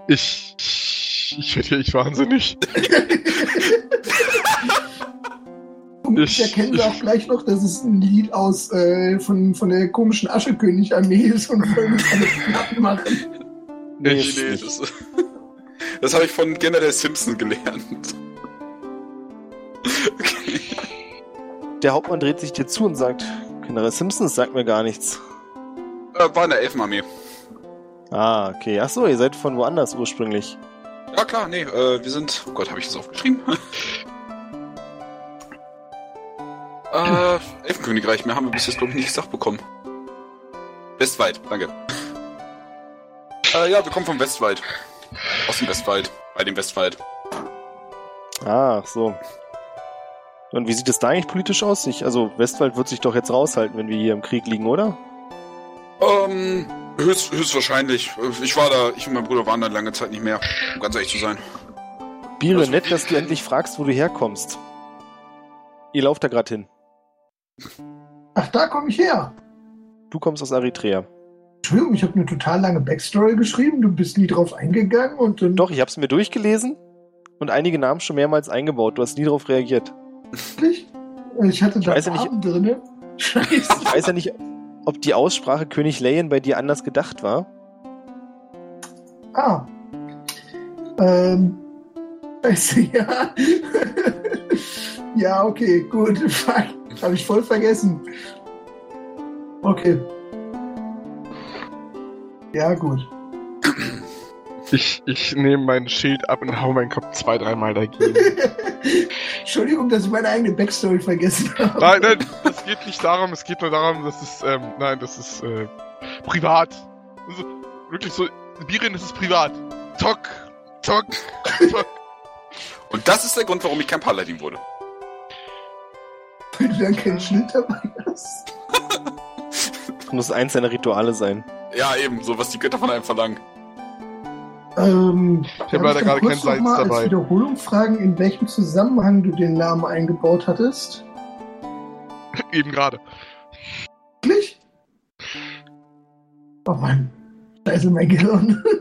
S3: Ich. Ich, ich werde ja echt wahnsinnig.
S1: Und
S3: Ich-
S1: erkenne auch gleich noch, dass es ein Lied aus äh, von, von der komischen Aschekönig-Armee ist und wollen uns alle Platten machen.
S4: Nee, ist nicht.
S5: das das habe ich von General Simpson gelernt. Okay.
S4: Der Hauptmann dreht sich dir zu und sagt, General Simpsons sagt mir gar nichts.
S5: Äh, war in der Elfenarmee.
S4: Ah, okay. Ach so, ihr seid von woanders ursprünglich.
S5: Ja klar, nee, äh, wir sind. Oh Gott, habe ich das aufgeschrieben? äh, Elfenkönigreich, mehr haben wir bis jetzt, glaube ich, nicht gesagt bekommen. Westwald, danke. Äh, ja, wir kommen vom Westwald. Aus dem Westwald. Bei dem Westwald.
S4: Ah, ach so. Und wie sieht es da eigentlich politisch aus? Ich, also Westwald wird sich doch jetzt raushalten, wenn wir hier im Krieg liegen, oder?
S5: Ähm, höchst, höchstwahrscheinlich. Ich war da, ich und mein Bruder waren da lange Zeit nicht mehr, um ganz ehrlich zu sein.
S4: Biere,
S5: Also,
S4: nett, dass du endlich fragst, wo du herkommst. Ihr lauft da gerade hin.
S1: Ach, da komme ich her.
S4: Du kommst aus Eritrea.
S1: Entschuldigung, ich habe eine total lange Backstory geschrieben. Du bist nie drauf eingegangen und dann.
S4: Doch, ich hab's mir durchgelesen und einige Namen schon mehrmals eingebaut. Du hast nie darauf reagiert.
S1: Wirklich? Ich hatte da Namen drinne. Scheiße.
S4: Ich weiß ja nicht, ob die Aussprache König Leyen bei dir anders gedacht war.
S1: Ah. Ähm. Scheiße, ja. ja, okay, gut. Fuck. Habe ich voll vergessen. Okay. Ja, gut.
S3: Ich, ich nehme mein Schild ab und hau meinen Kopf zwei, dreimal dagegen.
S1: Entschuldigung, dass ich meine eigene Backstory vergessen habe.
S3: nein, nein, es geht nicht darum, es geht nur darum, dass es, ähm, nein, das ist, äh, privat. Also, wirklich so, Birin, das ist privat. Zock, zock, zock.
S5: Und das ist der Grund, warum ich kein Paladin wurde.
S1: Wenn du dann kein Schild dabei hast.
S4: Das muss eins deiner Rituale sein.
S5: Ja, eben, so was die Götter von einem verlangen.
S1: Ähm,
S3: Ich habe leider gerade kein Salz
S1: mal
S3: dabei.
S1: Als Wiederholung fragen, in welchem Zusammenhang du den Namen eingebaut hattest.
S3: Eben gerade.
S1: Wirklich? Oh Mann. Scheiße, mein Gehirn.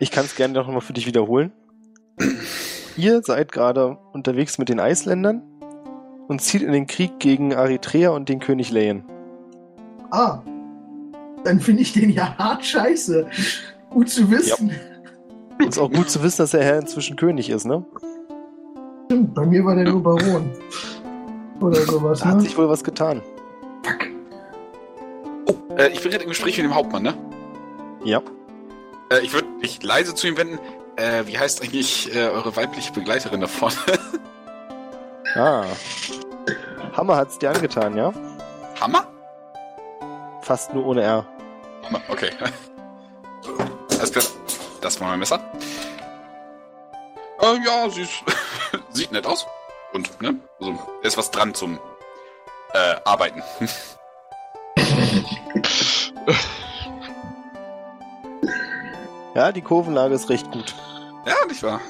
S4: Ich kann es gerne noch mal für dich wiederholen. Ihr seid gerade unterwegs mit den Eisländern und zieht in den Krieg gegen Eritrea und den König Leyen.
S1: Ah. Dann finde ich den ja hart scheiße. Gut zu wissen.
S4: Ist auch gut zu wissen, dass der Herr inzwischen König ist, ne?
S1: Stimmt, bei mir war der nur Baron. Oder sowas,
S4: Da hat
S1: ne?
S4: sich wohl was getan.
S5: Oh, äh, ich bin gerade im Gespräch mit dem Hauptmann, ne?
S4: Ja.
S5: Äh, ich würde mich leise zu ihm wenden. Äh, wie heißt eigentlich äh, eure weibliche Begleiterin da vorne?
S4: Ah. Hammer hat's dir angetan, ja?
S5: Hammer?
S4: Fast nur ohne R.
S5: Okay. Alles klar. Das war mein Messer. Äh, ja, sie ist, sieht nett aus. Und, ne? Also, da ist was dran zum äh, Arbeiten.
S4: Ja, die Kurvenlage ist recht gut.
S5: Ja, nicht wahr?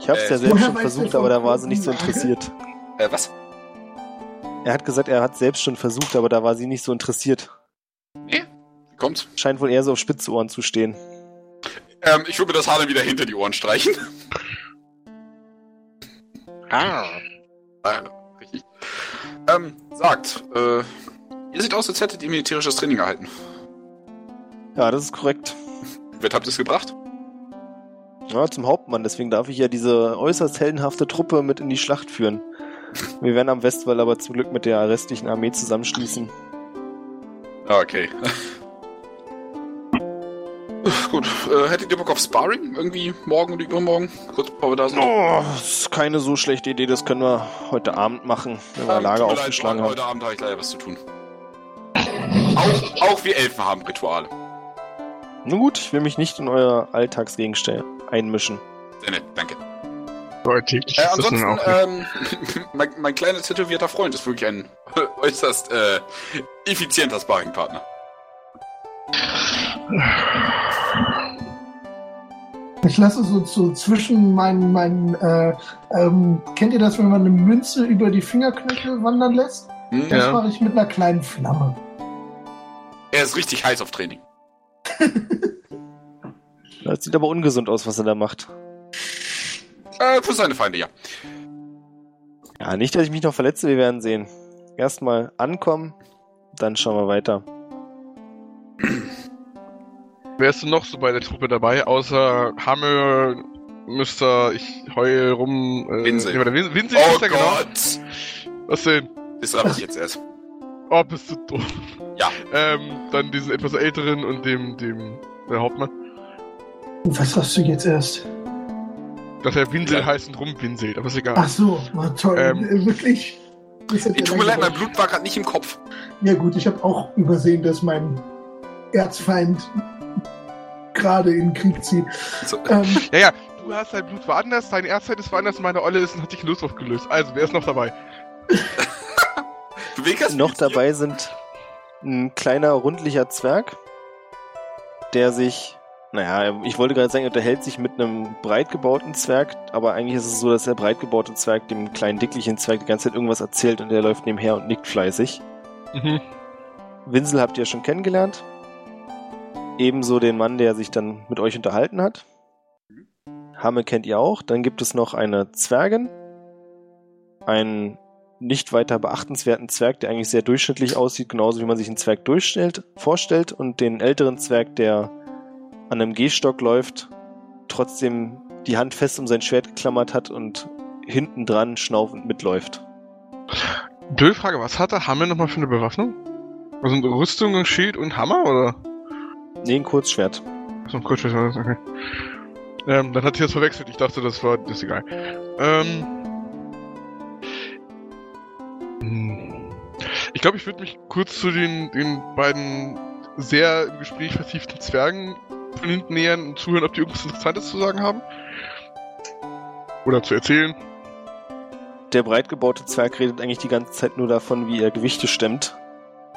S4: Ich hab's
S5: Äh,
S4: ja selbst schon versucht, aber da war sie nicht so interessiert.
S5: äh, was?
S4: Er hat gesagt, er hat selbst schon versucht, aber da war sie nicht so interessiert.
S5: Kommt.
S4: Scheint wohl eher so auf Spitzohren zu stehen.
S5: Ähm, ich würde mir das Haar dann wieder hinter die Ohren streichen. Ah, richtig. Ähm, sagt, äh, ihr seht aus, als hättet ihr militärisches Training erhalten.
S4: Ja, das ist korrekt.
S5: Wer habt ihr es gebracht?
S4: Ja, zum Hauptmann, deswegen darf ich ja diese äußerst heldenhafte Truppe mit in die Schlacht führen. Wir werden am Westwall aber zum Glück mit der restlichen Armee zusammenschließen.
S5: Okay. Gut, äh, hättet ihr Bock auf Sparring? Irgendwie morgen oder übermorgen? Kurz bevor wir da sind.
S4: Oh, das ist keine so schlechte Idee, das können wir heute Abend machen, wenn wir
S5: Ähm,
S4: Lager aufgeschlagen
S5: heute
S4: haben.
S5: Abend habe ich leider was zu tun. Auch, auch wir Elfen haben Rituale.
S4: Nun gut, ich will mich nicht in euer Alltagsgegenstände einmischen.
S5: Sehr nett, danke. Äh, ansonsten, ähm, mein, mein kleiner tätowierter Freund ist wirklich ein äußerst äh, effizienter Sparringpartner.
S1: Ich lasse so, so zwischen meinen, meinen äh, ähm, kennt ihr das, wenn man eine Münze über die Fingerknöchel wandern lässt?
S5: Hm?
S1: Das
S3: Ja.
S1: mache ich mit einer kleinen Flamme.
S5: Er ist richtig heiß auf Training.
S4: Das sieht aber ungesund aus, was er da macht.
S5: Äh, für seine Feinde, ja.
S4: Ja, nicht, dass ich mich noch verletze, wir werden sehen. Erstmal ankommen, dann schauen wir weiter.
S3: Wer ist denn noch so bei der Truppe dabei, außer Hammel, Mr. Ich heul rum. Äh,
S5: Winsel.
S3: nee, warte, Win Winsel
S5: Oh
S3: ist ja genau.
S5: Gott!
S3: Was denn?
S5: Das habe ich jetzt erst.
S3: Oh, bist du doof.
S5: Ja.
S3: Ähm, dann diesen etwas älteren und dem, dem, der Hauptmann.
S1: Was hast du jetzt erst?
S3: Dass er Winsel
S5: Ja.
S3: heißt und rumwinselt, aber ist egal.
S1: Ach so, war toll.
S3: Ähm.
S1: Äh, wirklich?
S5: Tut mir leid, mein Blut war gerade nicht im Kopf.
S1: Ja gut, ich habe auch übersehen, dass mein Erzfeind gerade in den Krieg zieht.
S5: So,
S1: Ähm,
S3: Ja, ja, du hast dein Blut woanders, deine Erzeit ist woanders, meine Olle ist und hat dich Lust aufgelöst. Also, wer ist noch dabei?
S4: Noch dabei sind ein kleiner, rundlicher Zwerg, der sich, naja, ich wollte gerade sagen, er unterhält sich mit einem breit gebauten Zwerg, aber eigentlich ist es so, dass der breit gebaute Zwerg dem kleinen, dicklichen Zwerg die ganze Zeit irgendwas erzählt und der läuft nebenher und nickt fleißig.
S3: Mhm.
S4: Winsel habt ihr schon kennengelernt. Ebenso den Mann, der sich dann mit euch unterhalten hat. Hamme kennt ihr auch. Dann gibt es noch eine Zwergin. Einen nicht weiter beachtenswerten Zwerg, der eigentlich sehr durchschnittlich aussieht, genauso wie man sich einen Zwerg durchstellt, vorstellt. Und den älteren Zwerg, der an einem Gehstock läuft, trotzdem die Hand fest um sein Schwert geklammert hat und hinten dran schnaufend mitläuft.
S3: Blöde Frage, was hatte Hammel nochmal für eine Bewaffnung? Also eine Rüstung, ein Schild und Hammer, oder?
S4: Nee, ein Kurzschwert.
S3: So, kurz, okay. Ähm, dann hat sie das verwechselt. Ich dachte, das war, das ist egal. Ähm. hm. Ich glaube, ich würde mich kurz zu den, den beiden sehr im Gespräch vertieften Zwergen von hinten nähern und zuhören, ob die irgendwas Interessantes zu sagen haben. Oder zu erzählen.
S4: Der breit gebaute Zwerg redet eigentlich die ganze Zeit nur davon, wie er Gewichte stemmt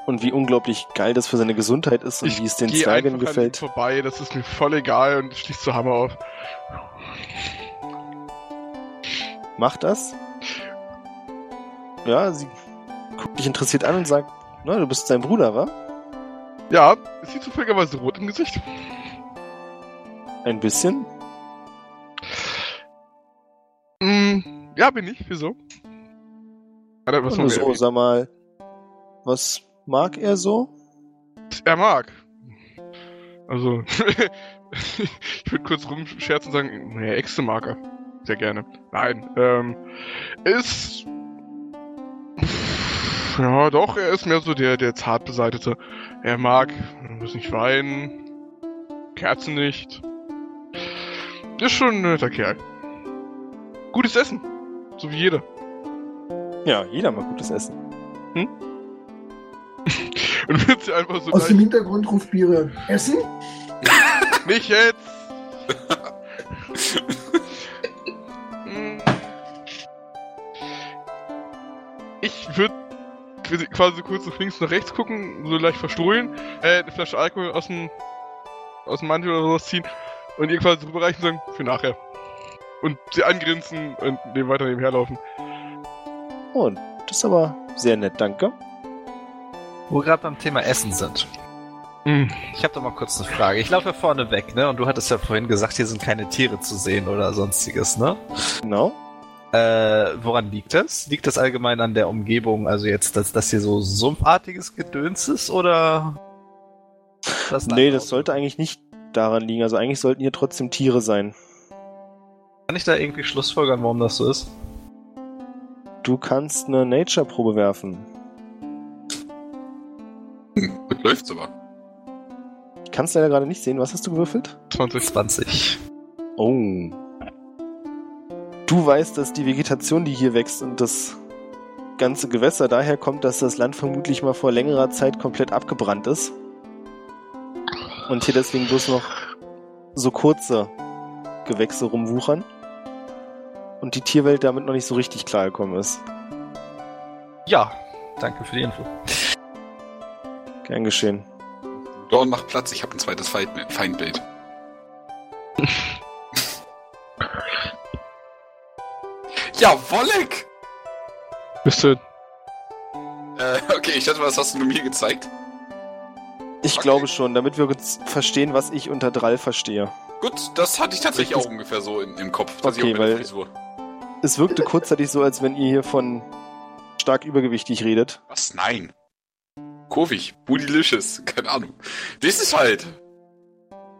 S4: und wie unglaublich geil das für seine Gesundheit ist und
S3: Ich
S4: wie es den Zwergen gefällt.
S3: ihm vorbei, das ist mir voll egal und schließt zu Hammer auf.
S4: Macht das? Ja, sie guckt dich interessiert an und sagt, na, du bist sein Bruder, wa?
S3: Ja, ist sie zufälligerweise rot im Gesicht?
S4: Ein bisschen.
S3: Mm, ja, bin ich. Wieso? Hat er was von
S4: so, sag mal, was mag er so?
S3: er mag. Also, ich würde kurz rumscherzen und sagen, naja, Excel-Marker. Sehr gerne. Nein, ähm, ist... Ja, doch, er ist mehr so der, der zart beseitete. Er mag, muss nicht weinen, Kerzen nicht. Ist schon ein netter Kerl. Gutes Essen. So wie jeder.
S4: Ja, jeder mag gutes Essen.
S3: Und wird sie einfach so
S1: Aus dem Hintergrund ruft Biere. Essen?
S3: Nicht jetzt! Hm. ich würde quasi kurz nach links nach rechts gucken, so leicht verstohlen, äh, eine Flasche Alkohol aus dem, aus dem Mantel oder sowas ziehen und ihr quasi rüberreichen und sagen, für nachher. Und sie angrinsen und neben weiter nebenher laufen.
S4: Und das ist aber sehr nett, danke.
S2: Wo wir gerade beim Thema Essen sind.
S3: Hm.
S2: Ich habe da mal kurz eine Frage. Ich laufe ja vorne weg, ne? Und du hattest ja vorhin gesagt, hier sind keine Tiere zu sehen oder sonstiges, ne?
S4: Genau.
S2: Äh, woran liegt das? Liegt das allgemein an der Umgebung, also jetzt, dass das hier so sumpfartiges Gedöns ist oder? Das
S4: Nee, das sollte eigentlich nicht daran liegen. Also eigentlich sollten hier trotzdem Tiere sein.
S2: Kann ich da irgendwie schlussfolgern, warum das so ist?
S4: Du kannst eine Nature-Probe werfen.
S5: Gut läuft's aber.
S4: Ich kann es leider gerade nicht sehen. Was hast du gewürfelt?
S3: 20.
S2: 20.
S4: Oh. Du weißt, dass die Vegetation, die hier wächst und das ganze Gewässer daher kommt, dass das Land vermutlich mal vor längerer Zeit komplett abgebrannt ist. Und hier deswegen bloß noch so kurze Gewächse rumwuchern. Und die Tierwelt damit noch nicht so richtig klargekommen ist.
S2: Ja, danke für die Info.
S4: Gern geschehen.
S5: Dorn macht Platz, ich habe ein zweites Feind Feindbild. ja, Wolleck!
S3: Bist du.
S5: Äh, okay, ich dachte, was hast du mir gezeigt?
S4: Ich
S5: Okay.
S4: glaube schon, damit wir uns verstehen, was ich unter Drall verstehe.
S5: Gut, das hatte ich tatsächlich auch ungefähr so in, im Kopf. dass ich
S4: Okay, weil-. Es wirkte kurzzeitig so, als wenn ihr hier von stark übergewichtig redet.
S5: Was? Nein. Kurvig, bootylicious, keine Ahnung. Das ist halt.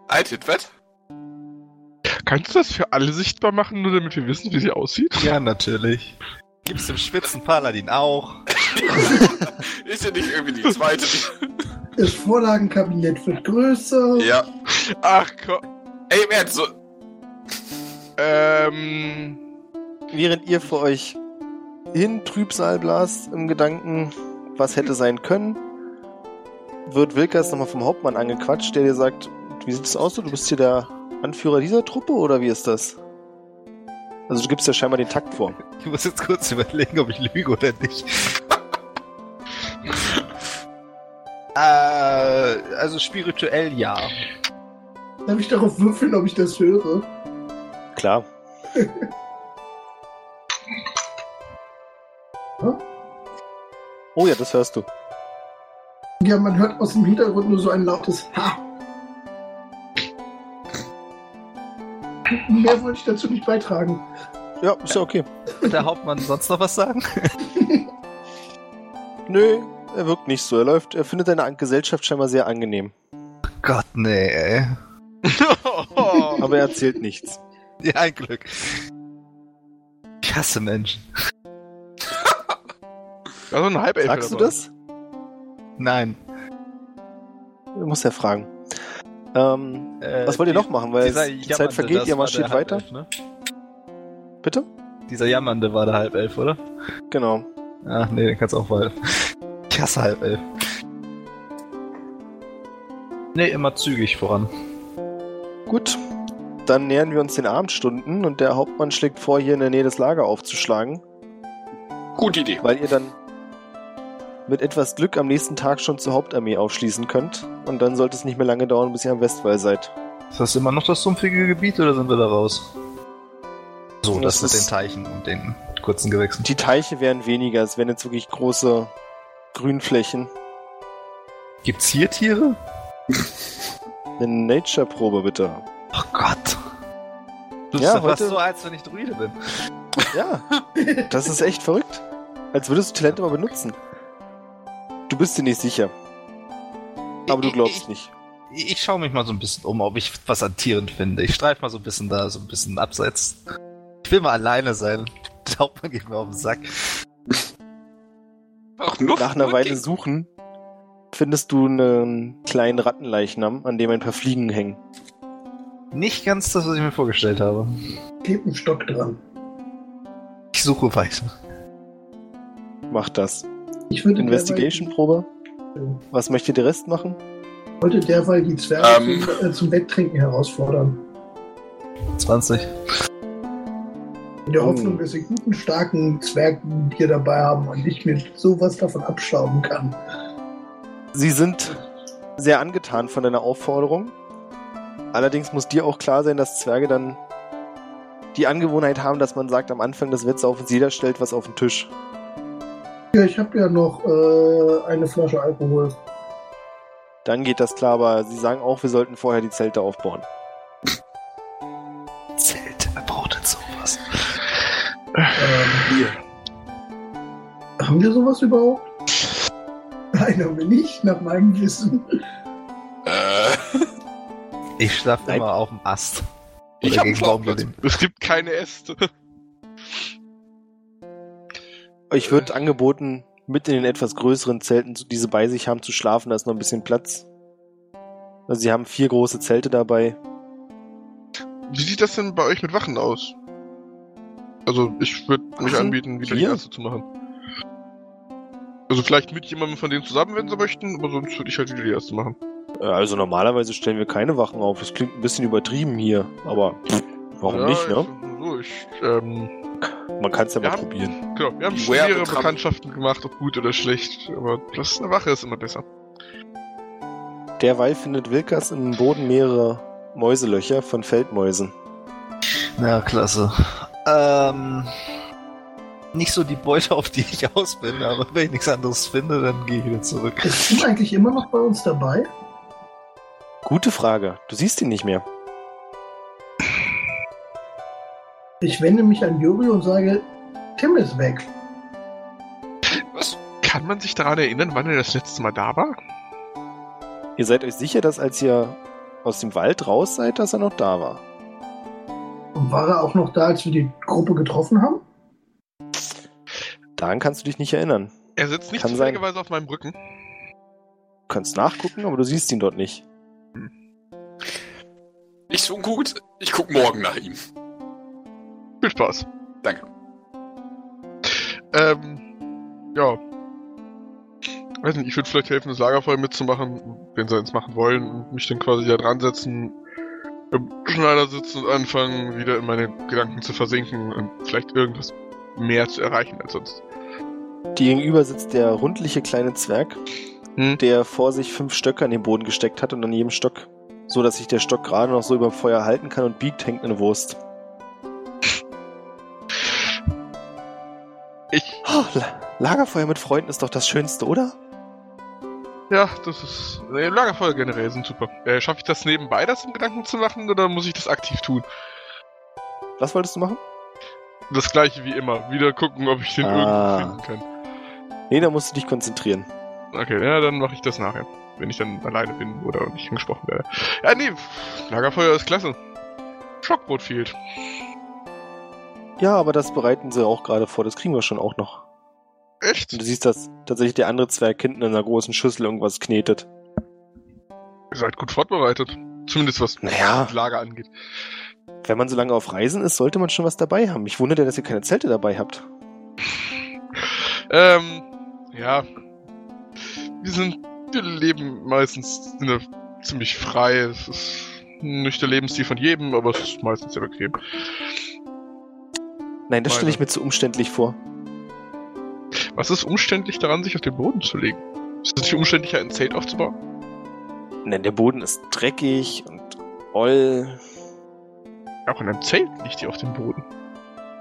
S5: Altet, was?
S3: Kannst du das für alle sichtbar machen, nur damit wir wissen, wie sie aussieht?
S2: Ja, natürlich. Gibt's dem Spitzenpaladin auch.
S5: Ist ja nicht irgendwie die zweite.
S1: Das Vorlagenkabinett wird größer.
S5: ja.
S3: Ach komm.
S5: Ey, im Ernst, so.
S3: Ähm.
S4: Während ihr für euch hin Trübsal blast im Gedanken, was hätte sein können, wird Wilkers nochmal vom Hauptmann angequatscht, der dir sagt, wie sieht es aus? Du bist hier der Anführer dieser Truppe oder wie ist das? Also du gibst ja scheinbar den Takt vor.
S2: Ich muss jetzt kurz überlegen, ob ich lüge oder nicht. äh, also spirituell ja.
S1: Darf ich darauf würfeln, ob ich das höre?
S4: Klar. Oh ja, das hörst du.
S1: Ja, man hört aus dem Hintergrund nur so ein lautes Ha. Mehr wollte ich dazu nicht beitragen.
S4: Ja, ist ja okay.
S2: Wird der Hauptmann sonst noch was sagen?
S4: Nö, er wirkt nicht so. Er läuft, er findet deine Gesellschaft scheinbar sehr angenehm.
S2: Gott, nee, ey.
S4: Aber er erzählt nichts.
S2: Ja, ein Glück. Ich hasse Menschen.
S3: Also ein Halbelf
S4: Sagst du das?
S2: Nein.
S4: Ich muss ja fragen. Ähm,
S2: Äh,
S4: was wollt ihr
S2: die-
S4: noch machen? Weil die Zeit vergeht, ihr marschiert weiter.
S2: Halbelf, ne?
S4: Bitte?
S2: Dieser Jammernde war der Halbelf, oder?
S4: Genau.
S2: Ach nee, den kannst du auch weiter. Ich hasse Halbelf. Nee, immer zügig voran.
S4: Gut. Dann nähern wir uns den Abendstunden und der Hauptmann schlägt vor, hier in der Nähe des Lager aufzuschlagen,
S5: Gute Idee.
S4: weil ihr dann mit etwas Glück am nächsten Tag schon zur Hauptarmee aufschließen könnt. Und dann sollte es nicht mehr lange dauern, bis ihr am Westwall seid.
S2: Ist das immer noch das sumpfige Gebiet oder sind wir da raus? So, das,
S4: Das
S2: mit den Teichen und den kurzen Gewächsen.
S4: Die Teiche wären weniger, es wären jetzt wirklich große Grünflächen.
S2: Gibt's hier Tiere?
S4: Eine Nature-Probe bitte.
S2: Oh Gott. Du bist ja fast
S4: heute-
S2: so, als wenn ich Druide bin.
S4: Ja, das ist echt verrückt. Als würdest du Talente mal benutzen. Du bist dir nicht sicher. Aber du
S2: Ich-
S4: glaubst
S2: ich,
S4: nicht.
S2: ich schaue mich mal so ein bisschen um, ob ich was an Tieren finde. Ich streife mal so ein bisschen da, so ein bisschen abseits. Ich will mal alleine sein. Der Hauptmann geht mir auf den Sack.
S5: Auch nur
S4: Nach einer Weile Suchen findest du einen kleinen Rattenleichnam, an dem ein paar Fliegen hängen.
S2: Nicht ganz das, was ich mir vorgestellt habe.
S1: Klebt ein Stock dran.
S2: Ich suche weiter.
S4: Mach das.
S1: Ich würde
S4: Investigation-Probe. Was möchte der Rest machen?
S1: derweil, wollte derweil die Zwerge
S5: Ähm.
S1: zum, äh, zum Wegtrinken herausfordern.
S2: 20.
S1: In der
S4: Oh.
S1: Hoffnung, dass sie guten, starken Zwergbier dabei haben und ich mir sowas davon abstauben kann.
S4: Sie sind sehr angetan von deiner Aufforderung. Allerdings muss dir auch klar sein, dass Zwerge dann die Angewohnheit haben, dass man sagt am Anfang des Wettsaufens, jeder stellt was auf den Tisch.
S1: Ja, ich habe ja noch äh, eine Flasche Alkohol.
S4: Dann geht das klar, aber sie sagen auch, wir sollten vorher die Zelte aufbauen.
S2: Zelt, wer braucht denn sowas?
S1: Ähm, haben wir sowas überhaupt? Nein, haben wir nicht, nach meinem Wissen.
S5: Äh,
S2: Ich schlafe immer auf dem Ast.
S5: Ich hab
S2: Baum.
S3: Es gibt keine Äste.
S4: Euch wird angeboten, mit in den etwas größeren Zelten, die sie bei sich haben, zu schlafen. Da ist noch ein bisschen Platz. Also sie haben vier große Zelte dabei.
S3: Wie sieht das denn bei euch mit Wachen aus? Also, ich würde mich anbieten, wieder die
S4: Hier?
S3: erste zu machen. Also vielleicht mit jemandem von denen zusammen, wenn sie möchten, aber sonst würde ich halt wieder die erste machen.
S4: Äh, Also normalerweise stellen wir keine Wachen auf. Das klingt ein bisschen übertrieben hier, aber pff, warum
S3: ja,
S4: nicht, ne?
S3: Ich, so, ich, ähm,
S4: Man kann es ja mal
S3: haben-
S4: probieren.
S3: genau, wir haben schon
S5: Beware betrachten.
S3: Bekanntschaften gemacht, ob gut oder schlecht, aber das eine Wache ist immer besser.
S4: Derweil findet Wilkas im Boden mehrere Mäuselöcher von Feldmäusen.
S2: Ja, klasse. Ähm, nicht so die Beute, auf die ich aus bin, aber wenn ich nichts anderes finde, dann gehe ich wieder zurück.
S1: Ist Tim eigentlich immer noch bei uns dabei?
S4: Gute Frage. Du siehst ihn nicht mehr.
S1: Ich wende mich an Juri und sage, Tim ist weg.
S5: was?
S3: Kann man sich daran erinnern, wann er das letzte Mal da war?
S4: Ihr seid euch sicher, dass als ihr aus dem Wald raus seid, dass er noch da war?
S1: Und war er auch noch da, als wir die Gruppe getroffen haben?
S4: Daran kannst du dich nicht erinnern.
S3: Er sitzt nicht zufälligerweise auf meinem Rücken.
S4: Du kannst nachgucken, aber du siehst ihn dort nicht.
S5: Nicht so gut. Ich guck morgen nach ihm.
S3: Viel Spaß.
S5: Danke.
S3: Ähm, ja. Weiß nicht, ich würde vielleicht helfen, das Lagerfeuer mitzumachen, wenn sie eins machen wollen, und mich dann quasi da dran setzen, im Schneider sitzen und anfangen, wieder in meine Gedanken zu versinken und vielleicht irgendwas mehr zu erreichen als sonst.
S4: Dir gegenüber sitzt der rundliche kleine Zwerg,
S3: Hm?
S4: der vor sich fünf Stöcke an den Boden gesteckt hat und an jedem Stock, so dass sich der Stock gerade noch so über dem Feuer halten kann und biegt, hängt eine Wurst.
S3: Ich,
S4: Oh, La Lagerfeuer mit Freunden ist doch das Schönste, oder?
S3: ja, das ist, äh, Lagerfeuer generell sind super. Äh, Schaffe ich das nebenbei, das in Gedanken zu machen, oder muss ich das aktiv tun?
S4: Was wolltest du machen?
S3: Das gleiche wie immer. Wieder gucken, ob ich den
S4: Ah.
S3: irgendwo finden kann.
S4: Nee, da musst du dich konzentrieren.
S3: Okay, ja, dann mache ich das nachher. Wenn ich dann alleine bin oder nicht angesprochen werde. Ja, nee, Lagerfeuer ist klasse. Schockbrot fehlt.
S4: Ja, aber das bereiten sie auch gerade vor. Das kriegen wir schon auch noch.
S3: Echt?
S4: Und du siehst, dass tatsächlich der andere Zwerg hinten in einer großen Schüssel irgendwas knetet.
S3: Ihr seid gut vorbereitet. Zumindest was
S4: Naja.
S3: das Lager angeht.
S4: Wenn man so lange auf Reisen ist, sollte man schon was dabei haben. Ich wundere, dass ihr keine Zelte dabei habt.
S3: Ähm, ja. Wir sind, wir leben meistens in der, ziemlich frei. Es ist nicht der Lebensstil von jedem, aber es ist meistens sehr bequem.
S4: Nein, das stelle ich mir zu umständlich vor.
S3: Was ist umständlich daran, sich auf den Boden zu legen? Ist es nicht umständlicher, ein Zelt aufzubauen?
S4: Nein, der Boden ist dreckig und oll.
S3: Auch in einem Zelt liegt ihr auf dem Boden.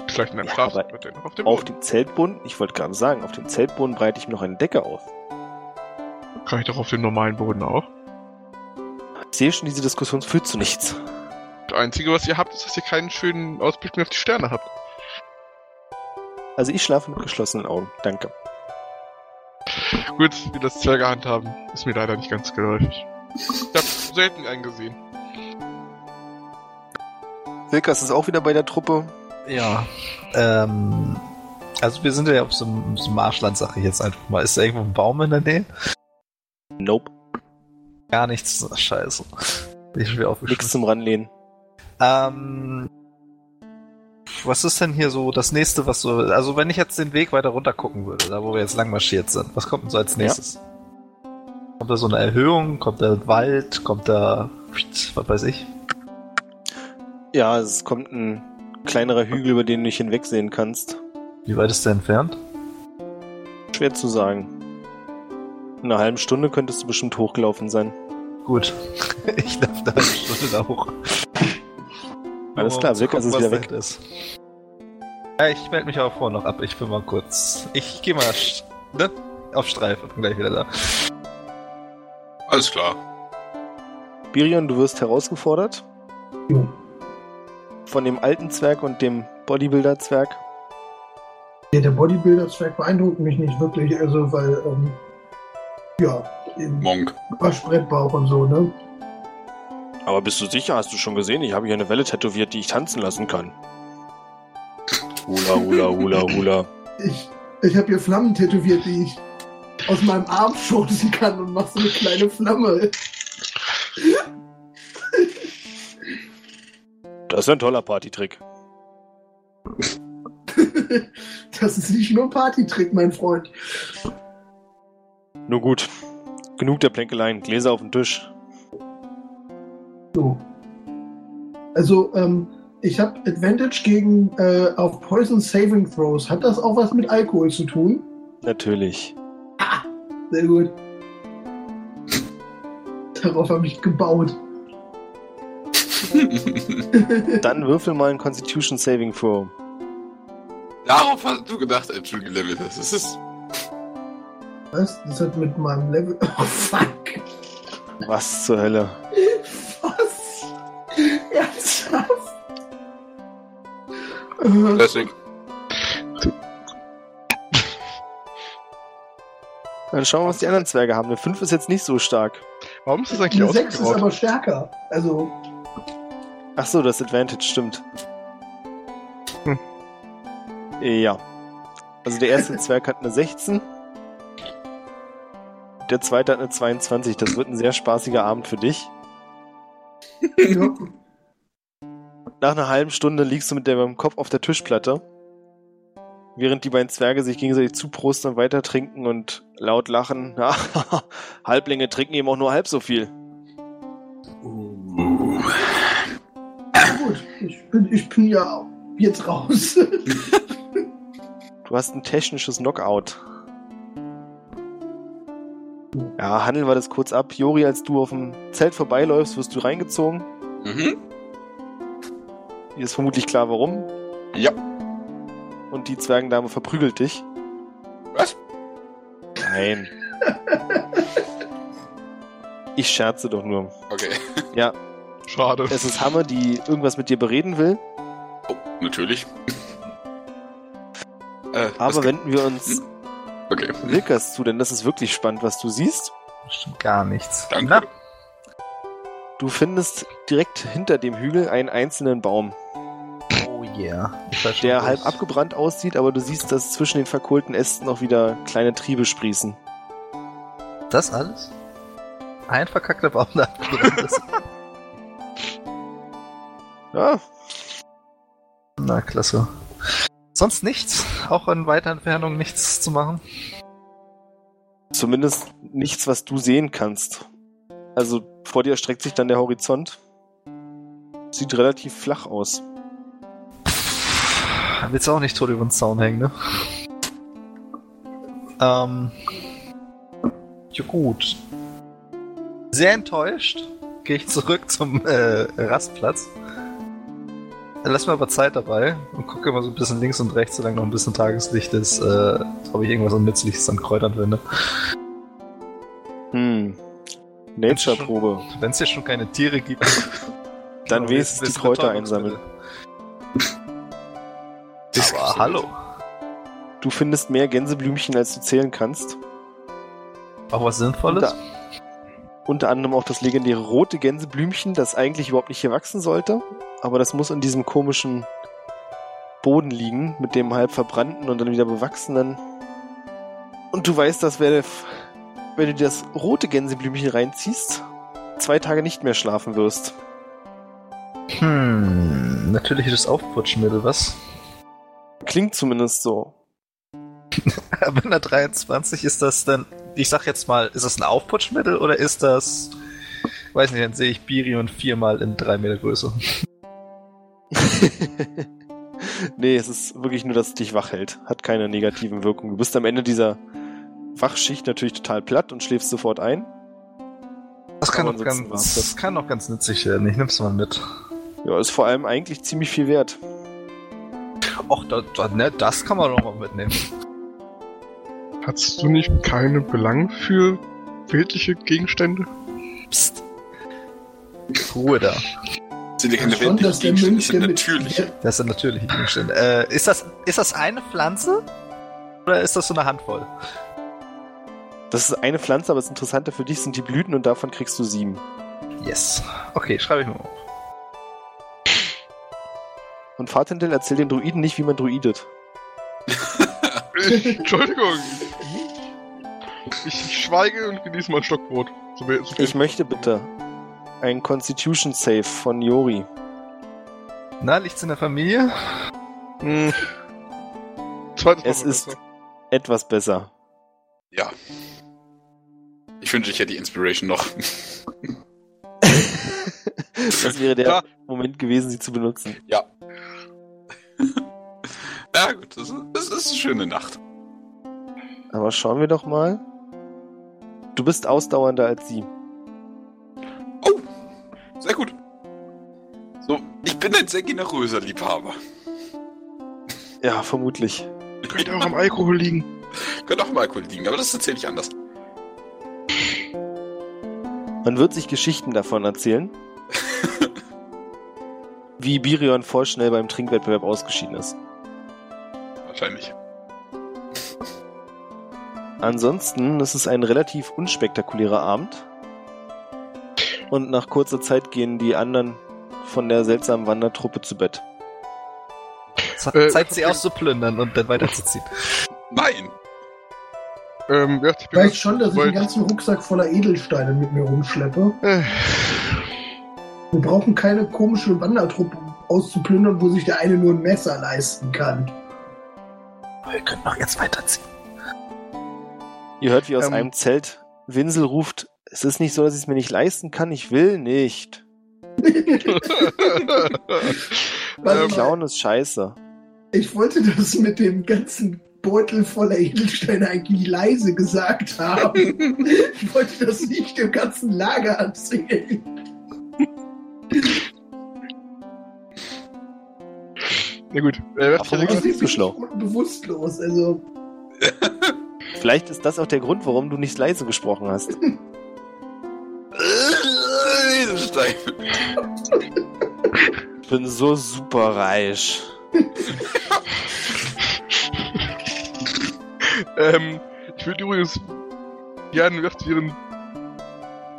S3: Vielleicht in einem
S4: Ja,
S3: noch auf dem
S4: Auf dem Zeltboden, ich wollte gerade sagen, auf dem Zeltboden breite ich mir noch eine Decke auf.
S3: Kann ich doch auf dem normalen Boden auch.
S4: Ich sehe schon, diese Diskussion führt zu nichts.
S3: Das Einzige, was ihr habt, ist, dass ihr keinen schönen Ausblick mehr auf die Sterne habt.
S4: Also ich schlafe mit geschlossenen Augen. Danke.
S3: Gut, wie das Zwerge handhaben, ist mir leider nicht ganz geläufig. Ich hab selten einen gesehen.
S4: Wilkas ist auch wieder bei der Truppe.
S2: Ja. Ähm, also wir sind ja auf so einem, so einem Marschland, sag ich jetzt einfach mal. Ist da irgendwo ein Baum in der Nähe?
S4: Nope.
S2: Gar nichts. Scheiße. Ich wieder
S4: Nix
S2: aufgeschmissen.
S4: zum Ranlehnen.
S2: Ähm, was ist denn hier so das nächste, was so. Also, wenn ich jetzt den Weg weiter runter gucken würde, da wo wir jetzt lang marschiert sind, was kommt denn so als nächstes? Kommt da so eine Erhöhung? Kommt da Wald? Kommt da. Was weiß ich?
S4: Ja, es kommt ein kleinerer Hügel, über den du nicht hinwegsehen kannst.
S2: Wie weit ist der entfernt?
S4: Schwer zu sagen. In einer halben Stunde könntest du bestimmt hochgelaufen sein.
S2: Gut. ich darf da eine Stunde da hoch.
S4: Alles klar,
S2: gucken,
S4: ist
S2: was
S4: wieder weg.
S2: Ist. Ja, ich melde mich aber vorher noch ab. Ich bin mal kurz. Ich gehe mal sch- ne? auf Streif und bin gleich wieder da.
S5: Alles klar.
S4: Birion, du wirst herausgefordert
S1: Jo.
S4: von dem alten Zwerg und dem Bodybuilder-Zwerg.
S1: Ja, der Bodybuilder-Zwerg beeindruckt mich nicht wirklich, also weil, ähm, ja,
S5: Monk.
S1: Waschbrettbauch und so, ne?
S4: Aber bist du sicher? Hast du schon gesehen? Ich habe hier eine Welle tätowiert, die ich tanzen lassen kann. Hula, hula, hula, hula.
S1: Ich, ich habe hier Flammen tätowiert, die ich aus meinem Arm schubsen kann und mach so eine kleine Flamme.
S4: Das ist ein toller Partytrick.
S1: das ist nicht nur ein Partytrick, mein Freund.
S4: Nur gut. Genug der Plänkeleien. Gläser auf den Tisch.
S1: So. Also, ähm, ich habe Advantage gegen äh, auf Poison Saving Throws. Hat das auch was mit Alkohol zu tun?
S4: Natürlich.
S1: Sehr gut. Darauf habe ich gebaut.
S4: Dann würfel mal einen Constitution Saving Throw.
S5: Darauf hast du gedacht, gelevelt hast. Das ist.
S1: Was? Das hat mit meinem Level. Oh fuck.
S4: Was zur Hölle?
S1: Äh,
S5: Classic.
S4: Dann schauen wir, was die anderen Zwerge haben. Eine 5 ist jetzt nicht so stark.
S3: Warum ist das eigentlich
S1: Eine 6 ist aber stärker. Also,
S4: Ach so, das Advantage stimmt.
S3: Hm.
S4: Ja. Also der erste Zwerg hat eine 16. Der zweite hat eine 22. Das wird ein sehr spaßiger Abend für dich.
S1: ja.
S4: Nach einer halben Stunde liegst du mit dem Kopf auf der Tischplatte, während die beiden Zwerge sich gegenseitig zuprosten und weiter trinken und laut lachen. Ja, Halblinge trinken eben auch nur halb so viel.
S5: Uh.
S1: gut. Ich bin, ich bin ja jetzt raus.
S4: Du hast ein technisches Knockout. Ja, handeln wir das kurz ab. Jori, als du auf dem Zelt vorbeiläufst, wirst du reingezogen.
S5: Mhm.
S4: Dir ist vermutlich klar, warum.
S5: Ja.
S4: Und die Zwergendame verprügelt dich.
S5: Was?
S4: Nein. Ich scherze doch nur.
S5: Okay.
S4: Ja,
S3: Schade.
S4: es ist Hammer, die irgendwas mit dir bereden will.
S5: Oh, natürlich. Äh,
S4: Aber wenden wir uns
S5: Okay,
S4: Wilkers zu, denn das ist wirklich spannend, was du siehst.
S2: Stimmt gar nichts.
S5: danke.
S2: Na,
S4: Du findest direkt hinter dem Hügel einen einzelnen Baum,
S2: yeah.
S4: Der halb abgebrannt aussieht, aber du siehst, dass zwischen den verkohlten Ästen noch wieder kleine Triebe sprießen.
S2: Das alles? Ein verkackter Baum ist.
S4: Ja,
S2: Na, klasse. Sonst nichts? Auch in weiter Entfernung nichts zu machen?
S4: zumindest nichts, was du sehen kannst. Also vor dir erstreckt sich dann der Horizont. Sieht relativ flach aus.
S2: Willst du auch nicht tot über den Zaun hängen, ne? Ähm. Ja, gut. Sehr enttäuscht gehe ich zurück zum äh, Rastplatz. Lass mir aber Zeit dabei und gucke immer so ein bisschen links und rechts, solange noch ein bisschen Tageslicht ist, äh, ob ich irgendwas Nützliches an Kräutern finde.
S4: Hm. Nature-Probe.
S2: Wenn es hier schon keine Tiere gibt,
S4: Dann
S2: aber
S4: wenigstens die Kräuter
S2: Betäubungsmittel.
S5: Das
S2: Aber hallo.
S4: Du findest mehr Gänseblümchen, als du zählen kannst.
S2: Auch was Sinnvolles?
S4: Da. unter anderem auch das legendäre rote Gänseblümchen, das eigentlich überhaupt nicht hier wachsen sollte, aber das muss in diesem komischen Boden liegen, mit dem halb verbrannten und dann wieder bewachsenen. Und du weißt, dass wenn du dir das rote Gänseblümchen reinziehst, zwei Tage nicht mehr schlafen wirst.
S2: Hm, natürliches Aufputschmittel, was?
S4: Klingt zumindest so.
S2: Aber in der 23 ist das dann, ich sag jetzt mal, ist das ein Aufputschmittel oder ist das, weiß nicht, dann sehe ich Birion viermal in drei Meter Größe.
S4: nee, es ist wirklich nur, dass es dich wach hält. Hat keine negativen Wirkungen. Du bist am Ende dieser Wachschicht natürlich total platt und schläfst sofort ein.
S2: Das kann, ganz,
S4: das.
S2: das kann auch ganz nützlich werden. Ich nehm's mal mit.
S4: Ja, ist vor allem eigentlich ziemlich viel wert.
S2: Och, da, da, ne, das kann man doch mal mitnehmen.
S3: Hast du nicht keine Belang für weltliche Gegenstände?
S2: Psst. Ruhe da.
S5: Sind ja keine
S1: Schon, dass der
S5: Gegenstände,
S1: Mönch
S5: das sind natürlich.
S2: Das sind natürliche Gegenstände. Äh, ist das, ist das eine Pflanze? Oder ist das so eine Handvoll?
S4: Das ist eine Pflanze, aber das Interessante für dich sind die Blüten und davon kriegst du sieben.
S2: Yes. Okay, schreibe ich mal auf.
S4: Und Fatendel erzählt den Druiden nicht, wie man druidet.
S3: Entschuldigung. Ich, ich schweige und genieße mein Stockbrot. So, viel- so viel-
S4: Ich möchte bitte ein Constitution Save von Yori.
S2: Na, liegt's in der Familie?
S4: Hm,
S3: Zweites
S4: es ist
S3: besser.
S4: etwas besser.
S5: Ja. Ich wünsche, ich hätte die Inspiration noch.
S4: das wäre der
S3: Klar.
S4: Moment gewesen, sie zu benutzen.
S5: ja. ja, ist, das ist eine schöne Nacht.
S4: Aber schauen wir doch mal. Du bist ausdauernder als sie.
S5: Oh, sehr gut. So, ich bin ein sehr generöser Liebhaber.
S4: Ja, vermutlich.
S3: Könnte auch am Alkohol liegen.
S5: Könnte auch im Alkohol liegen, aber das erzähle ich anders.
S4: Man wird sich Geschichten davon erzählen, wie Birion vorschnell beim Trinkwettbewerb ausgeschieden ist.
S5: Wahrscheinlich.
S4: Ansonsten ist es ein relativ unspektakulärer Abend. Und nach kurzer Zeit gehen die anderen von der seltsamen Wandertruppe zu Bett.
S2: Z
S3: Äh,
S2: Zeit, sie auszuplündern und dann weiterzuziehen.
S5: Nein!
S3: Ähm, ja, ich
S1: Ich
S3: bin
S1: weiß schon, dass ich einen ganzen Rucksack voller Edelsteine mit mir rumschleppe.
S3: Äh,
S1: Wir brauchen keine komische Wandertruppe auszuplündern, wo sich der eine nur ein Messer leisten kann.
S2: Wir können doch jetzt weiterziehen.
S4: Ihr hört, wie aus
S3: Ähm.
S4: einem Zelt Winsel ruft, es ist nicht so, dass ich es mir nicht leisten kann, ich will nicht. Klauen ist scheiße.
S1: Ich wollte das mit dem ganzen Beutel voller Edelsteine eigentlich leise gesagt haben. ich wollte das nicht im ganzen Lager erzählen.
S3: Na gut, äh, hatte
S1: Außerdem
S4: so schlau.
S1: bewusstlos. Also,
S4: Vielleicht ist das auch der Grund, warum du nicht leise gesprochen hast. Ich bin so super reich.
S3: Ähm, ich würde übrigens gerne, während während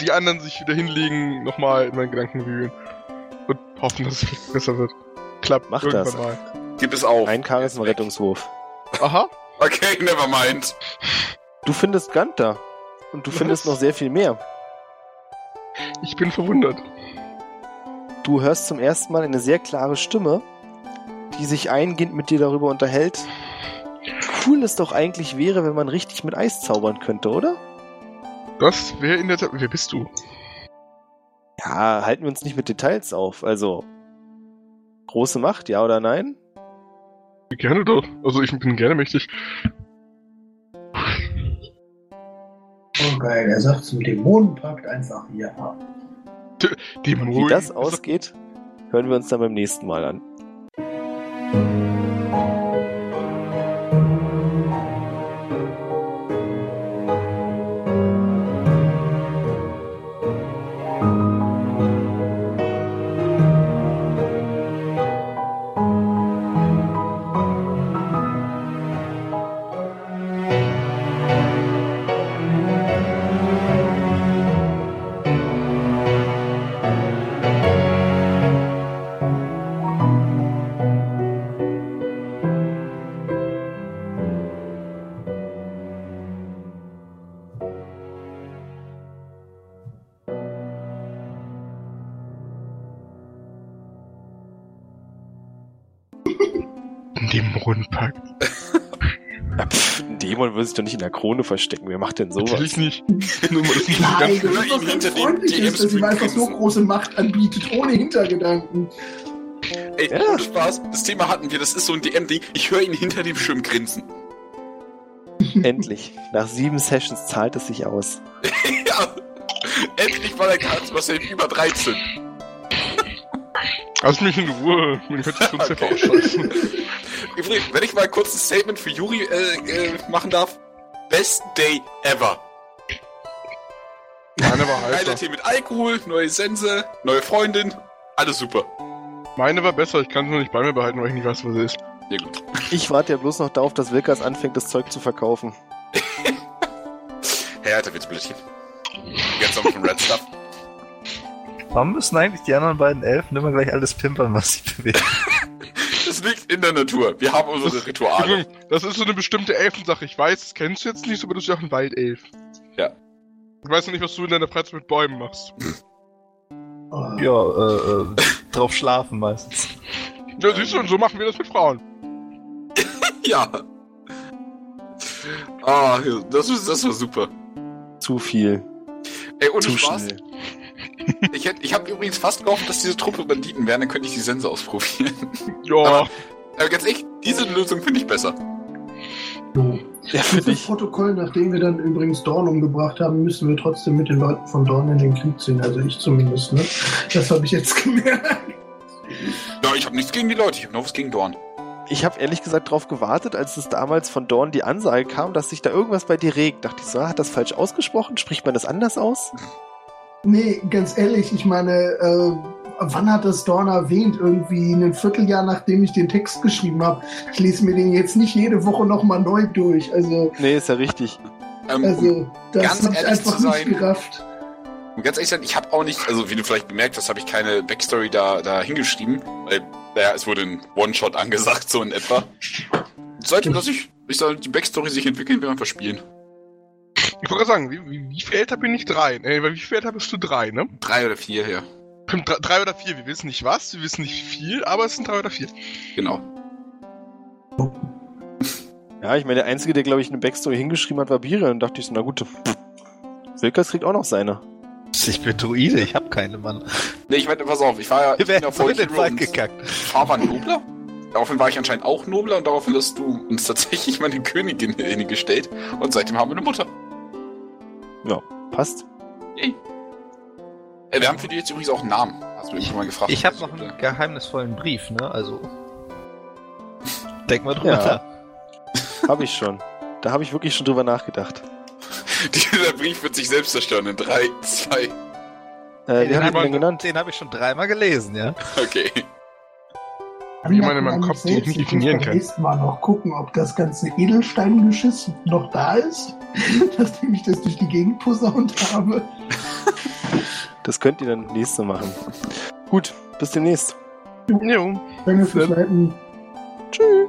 S3: die anderen sich wieder hinlegen, nochmal in meinen Gedanken wühlen. Und hoffen, dass es besser wird. Klappt
S4: Mach das.
S3: mal.
S5: Gib es auf.
S4: Ein Charisma-Rettungswurf.
S3: Aha.
S5: Okay, never mind.
S4: Du findest Gunther. Und du
S3: Was?
S4: findest noch sehr viel mehr.
S3: Ich bin verwundert.
S4: Du hörst zum ersten Mal eine sehr klare Stimme, die sich eingehend mit dir darüber unterhält. Cool es doch eigentlich wäre, wenn man richtig mit Eis zaubern könnte, oder?
S3: Das wäre in der Tat. Wer bist du?
S4: Ja, halten wir uns nicht mit Details auf. Also, große Macht, ja oder nein?
S3: Gerne doch. Also ich bin gerne mächtig.
S1: oh geil, er sagt zum Dämonenpakt einfach ja.
S3: Dämon.
S4: Wie das ausgeht, hören wir uns dann beim nächsten Mal an.
S3: Ein Dämonenpakt.
S4: Ja, pff, ein Dämon würde sich doch nicht in der Krone verstecken. Wer macht denn sowas?
S3: Natürlich nicht. Nur mal, das sind
S1: Nein,
S3: ganz,
S1: das ist doch ganz freundlich, ist, dass ihm einfach so große Macht anbietet, ohne Hintergedanken.
S5: Ey,
S4: Ja.
S5: Spaß, das Thema hatten wir, das ist so ein DM-Ding. Ich höre ihn hinter dem Schirm grinsen.
S4: Endlich. Nach sieben Sessions zahlt es sich aus.
S5: ja, endlich war der Charisma Save über 13.
S3: Lass mich in Ruhe. Man könnte schon
S5: Okay.
S3: ausschalten.
S5: Übrigens, wenn ich mal kurz ein Statement für Juri äh, äh, machen darf. Best Day ever.
S3: Meine war
S5: Geiler
S3: heißer.
S5: Tee mit Alkohol, neue Sense, neue Freundin. Alles super.
S3: Meine war besser. Ich kann es nur nicht bei mir behalten, weil ich nicht weiß, was es ist.
S5: Ja gut.
S4: Ich warte ja bloß noch darauf, dass Wilkas anfängt, das Zeug zu verkaufen.
S5: Hey, Alter, Witzblättchen. Jetzt noch von Red Stuff.
S2: Warum müssen eigentlich die anderen beiden Elfen immer gleich alles pimpern, was sie bewegen?
S5: Das liegt in der Natur. Wir haben unsere Rituale.
S3: Das ist so eine bestimmte Elfensache. Ich weiß, das kennst du jetzt nicht, aber du bist ja auch ein Waldelf.
S5: Ja.
S3: Ich weiß noch nicht, was du in deiner Freizeit mit Bäumen machst.
S2: Ja, äh, äh, drauf schlafen meistens.
S3: Ja, siehst du, und so machen wir das mit Frauen.
S5: Ja. Ah, das, ist, das war super.
S4: Zu viel.
S5: Ey, ohne
S4: Zu
S5: Spaß.
S4: schnell.
S5: Ich, hätt- ich habe übrigens fast gehofft, dass diese Truppe Banditen wären, dann könnte ich die Sense ausprobieren.
S3: Ja,
S5: Aber- Aber ganz ehrlich, diese Lösung finde ich besser.
S1: so.
S4: Ja,
S1: Für das. Protokoll, nachdem wir dann übrigens Dorn umgebracht haben, müssen wir trotzdem mit den Leuten von Dorn in den Krieg ziehen. Also ich zumindest, ne? Das habe ich jetzt gemerkt.
S5: Ja, ich habe nichts gegen die Leute, ich habe noch was gegen Dorn.
S4: Ich habe ehrlich gesagt darauf gewartet, als es damals von Dorn die Ansage kam, dass sich da irgendwas bei dir regt. Dachte ich so, ah, hat das falsch ausgesprochen? Spricht man das anders aus?
S1: Nee, ganz ehrlich, ich meine, äh, wann hat das Dorn erwähnt? Irgendwie ein Vierteljahr, nachdem ich den Text geschrieben habe. Ich lese mir den jetzt nicht jede Woche nochmal neu durch. Also,
S4: Nee, ist ja richtig.
S5: Ähm, um,
S1: also das
S5: ganz
S1: habe ich einfach
S5: zu
S1: nicht
S5: sein-
S1: gerafft.
S5: um ganz ehrlich zu sein, ich habe auch nicht, also wie du vielleicht bemerkt hast, habe ich keine Backstory da, da hingeschrieben. Weil, naja, es wurde ein One-Shot angesagt, so in etwa. Seitdem, dass ich, ich soll die Backstory sich entwickeln, wir einfach spielen.
S3: Ich wollte gerade sagen, wie, wie, wie viel älter bin ich? Drei. Ey, wie viel älter bist du? Drei, ne?
S5: Drei oder vier, ja.
S3: Drei, drei oder vier. Wir wissen nicht was, wir wissen nicht viel, aber es sind drei oder vier.
S5: Genau.
S4: Ja, ich meine, der Einzige, der, glaube ich, eine Backstory hingeschrieben hat, war Bira. Und dachte ich so, na gut, pff, Wilkas kriegt auch noch seine.
S2: Ich bin Druide, ich hab keine, Mann.
S5: Nee, ich meine, pass auf, ich war ja,
S2: Wir
S5: ich bin ja
S2: werden
S5: voll
S2: in den Wald gekackt.
S5: Ein Nobler. Daraufhin war ich anscheinend auch Nobler und daraufhin hast du uns tatsächlich meine Königin hingestellt. Und seitdem haben wir eine Mutter.
S4: Passt.
S5: Yay. Äh, wir haben für die jetzt übrigens auch einen Namen. Hast du irgendwann mal gefragt?
S2: Ich habe noch einen geheimnisvollen Brief, ne? Also. Denk mal drüber
S4: Ja.
S2: nach.
S4: Habe ich schon. Da habe ich wirklich schon drüber nachgedacht.
S5: Dieser Brief wird sich selbst zerstören in 3, 2.
S4: Äh,
S2: Hey,
S4: wie hat
S2: hab
S4: man den
S2: ich-
S4: genannt?
S2: Den habe ich schon dreimal gelesen, ja.
S5: Okay.
S3: Wie man in meinem Kopf nicht
S1: selbst, ich
S3: definieren
S1: muss
S3: kann.
S1: nächsten Mal noch gucken, ob das ganze Edelsteingeschiss noch da ist, nachdem ich das durch die Gegend posaunt habe.
S4: Das könnt ihr dann nächste machen. Gut, bis demnächst.
S3: Jo.
S1: Danke fürs
S3: Dann-
S1: Leiten.
S4: Tschüss.